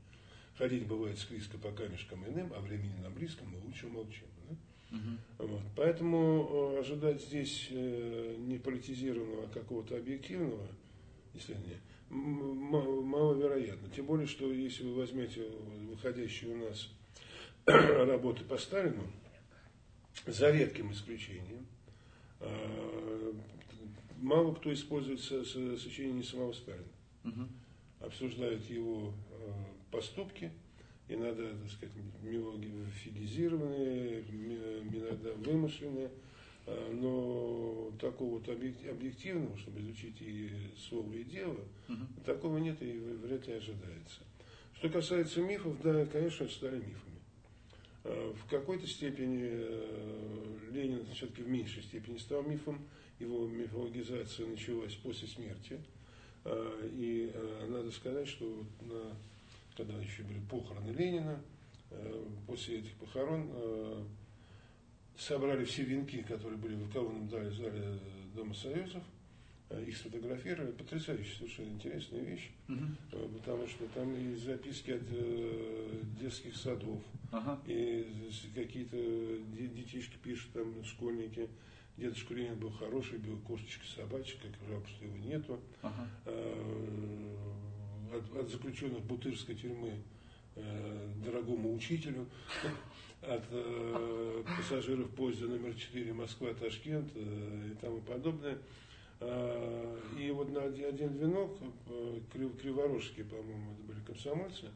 Ходить бывает скризко по камешкам иным, а времени на близком мы лучше молчим. Да? Угу. Вот. Поэтому э, ожидать здесь э, не политизированного, а какого-то объективного исследования маловероятно. Тем более, что если вы возьмете выходящие у нас работы по Сталину, за редким исключением, э, мало кто использует сочинение самого Сталина. Угу. Обсуждают его э, поступки, иногда, так сказать, мифологизированные, иногда вымышленные, э, но такого вот объективного, чтобы изучить и слово, и дело, угу. такого нет и вряд ли ожидается. Что касается мифов, да, конечно, стали мифами. Э, в какой-то степени Ленин все-таки в меньшей степени стал мифом, его мифологизация началась после смерти. А, и а, надо сказать, что на, когда еще были похороны Ленина, а, после этих похорон собрали все венки, которые были в колонном зале, зале Дома Союзов, их сфотографировали. Потрясающая, совершенно интересная вещь. Угу. Потому что там и записки от э, детских садов, ага. и какие-то детишки пишут, там, школьники, Дедушка Ленин был хороший, был кошечка, собачка, как жалко, что его нету. Ага. Э, от, от заключенных Бутырской тюрьмы э, дорогому учителю, от э, пассажиров поезда номер 4 Москва-Ташкент э, и тому подобное. Э, и вот на один, один венок, э, крив, криворожские, по-моему, это были комсомольцы,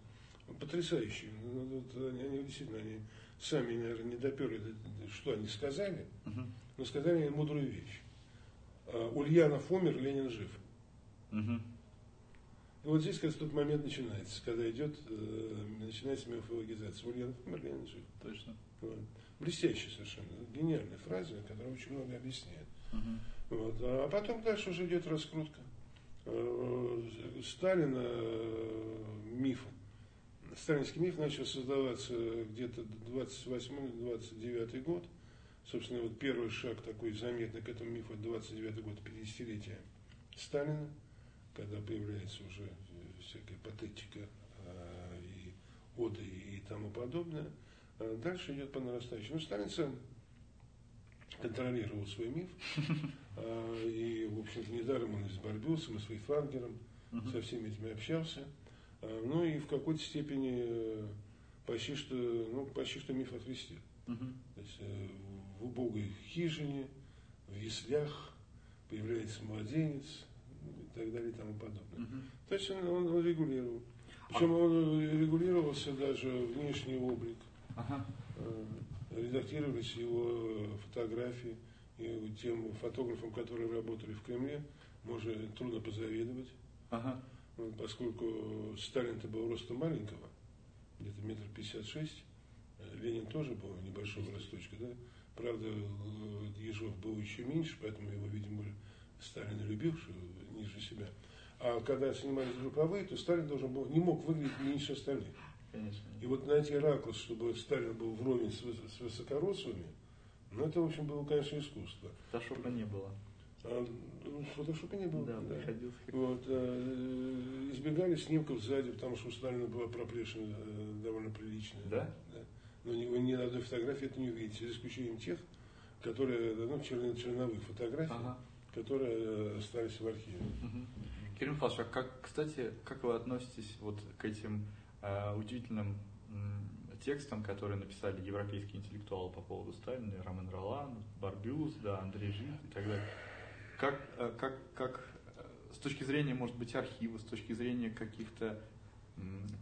потрясающие. Ну, вот, они действительно, они сами, наверное, не доперли, что они сказали. Uh-huh но сказали мне мудрую вещь. А, Ульянов умер, Ленин жив. Угу. И вот здесь как раз тот момент начинается, когда идет, э, начинается мифологизация. Ульянов умер, Ленин жив. Точно. Вот. Блестящая совершенно, гениальная фраза, которая очень много объясняет. Угу. Вот. А потом дальше уже идет раскрутка. Э, Сталина э, мифа. Сталинский миф начал создаваться где-то 28-29 год. Собственно, вот первый шаг такой заметный к этому мифу, 29 год, 50-летие Сталина, когда появляется уже всякая патетика э, и оды и тому подобное. А дальше идет по нарастающей. Ну, Сталин сам контролировал свой миф. А, и, в общем-то, недаром он и с Барбюсом, и с Вейфангером, со всеми этими общался. А, ну и в какой-то степени э, почти что, ну, почти что миф окрестил. То есть э, в убогой хижине, в яслях, появляется младенец и так далее и тому подобное. Угу. То есть он, он, он регулировал. Причем он регулировался даже внешний облик. Ага. Э, редактировались его фотографии. И тем фотографам, которые работали в Кремле, можно трудно позавидовать. Ага. Поскольку Сталин-то был роста маленького, где-то метр пятьдесят шесть, Ленин тоже был небольшого росточка, да? Правда, Ежов был еще меньше, поэтому его, видимо, Сталин любил, что ниже себя. А когда снимались групповые, то Сталин должен был, не мог выглядеть меньше остальных. Конечно. И вот найти ракурс, чтобы Сталин был вровень с, с высокорослыми, ну это, в общем, было, конечно, искусство. Фотошопа не было. А, ну, фотошопа не было. Да, да. приходилось. Вот, а, избегали снимков сзади, потому что у Сталина была проплешина э, довольно приличная. Да? да. Но ни, ни на одной фотографии это не увидите, за исключением тех, которые, ну, черно, черновых фотографий, ага. которые э, остались в архиве. Угу. Кирилл Михайлович, а как, кстати, как вы относитесь вот к этим э, удивительным текстам, которые написали европейские интеллектуалы по поводу Сталина, Роман Ролан, Барбюс, да, Андрей Жид и так далее? Как, э, как, как э, с точки зрения, может быть, архива, с точки зрения каких-то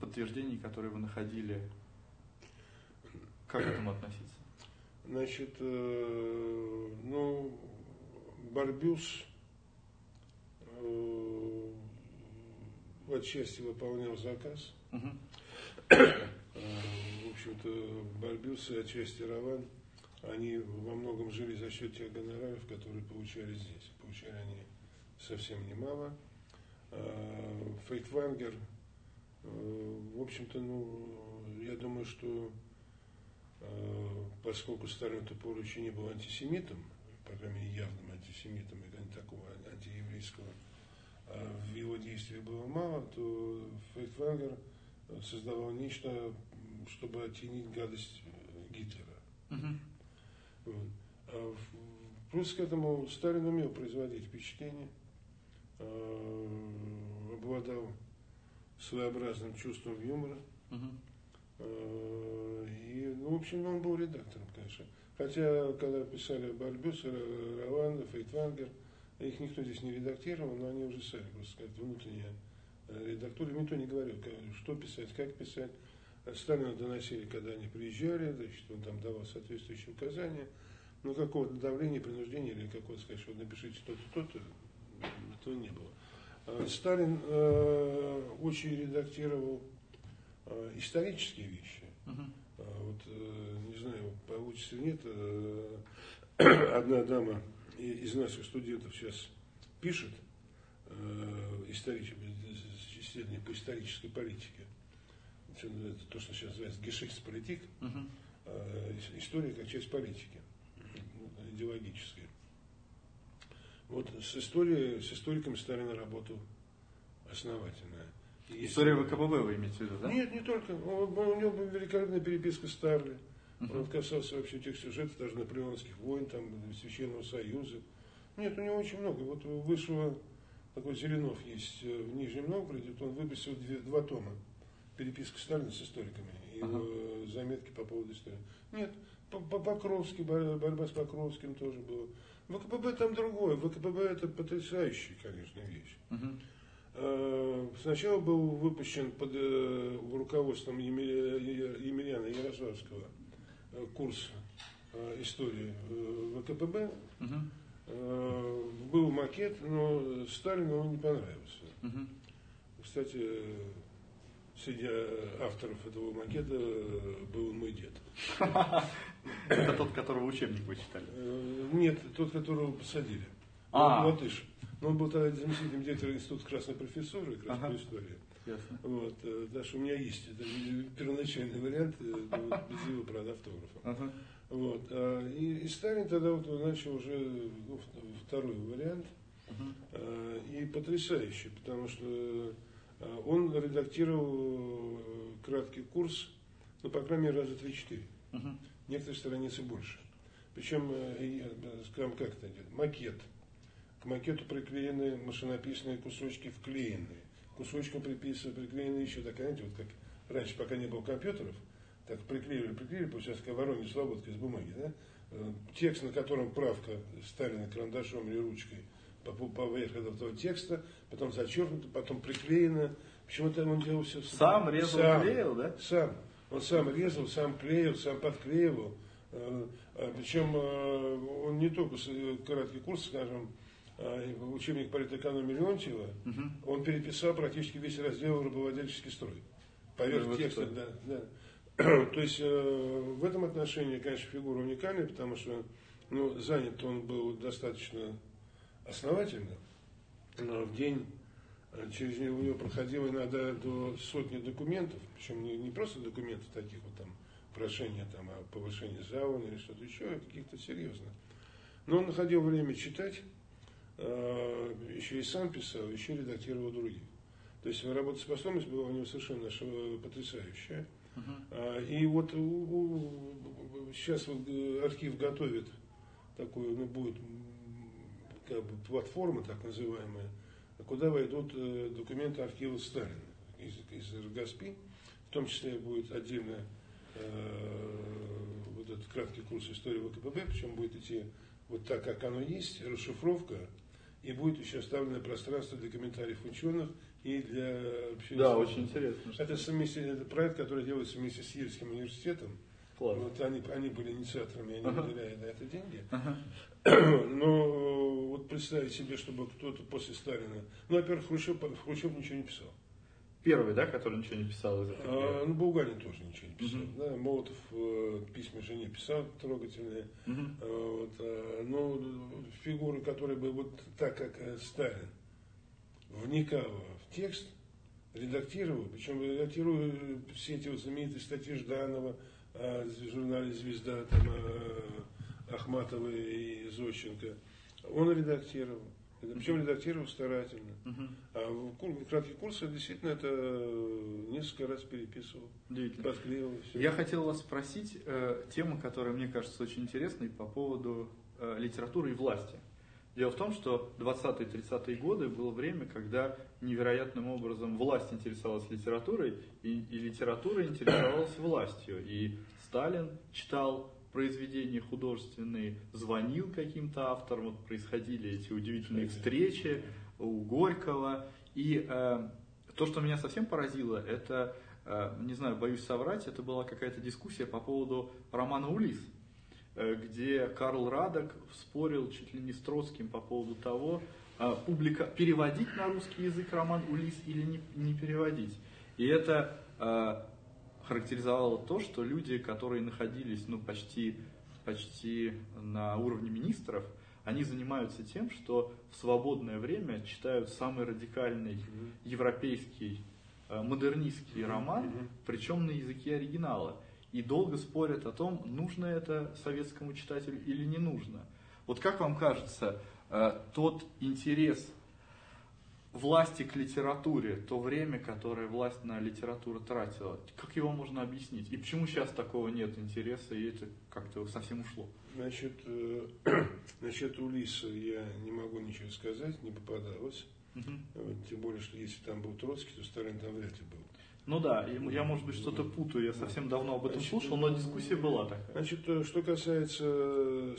подтверждений, которые вы находили, как к этому относиться? Значит, э, ну, Барбюс э, отчасти выполнял заказ. Угу. В общем-то, Барбюс и отчасти Раван, они во многом жили за счет тех гонораров, которые получали здесь. Получали они совсем немало. Фейтвангер, в общем-то, ну, я думаю, что поскольку Сталин еще не был антисемитом, по крайней мере, явным антисемитом, и такого антиеврейского, а в его действии было мало, то Фейхтвангер создавал нечто, чтобы оттенить гадость Гитлера. Uh-huh. Вот. А плюс к этому Сталин умел производить впечатление, а, обладал своеобразным чувством юмора. Uh-huh. И, ну, в общем, он был редактором, конечно. Хотя, когда писали Барбюс, Раван, Фейтвангер, их никто здесь не редактировал, но они уже сами, просто сказать, внутренняя редактура. Никто не говорил, что писать, как писать. Сталина доносили, когда они приезжали, значит, он там давал соответствующие указания. Но какого-то давления, принуждения или какого-то сказать, что напишите то-то, то-то, этого не было. Сталин э, очень редактировал э, исторические вещи. Uh-huh. Вот, э, не знаю, получится или нет, э, одна дама из наших студентов сейчас пишет э, исследование по исторической политике. Это то, что сейчас называется гешихтсполитик, uh-huh. э, история как часть политики, идеологической. Вот с, историей, с историком Сталина работал основательная. И История ВКББ вы имеете в виду, да? Нет, не только. Он, у него была великолепная переписка с Старли. Uh-huh. Он касался вообще тех сюжетов, даже наполеонских войн, там, Священного Союза. Нет, у него очень много. Вот вышел такой Зеленов есть э, в Нижнем Новгороде, он выпустил две, два тома. Переписка Сталина с историками и Ага. uh заметки по поводу истории. Нет, по, по Покровски, борьба, с Покровским тоже была. ВКПБ там другое. ВКПБ это потрясающая, конечно, вещь. Мгм. Э, Сначала был выпущен под э, руководством Емельяна Ярославского э, курс истории ВКПБ. Э, Был макет, но Сталину он не понравился. Мгм. Кстати, среди авторов этого макета был мой дед. Это тот, которого учебник вы читали. Нет, тот, которого посадили. А. Латыш. Но он был тогда заместителем директора института красной профессуры, раз Ага. истории. Ясно. Вот, э, даже у меня есть это первоначальный вариант, э, ну, без его, правда, автографа. Ага. Вот, а, и, и Сталин тогда вот начал уже ну, второй вариант, Мгм. а, и потрясающий, потому что а, он редактировал э, краткий курс, ну, по крайней мере, раза три-четыре. Мгм. Некоторые страницы больше. Причем, э, э, скажем, как это идет? Макет. К макету приклеены машинописные кусочки вклеенные. К Кусочкам приписаны, приклеены еще так, знаете, вот как раньше, пока не было компьютеров, так приклеивали, приклеивали, получается, как воронья слободка из бумаги, да? Э, Текст, на котором правка Сталина карандашом или ручкой по- по- поверх этого текста, потом зачеркнуто, потом приклеено, Почему-то он делал все сам. резал, сам, клеил, да? Сам. Он сам резал, сам клеил, сам подклеивал. Э, а причем э, он не только краткий курс, скажем, учебник политэкономии Леонтьева, угу. он переписал практически весь раздел рабовладельческий строй. Поверх ну, текста, да, да. То есть э, в этом отношении, конечно, фигура уникальная, потому что ну, занят он был достаточно основательно. Но в день э, через него проходило иногда до сотни документов, причем не, не просто документов таких вот там, прошения там, о повышении зауна или что-то еще, а каких-то серьезных. Но он находил время читать, э, еще и сам писал, еще редактировал других. То есть работоспособность была у него совершенно потрясающая. Uh-huh. И вот сейчас архив готовит такую, ну, будет как бы платформа так называемая, куда войдут э, документы архива Сталина из, из РГАСПИ, в том числе будет отдельно э, вот этот краткий курс истории ВКПБ, причем будет идти вот так, как оно есть, расшифровка, и будет еще оставлено пространство для комментариев ученых и для общественности. Да, очень интересно. Это, совместие, это проект, который делается вместе с Ельским университетом. Класс. Вот они, они были инициаторами, они ага. выделяли на это деньги. Ага. Но вот представить себе, чтобы кто-то после Сталина... Ну, во-первых, Хрущев, Хрущев ничего не писал. Первый, да, который ничего не писал из этого? А, ну, Булганин тоже ничего не писал. Угу. Да, Молотов э, письма жене писал трогательные. Угу. А, вот, а, но фигуры, которые бы вот так, как э, Сталин, вникала в текст, редактировал, причем редактировал все эти вот знаменитые статьи Жданова, а, в журнале «Звезда», там, а, Ахматова и Зощенко. Он редактировал. Причем редактировал старательно. Uh-huh. А в кратких курсах действительно это несколько раз переписывал, подклеивал. Все. Я хотел вас спросить э, тему, которая мне кажется очень интересной по поводу э, литературы и власти. Дело в том, что 20-30-е годы было время, когда невероятным образом власть интересовалась литературой, и, и литература интересовалась властью. И Сталин читал произведения художественные, звонил каким-то авторам, вот происходили эти удивительные встречи у Горького. И э, то, что меня совсем поразило, это, э, не знаю, боюсь соврать, это была какая-то дискуссия по поводу романа «Улис», Э, где Карл Радок спорил чуть ли не с Троцким по поводу того, э, публика, переводить на русский язык роман «Улис» или не, не переводить. И это э, характеризовало то, что люди, которые находились ну, почти, почти на уровне министров, они занимаются тем, что в свободное время читают самый радикальный европейский модернистский роман, причем на языке оригинала и долго спорят о том, нужно это советскому читателю или не нужно. Вот как вам кажется, э, тот интерес власти к литературе, то время, которое власть на литературу тратила, как его можно объяснить? И почему сейчас такого нет интереса, и это как-то совсем ушло? Значит, э, насчет Улиса я не могу ничего сказать, не попадалось. Угу. Тем более, что если там был Троцкий, то Сталин там вряд ли был. Ну да, я, может быть, что-то путаю, я совсем давно об этом слушал, но дискуссия была такая. Значит, э, что касается э,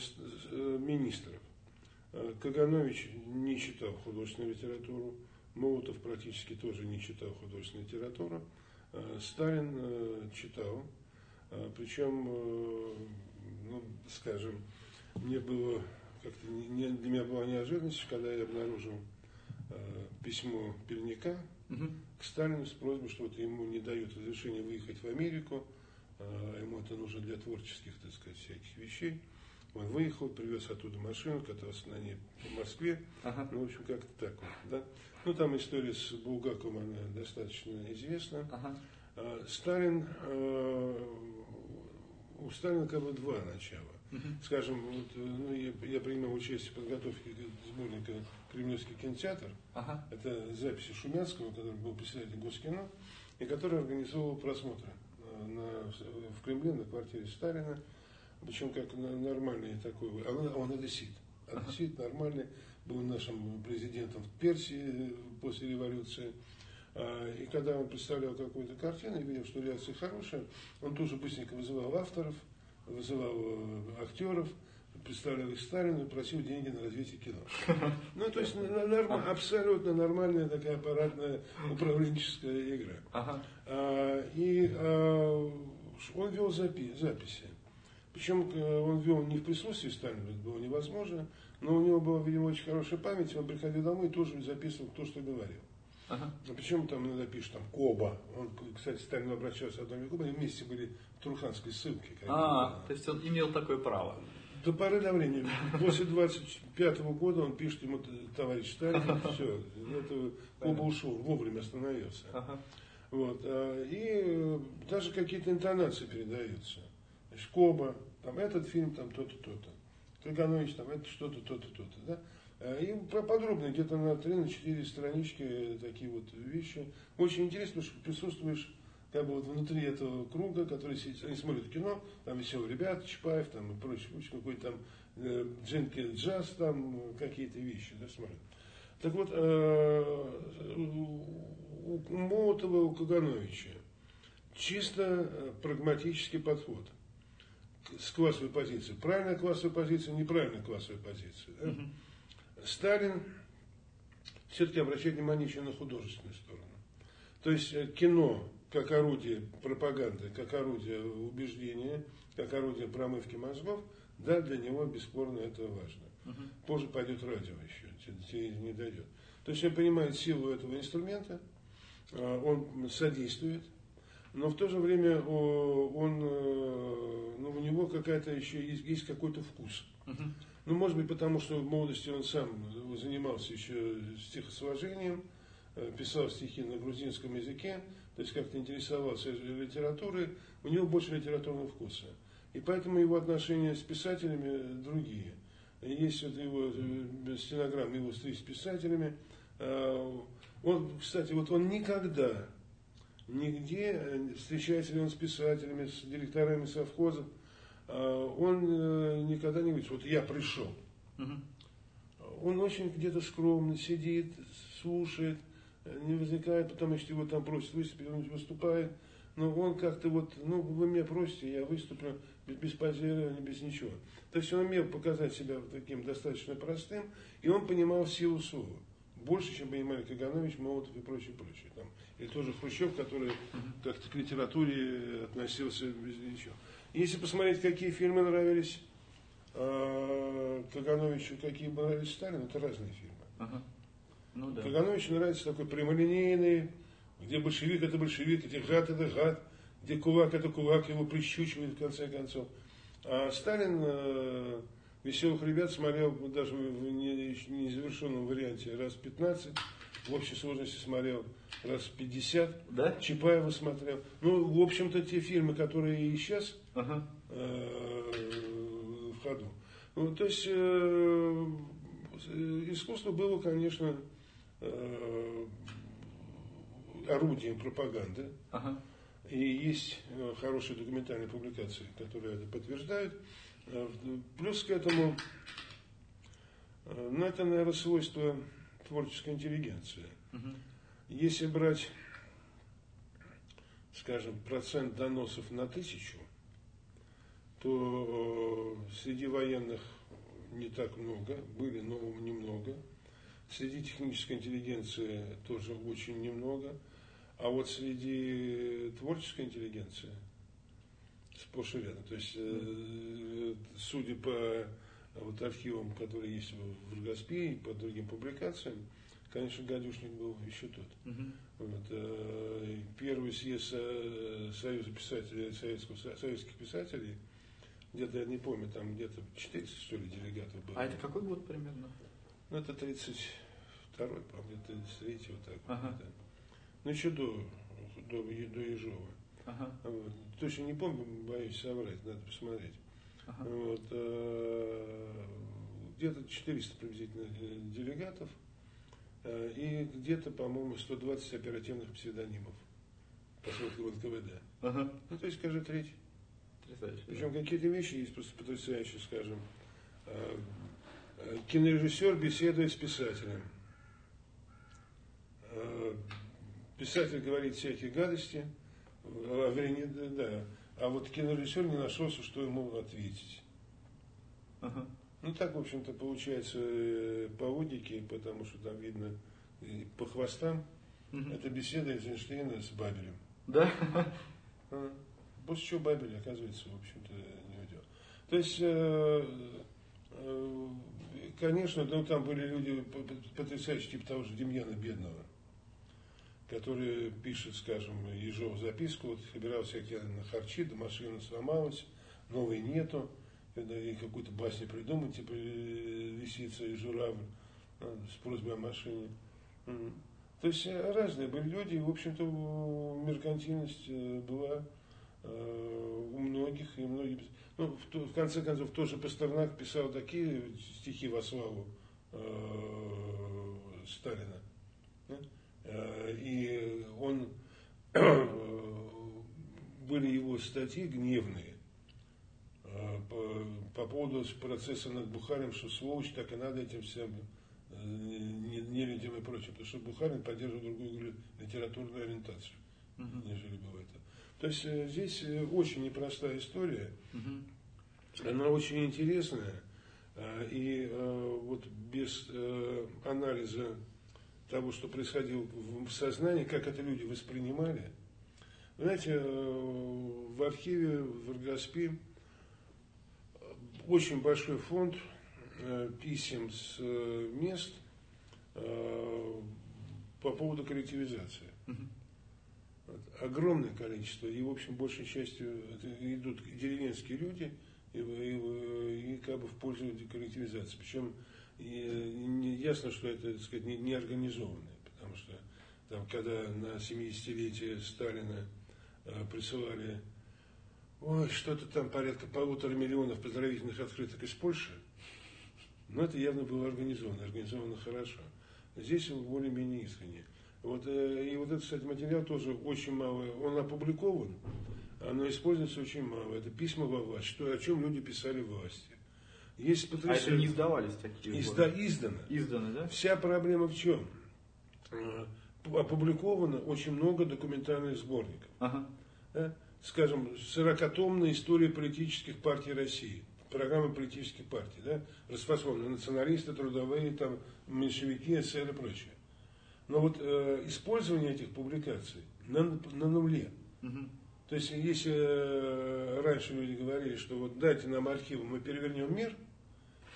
э, министров. Каганович не читал художественную литературу, Молотов практически тоже не читал художественную литературу, Сталин читал, причем, ну, скажем, мне было как-то не, для меня была неожиданность, когда я обнаружил письмо Перняка, угу. к Сталину с просьбой, что вот ему не дают разрешения выехать в Америку, ему это нужно для творческих, так сказать, всяких вещей. Он выехал, привез оттуда машину, катался на ней по Москве. Ага. Ну, в общем, как-то так вот, да. Ну, там история с Булгаковым, она достаточно известна. Ага. А, Сталин, а, у Сталина как бы два начала. Угу. Скажем, вот, ну, я, я принимал участие в подготовке сборника Кремлевский кинотеатр. Ага. Это записи Шумянского, который был председателем Госкино, и который организовывал просмотры на, на, в Кремле на квартире Сталина. Причем как нормальный такой, он, он одессит. Одессит нормальный, был нашим президентом в Персии после революции. А, и когда он представлял какую-то картину и видел, что реакция хорошая, он тоже быстренько вызывал авторов, вызывал э, актеров, представлял их Сталину и просил деньги на развитие кино. Ну, то есть норм, абсолютно нормальная такая аппаратная управленческая игра. Ага. А, и а, он вел запи записи. Причем э, он вел не в присутствии Сталина, это было невозможно, но у него была, видимо, очень хорошая память, он приходил домой и тоже записывал то, что говорил. Ага. А почему там иногда пишет там Коба? Он, кстати, Сталин обращался к Адаме Коба, они вместе были в Турханской ссылке. А, то есть он имел такое право. До поры до времени. После 25 -го года он пишет ему товарищ Сталин, все. Это Коба ушел, вовремя остановился. Ага. Вот. А, и э, даже какие-то интонации передаются. Значит, Коба, там этот фильм, там то-то, то-то. Каганович, там это что-то, то-то, то-то. Да? А, и подробно, где-то на 3-4 странички такие вот вещи. Очень интересно, что присутствуешь как бы вот внутри этого круга, который сидит, они смотрят кино, там веселые ребята, Чапаев там и прочее, прочее какой-то там э, дженки джаз, там какие-то вещи, да, смотрят. Так вот, э, у Молотова, у Кагановича чисто э, прагматический подход с классовой позиции. Правильная классовая позиция, неправильная классовая позиция. Да? Угу. Сталин все-таки обращает внимание еще на художественную сторону. То есть э, кино как орудие пропаганды, как орудие убеждения, как орудие промывки мозгов, да, для него бесспорно это важно. Угу. Позже пойдет радио еще, телевидение не дойдет. То есть он понимает силу этого инструмента, а, он содействует, но в то же время он, э, ну, у него какая-то еще есть, есть какой-то вкус. Ну, может быть, потому что в молодости он сам занимался еще стихосложением, э, писал стихи на грузинском языке, то есть как-то интересовался литературой, у него больше литературного вкуса. И поэтому его отношения с писателями другие. Есть вот его э, стенограмма его встреч с писателями. Он, кстати, вот он никогда, нигде, э, встречается ли он с писателями, с директорами совхозов, а, он э, никогда не говорит, вот я пришел. Угу. Он очень где-то скромно сидит, слушает, не возникает, потому что его там просят выступить, он выступает. Но он как-то вот, ну, вы меня просите, я выступлю без, без позирования, без ничего. То есть он умел показать себя таким достаточно простым, и он понимал силу слова. Больше, чем понимали Каганович, Молотов и прочее, прочее. Там. Или тоже Хрущев, который как-то к литературе относился без ничего. Если посмотреть, какие фильмы нравились э, Кагановичу, какие нравились Сталину, это разные фильмы. Ага. Ну, да. Кагановичу нравится такой прямолинейный, где большевик это большевик, где гад это гад, где кулак это кулак, его прищучивает в конце концов. А Сталин э, веселых ребят смотрел даже в незавершенном варианте раз 15, в общей сложности смотрел раз 50, да? Чапаева смотрел. Ну, в общем-то, те фильмы, которые и сейчас ага. э, в ходу. Ну, то есть э, искусство было, конечно, Э, орудием пропаганды. Ага. И есть э, хорошие документальные публикации, которые это подтверждают. Э, плюс к этому, ну это, наверное, свойство творческой интеллигенции. Угу. Если брать, скажем, процент доносов на тысячу, то среди военных не так много, были, но немного. Среди технической интеллигенции тоже очень немного. А вот среди творческой интеллигенции сплошь и рядом. То есть, э, судя по вот архивам, которые есть в Рогоспе и по другим публикациям, конечно, Гадюшник был еще тот. Угу. Вот, э, первый съезд Союза писателей, советского, советских писателей, где-то, я не помню, там где-то 400, что ли, делегатов было. А это какой год примерно? Ну, это 32-й, по-моему, 33-й, вот так ага. вот. Да. Ну, еще до, до, до Ежова. Ага. Вот. Точно не помню, боюсь соврать, надо посмотреть. Ага. Вот, э, где-то 400 приблизительно делегатов э, и где-то, по-моему, 120 оперативных псевдонимов по сводке НКВД. Ага. Ну, то есть, скажи, треть. Причем да. какие-то вещи есть просто потрясающие, скажем, э, кинорежиссер беседует с писателем. Э, писатель говорит всякие гадости, вернее, да, а вот кинорежиссер не нашелся, что ему ответить. Ага. Ну так, в общем-то, получается э, по логике, потому что там видно по хвостам. Угу. Это беседа Эйзенштейна с Бабелем. Да? А, после чего Бабель, оказывается, в общем-то, не уйдет. То есть, э, э, конечно, ну, там были люди потрясающие, типа того же Демьяна Бедного, который пишет, скажем, Ежову записку, вот собирался я на харчи, да машина сломалась, новой нету, и какую-то басню придумать, типа э, лисица и журавль а, с просьбой о машине. То есть э, разные были люди, и, в общем-то, меркантильность э, была у многих, и многие... Ну, в, в конце концов, тоже Пастернак писал такие стихи во славу э, Сталина. Э, и он... были его статьи гневные, Э, по, по поводу процесса над Бухарем, что сволочь, так и надо этим всем э, не, не людям и прочее. Потому что Бухарин поддерживает другую литературную ориентацию, uh-huh. нежели бы это. То есть э, здесь очень непростая история. Uh-huh. Она очень интересная. И вот без анализа того, что происходило в сознании, как это люди воспринимали. Знаете, в архиве в Иргаспи очень большой фонд э, писем с э, мест э, по поводу коллективизации. Огромное количество. И, в общем, большей частью идут деревенские люди и, и, и как бы в пользу коллективизации. Причем и, ясно, что это, так сказать, не, не организованное. Потому что там, когда на 70-летие Сталина э, присылали ой, что-то там порядка полутора миллионов поздравительных открыток из Польши. Но это явно было организовано, организовано хорошо. Здесь более-менее искренне. Вот, э, и вот этот, кстати, материал тоже очень мало, он опубликован, но используется очень мало. Это письма во власть, что, о чем люди писали власти. Есть потрясающие... А это не издавались такие? Изда... Издано. Издано, да? Вся проблема в чем? Э, опубликовано очень много документальных сборников. Ага. Да? скажем, 40-томная история политических партий России, программы политических партий, да, расфасованы, националисты, трудовые, там, меньшевики, СССР и прочее. Но вот э, использование этих публикаций на, на нуле. Угу. То есть, если э, раньше люди говорили, что вот дайте нам архивы, мы перевернем мир,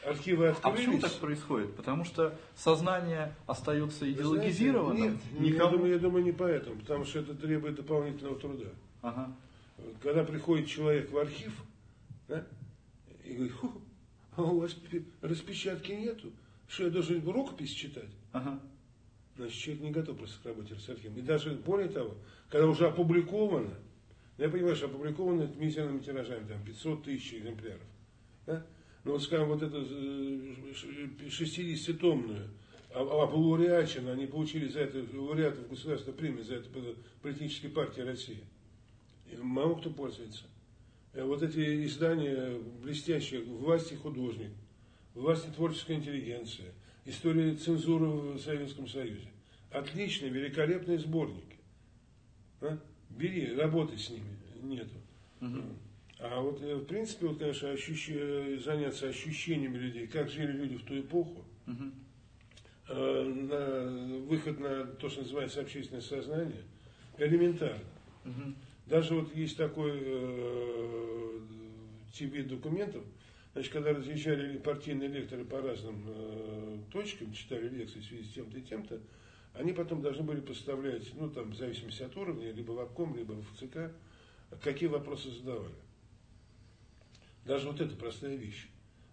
архивы открылись. А почему так происходит? Потому что сознание остается идеологизированным? Знаете, нет, Никому... я, думаю, я думаю, не поэтому, потому что это требует дополнительного труда. Ага когда приходит человек в архив, да, и говорит, а у вас распечатки нету, что я должен рукопись читать? Ага. Значит, человек не готов просто к работе с архивом. И даже более того, когда уже опубликовано, я понимаю, что опубликовано это мизерными тиражами, там 500 тысяч экземпляров. Да? Но вот, скажем, вот эту 60-томную, а, а по лауреатчину, они получили за это лауреатов государственной премии за это политической партии России мало кто пользуется. Э, вот эти издания блестящие, «Власть и художник», «Власть и творческая интеллигенция», «История цензуры в Советском Союзе». Отличные, великолепные сборники. А? Бери, работай с ними. Нету. Угу. А вот, э, в принципе, вот, конечно, ощущ... заняться ощущениями людей, как жили люди в ту эпоху, угу. на выход на то, что называется общественное сознание, элементарно. Угу. Даже вот есть такой э, тип документов, значит, когда разъезжали партийные лекторы по разным э, точкам, читали лекции в связи с тем-то и тем-то, они потом должны были поставлять, ну там в зависимости от уровня, либо в обком, либо в ФЦК, какие вопросы задавали. Даже вот эта простая вещь,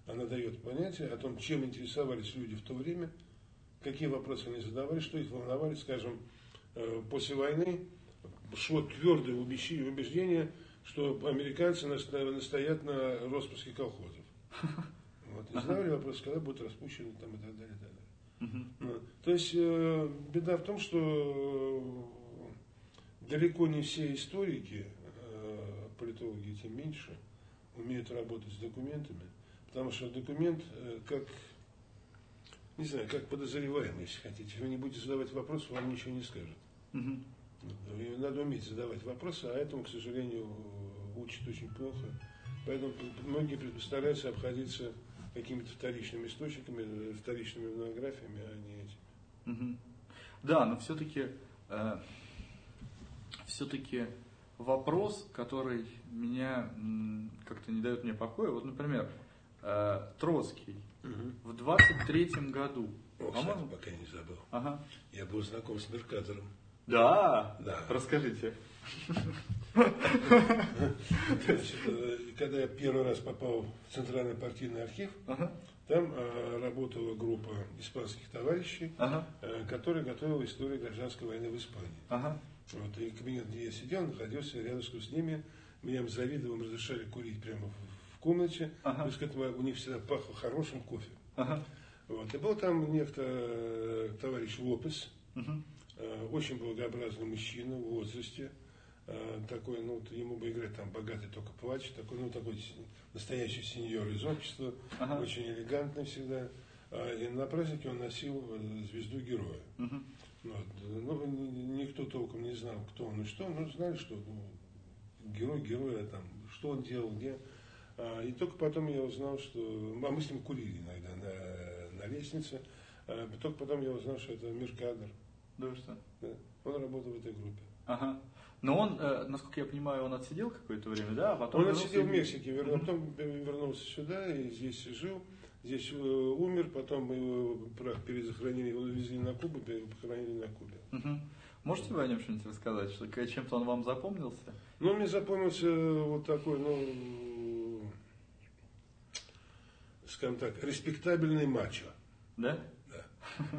она дает понятие о том, чем интересовались люди в то время, какие вопросы они задавали, что их волновали, скажем, э, после войны шло твердое убеждение, что американцы настоят на распуске колхозов. Вот. И задавали вопрос, когда будут распущены там, и так далее. И так далее. Uh-huh. То есть э, беда в том, что далеко не все историки, э, политологи тем меньше, умеют работать с документами, потому что документ э, как, не знаю, как подозреваемый, если хотите. Вы не будете задавать вопрос, вам ничего не скажет. Uh-huh. Надо уметь задавать вопросы, а этому, к сожалению, учат очень плохо. Поэтому многие стараются обходиться какими-то вторичными источниками, вторичными монографиями, а не этим. Угу. Да, но все-таки э, все-таки вопрос, который меня как-то не дает мне покоя. Вот, например, э, Троцкий угу. в 23-м году. О, кстати, пока не забыл. Ага. Я был знаком с Меркатором. Да? Да. Расскажите. Когда я первый раз попал в Центральный партийный архив, там э, работала группа испанских товарищей, ага. э, которые готовила историю гражданской войны в Испании. Ага. Вот, и кабинет, где я сидел, находился рядом с ними. Меня завидовым разрешали курить прямо в, комнате. Ага. То есть к этому у них всегда пахло хорошим кофе. Ага. Вот. И был там некто э, товарищ Лопес, угу. э, очень благообразный мужчина в возрасте. Э, такой, ну, ему бы играть там богатый только плач, такой, ну, такой настоящий сеньор из общества, ага. очень элегантный всегда. А, и на празднике он носил э, звезду героя. Угу. Вот. Ну, никто толком не знал, кто он и что, но знали, что ну, герой героя, там, что он делал, где. А, и только потом я узнал, что... А мы с ним курили иногда на, на лестнице. А, только потом я узнал, что это Миркадр. Да что? Да. Он работал в этой группе. Ага. Но он, э, насколько я понимаю, он отсидел какое-то время, да? А потом он отсидел в Мексике, вер... mm-hmm. потом вернулся сюда и здесь жил. Здесь э, умер, потом мы его прах перезахоронили, его везли на Кубу, похоронили на Кубе. Угу. Можете вы о нем что-нибудь рассказать? Что, чем-то он вам запомнился? Ну, мне запомнился вот такой, ну, скажем так, респектабельный мачо. Да?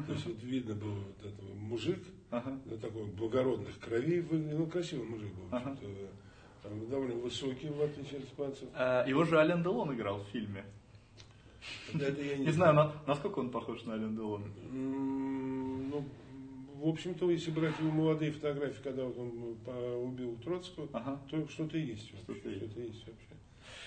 То есть вот видно был вот этого мужик, ага. ну, такой благородных кровей, ну красивый мужик был, ага. довольно высокий, в отличие от испанцев. А, его же Ален Делон играл в фильме. Не, знаю, на, насколько он похож на Ален Делон. Ну, в общем-то, если брать его молодые фотографии, когда вот он убил Троцкого, ага. то что-то есть. Что-то есть. Что есть вообще.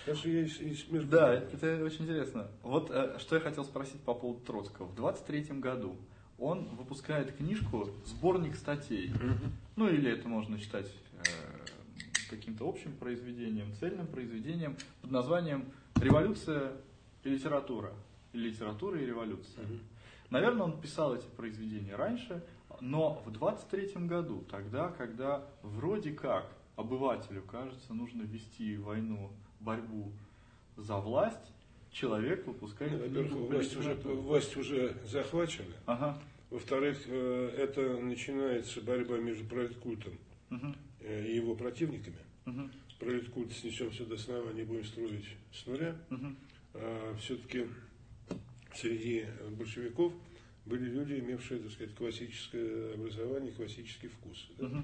Конечно, есть, есть между... Да, это очень интересно. Вот э, что я хотел спросить по поводу Троцкого. В 23 году он выпускает книжку, сборник статей. Mm-hmm. Ну или это можно считать э, каким-то общим произведением, цельным произведением под названием «Революция и литература». Литература и революция. Mm-hmm. Наверное, он писал эти произведения раньше, но в 23 году, тогда, когда вроде как обывателю кажется, нужно вести войну борьбу за власть, человек выпускает ну, Во-первых, власть уже, власть уже захвачена. Ага. Во-вторых, э, это начинается борьба между пролеткультом угу. и его противниками. Угу. Пролеткульт снесем все до основания, будем строить с нуля. Угу. А все-таки среди большевиков были люди, имевшие, так сказать, классическое образование, классический вкус. Да? Угу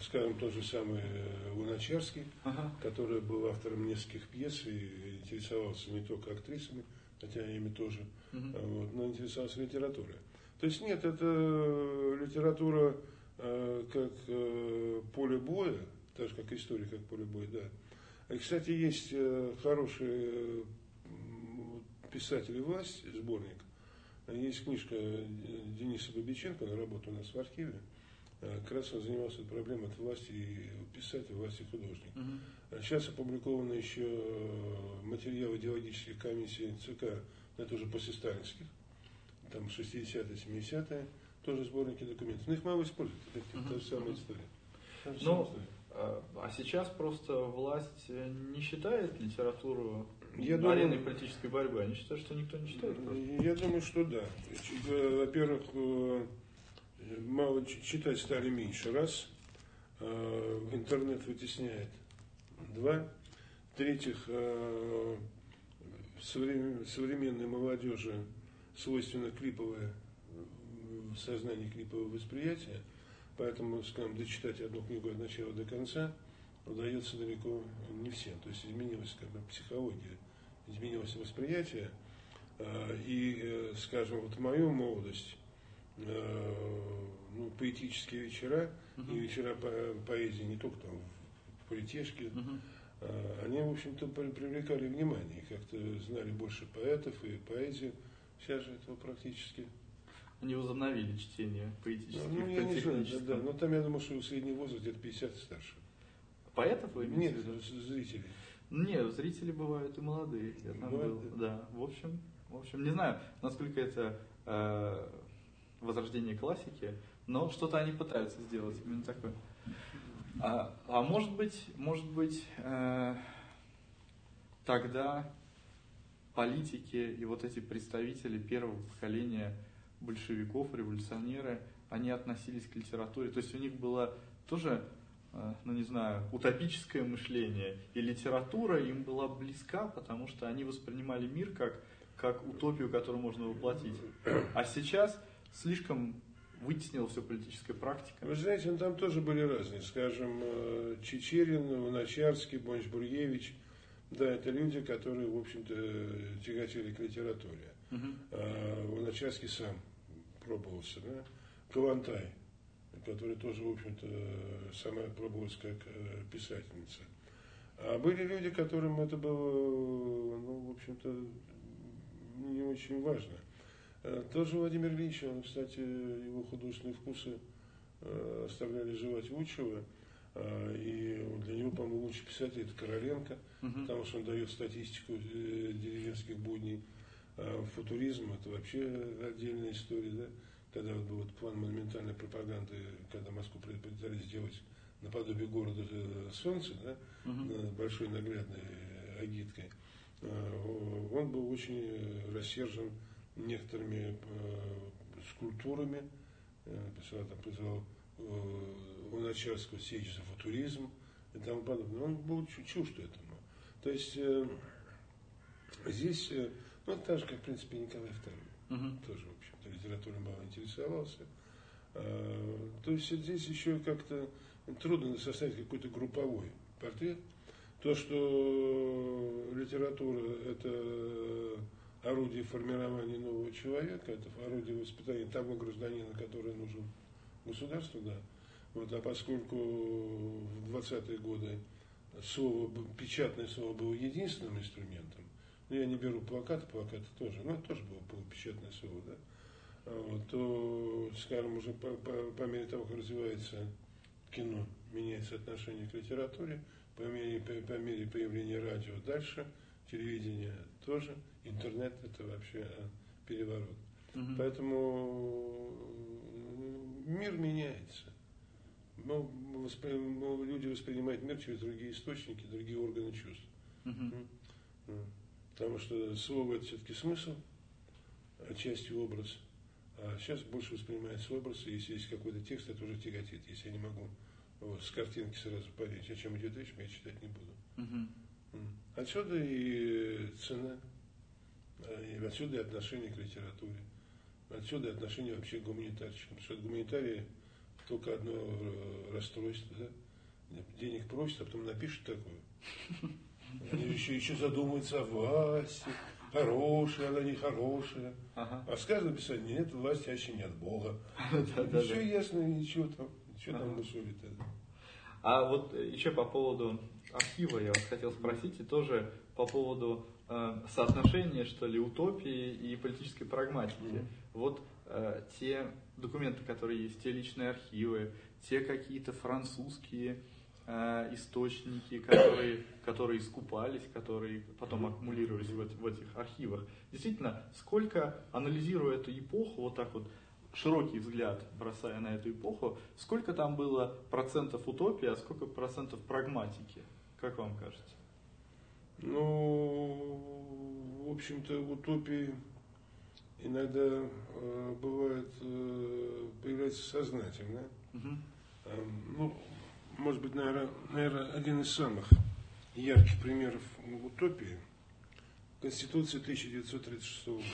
скажем, тот же самый э, Луначарский, ага. который был автором нескольких пьес и интересовался не только актрисами, хотя ими тоже, угу. вот, но интересовался литературой. То есть нет, это литература э, как э, поле боя, так же как история как поле боя, да. И, кстати, есть э, хороший э, писатель власть, сборник. Есть книжка Дениса Бабиченко, он работает у нас в архиве. Э, как раз он занимался проблемой от власти писателя, власти художника. Угу. Сейчас опубликованы еще э, материалы идеологических комиссий ЦК, это уже после сталинских, там 60-е, 70-е, тоже сборники документов. Но их мало используют, это угу. та же самая история. Ну, а, а сейчас просто власть не считает литературу я ареной думаю, политической борьбы? Они считают, что никто не читает? Просто. Я думаю, что да. Во-первых, мало читать стали меньше, раз. Э, интернет вытесняет, два. В-третьих, э, современной молодежи свойственно клиповое сознание клипового восприятия, поэтому, скажем, дочитать одну книгу от начала до конца удается далеко не всем. То есть изменилась как бы психология, изменилось восприятие. Э, и, скажем, вот мою молодость Э, ну, поэтические вечера uh-huh. и вечера по поэзии не только там в политешке, uh-huh. они, в общем-то, привлекали внимание, как-то знали больше поэтов и поэзии. Сейчас же этого практически. Они возобновили чтение поэтических, ну, я не знаю, да, да, но там я думаю, что средний возраст где-то 50 и старше. Поэтов вы имеете Нет, зрителей. Нет, зрители бывают и молодые. Я там был. Да. В общем, в общем, не знаю, насколько это э, возрождение классики, но что-то они пытаются сделать именно такое. А, а может быть, может быть, э, тогда политики и вот эти представители первого поколения большевиков, революционеры, они относились к литературе. То есть у них было тоже, ну не знаю, утопическое мышление. И литература им была близка, потому что они воспринимали мир как, как утопию, которую можно воплотить. А сейчас слишком вытеснила все политическая практика. Вы знаете, ну, там тоже были разные. Скажем, э, Чечерин, Луначарский, Бонч-Бруевич. Да, это люди, которые, в общем-то, тяготели к литературе. Угу. А сам пробовался, да? Калантай, который тоже, в общем-то, сама пробовалась как э, писательница. А были люди, которым это было, ну, в общем-то, не очень важно. Э, тот же Владимир Ильич, он, кстати, его художественные вкусы э, оставляли желать лучшего. И для него, по-моему, лучший писатель это Короленко, угу. потому что он дает статистику деревенских будней. Футуризм это вообще отдельная история, да? Когда вот был вот план монументальной пропаганды, когда Москву пытались сделать наподобие города э, Солнца, да, угу. большой наглядной агиткой, а, он был очень рассержен некоторыми э, скульптурами, писал, там, призвал Луначарского сечь за футуризм и тому подобное. Он был чужд этому. То есть э, здесь, ну, так же, как, в принципе, Николай II, угу. тоже, литературой мало интересовался. А, то есть здесь еще как-то трудно составить какой-то групповой портрет. То, что литература – это орудие формирования нового человека, это орудие воспитания того гражданина, который нужен государству, да. Вот, а поскольку в 20-е годы слово, печатное слово было единственным инструментом, ну, я не беру плакаты, плакаты тоже, но это тоже было, было печатное слово, да, вот, то, скажем, уже по, по, по мере того, как развивается кино, меняется отношение к литературе, по мере, по, по мере появления радио дальше, телевидение тоже, интернет это вообще а, переворот. Угу. Поэтому мир меняется. Мы, воспри... мы, люди воспринимают мир через другие источники, другие органы чувств. Угу. Потому что слово это все-таки смысл, отчасти образ. А сейчас больше воспринимается образ, и если есть какой-то текст, это уже тяготит. Если я не могу вот, с картинки сразу понять, о чем идет речь, я читать не буду. Угу. Отсюда и цена, а, и отсюда и отношение к литературе. Отсюда и отношение вообще к гуманитарщикам. Потому что гуманитарии только одно э, расстройство, да? Денег просят, а потом напишут такое. Они еще, еще задумаются о власти, хорошая, она не хорошая. Ага. А сказано писать, нет, власти вообще не от Бога. Все ясно, ничего там, ничего там мусолит. А вот еще по поводу архива я вас хотел спросить, и тоже по поводу э, соотношения, что ли, утопии и политической прагматики. Mm-hmm. Вот э, те документы, которые есть, те личные архивы, те какие-то французские э, источники, которые, которые искупались, которые потом аккумулировались в, в этих архивах. Действительно, сколько, анализируя эту эпоху, вот так вот широкий взгляд бросая на эту эпоху, сколько там было процентов утопии, а сколько процентов прагматики? Как вам кажется? Ну, в общем-то, утопии иногда э, бывает э, появляется сознательно. Угу. Э, ну, может быть, наверное, наверное, один из самых ярких примеров утопии Конституция 1936 года.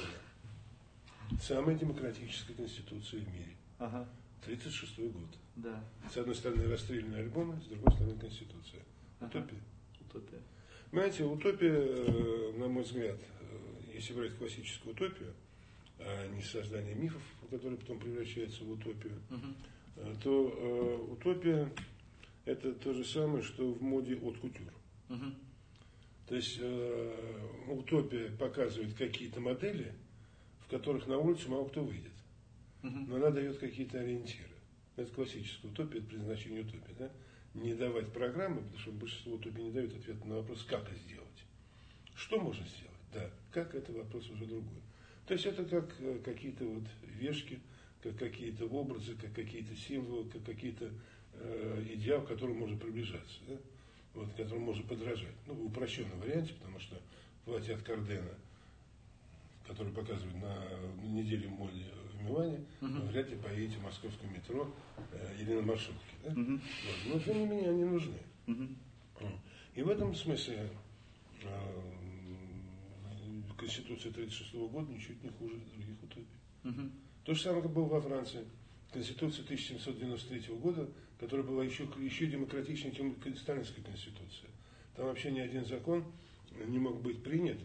Самая демократическая конституция в мире. Ага. 36 год. Да. С одной стороны расстрельные альбомы, с другой стороны Конституция. Ага. Утопия. Утопия. Понимаете, утопия, э, на мой взгляд, э, если брать классическую утопию, а не создание мифов, которые потом превращаются в утопию, угу. то э, утопия это то же самое, что в моде от кутюр. Угу. То есть э, утопия показывает какие-то модели, в которых на улицу мало кто выйдет. Угу. Но она дает какие-то ориентиры. Это классическая утопия, это предназначение утопии. Да? не давать программы, потому что большинство утопий не дают ответ на вопрос, как это сделать. Что можно сделать? Да, как это вопрос уже другой. То есть это как э, какие-то вот вешки, как какие-то образы, как какие-то символы, как какие-то э, идеалы, к которым можно приближаться, да? вот, к которым можно подражать. Ну, в упрощенном варианте, потому что платье от Кардена, который показывают на, на неделе моды в Милане, uh-huh. вы вряд ли поедете в московском метро э, или на маршрутке. Да? Uh-huh. Вот. Но тем не менее они нужны. Uh-huh. И в этом смысле э, Конституция 1936 года ничуть не хуже других утопий. Uh-huh. То же самое, как было во Франции. Конституция 1793 года, которая была еще, еще демократичнее, чем Сталинская конституция. Там вообще ни один закон не мог быть принят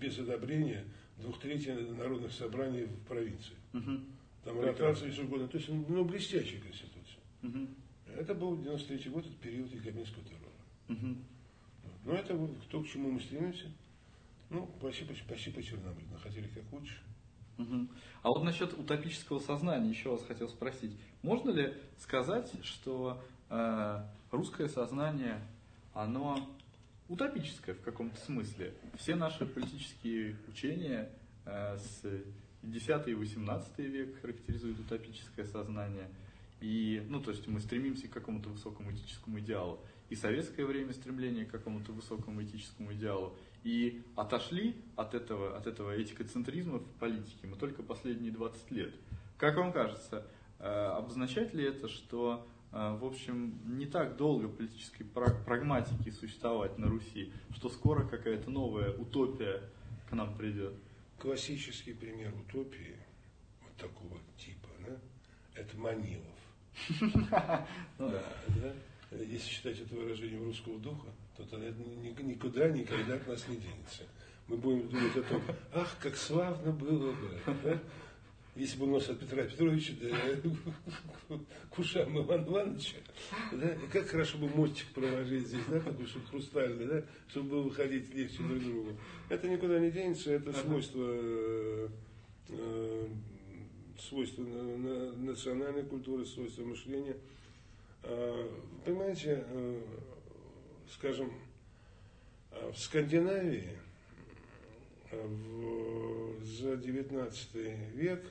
без одобрения двух третей народных собраний в провинции. Угу. Там ротация еще года. То есть, ну, блестящая конституция. Угу. Это был 93 год, это период якобинского террора. Угу. Но это то, к чему мы стремимся. Ну, почти, почти, почти по Чернобылю. Хотели как лучше. А вот насчет утопического сознания еще вас хотел спросить. Можно ли сказать, что э, русское сознание, оно утопическое в каком-то смысле? Все наши политические учения э, с 10 и 18 век характеризуют утопическое сознание. И, ну, то есть мы стремимся к какому-то высокому этическому идеалу. И советское время стремление к какому-то высокому этическому идеалу. И отошли от этого, от этого этикоцентризма в политике мы только последние 20 лет. Как вам кажется, э, обозначает ли это, что, э, в общем, не так долго политической прагматики существовать на Руси, что скоро какая-то новая утопия к нам придет? Классический пример утопии вот такого типа, да, это Манилов. Ну да. Если считать это выражением русского духа, то тогда никуда никогда от нас не денется. Мы будем думать о том, ах, как славно было бы, да? если бы у нас от Петра Петровича да, к ушам Ивана Ивановича, да, и как хорошо бы мостик проложить здесь, да, такой, чтобы хрустальный, да, чтобы было выходить легче друг другу. Это никуда не денется, это свойство, э, свойство национальной культуры, свойство мышления. А, понимаете, э, скажем, э, в Скандинавии э, в, за 19 век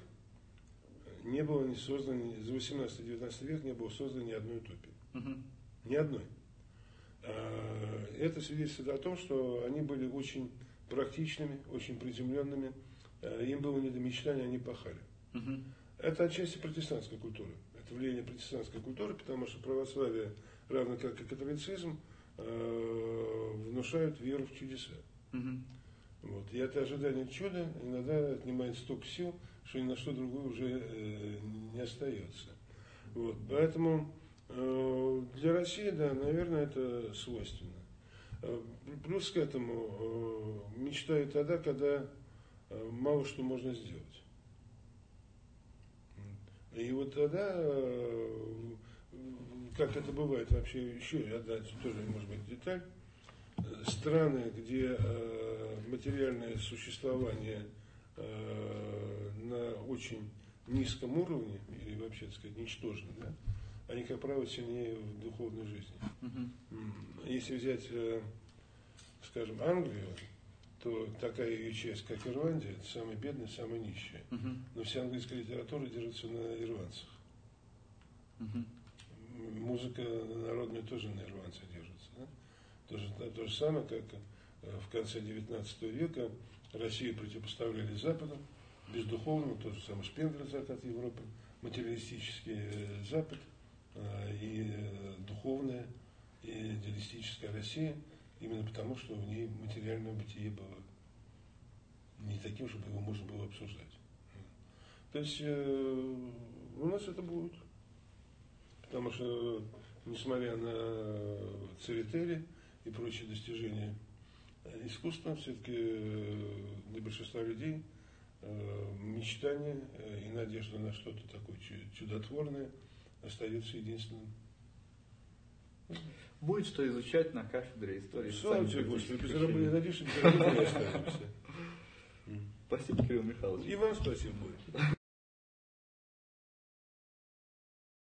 не было не создано, за 18-19 век не было создано ни одной утопии. Угу. Ни одной. А, это свидетельствует о том, что они были очень практичными, очень приземленными. А, им было не до мечтания, они пахали. Угу. Это отчасти протестантской культуры. Это влияние протестантской культуры, потому что православие, равно как и католицизм, Э, внушают веру в чудеса. Угу. Вот. И это ожидание чуда иногда отнимает столько сил, что ни на что другое уже э, не остается. Вот. Поэтому э, для России, да, наверное, это свойственно. Э, плюс к этому э, мечтаю тогда, когда э, мало что можно сделать. И вот тогда э, как это бывает вообще, еще одна тоже, может быть, деталь. Страны, где э, материальное существование э, на очень низком уровне, или вообще, так сказать, ничтожно, да, они, как правило, сильнее в духовной жизни. Uh-huh. Если взять, э, скажем, Англию, то такая ее часть, как Ирландия, это самая бедная, самая нищая. Uh-huh. Но вся английская литература держится на ирландцах. Uh-huh музыка народная тоже на ирландцах держится. Да? То, же, то же самое, как э, в конце XIX века Россию противопоставляли Западу, бездуховному, то же самое Шпенгер, закат Европы, материалистический э, Запад э, и духовная, и идеалистическая Россия, именно потому, что в ней материальное бытие было не таким, чтобы его можно было обсуждать. То есть у нас это будет. Потому что, несмотря на церетели и прочие достижения искусства, все-таки э, для большинства людей э, мечтание э, и надежда на что-то такое чудотворное остается единственным. Будет что изучать на кафедре истории. Слава тебе, Господи, без работы надежды, без работы не останемся. Спасибо, Кирилл Михайлович. И вам спасибо будет.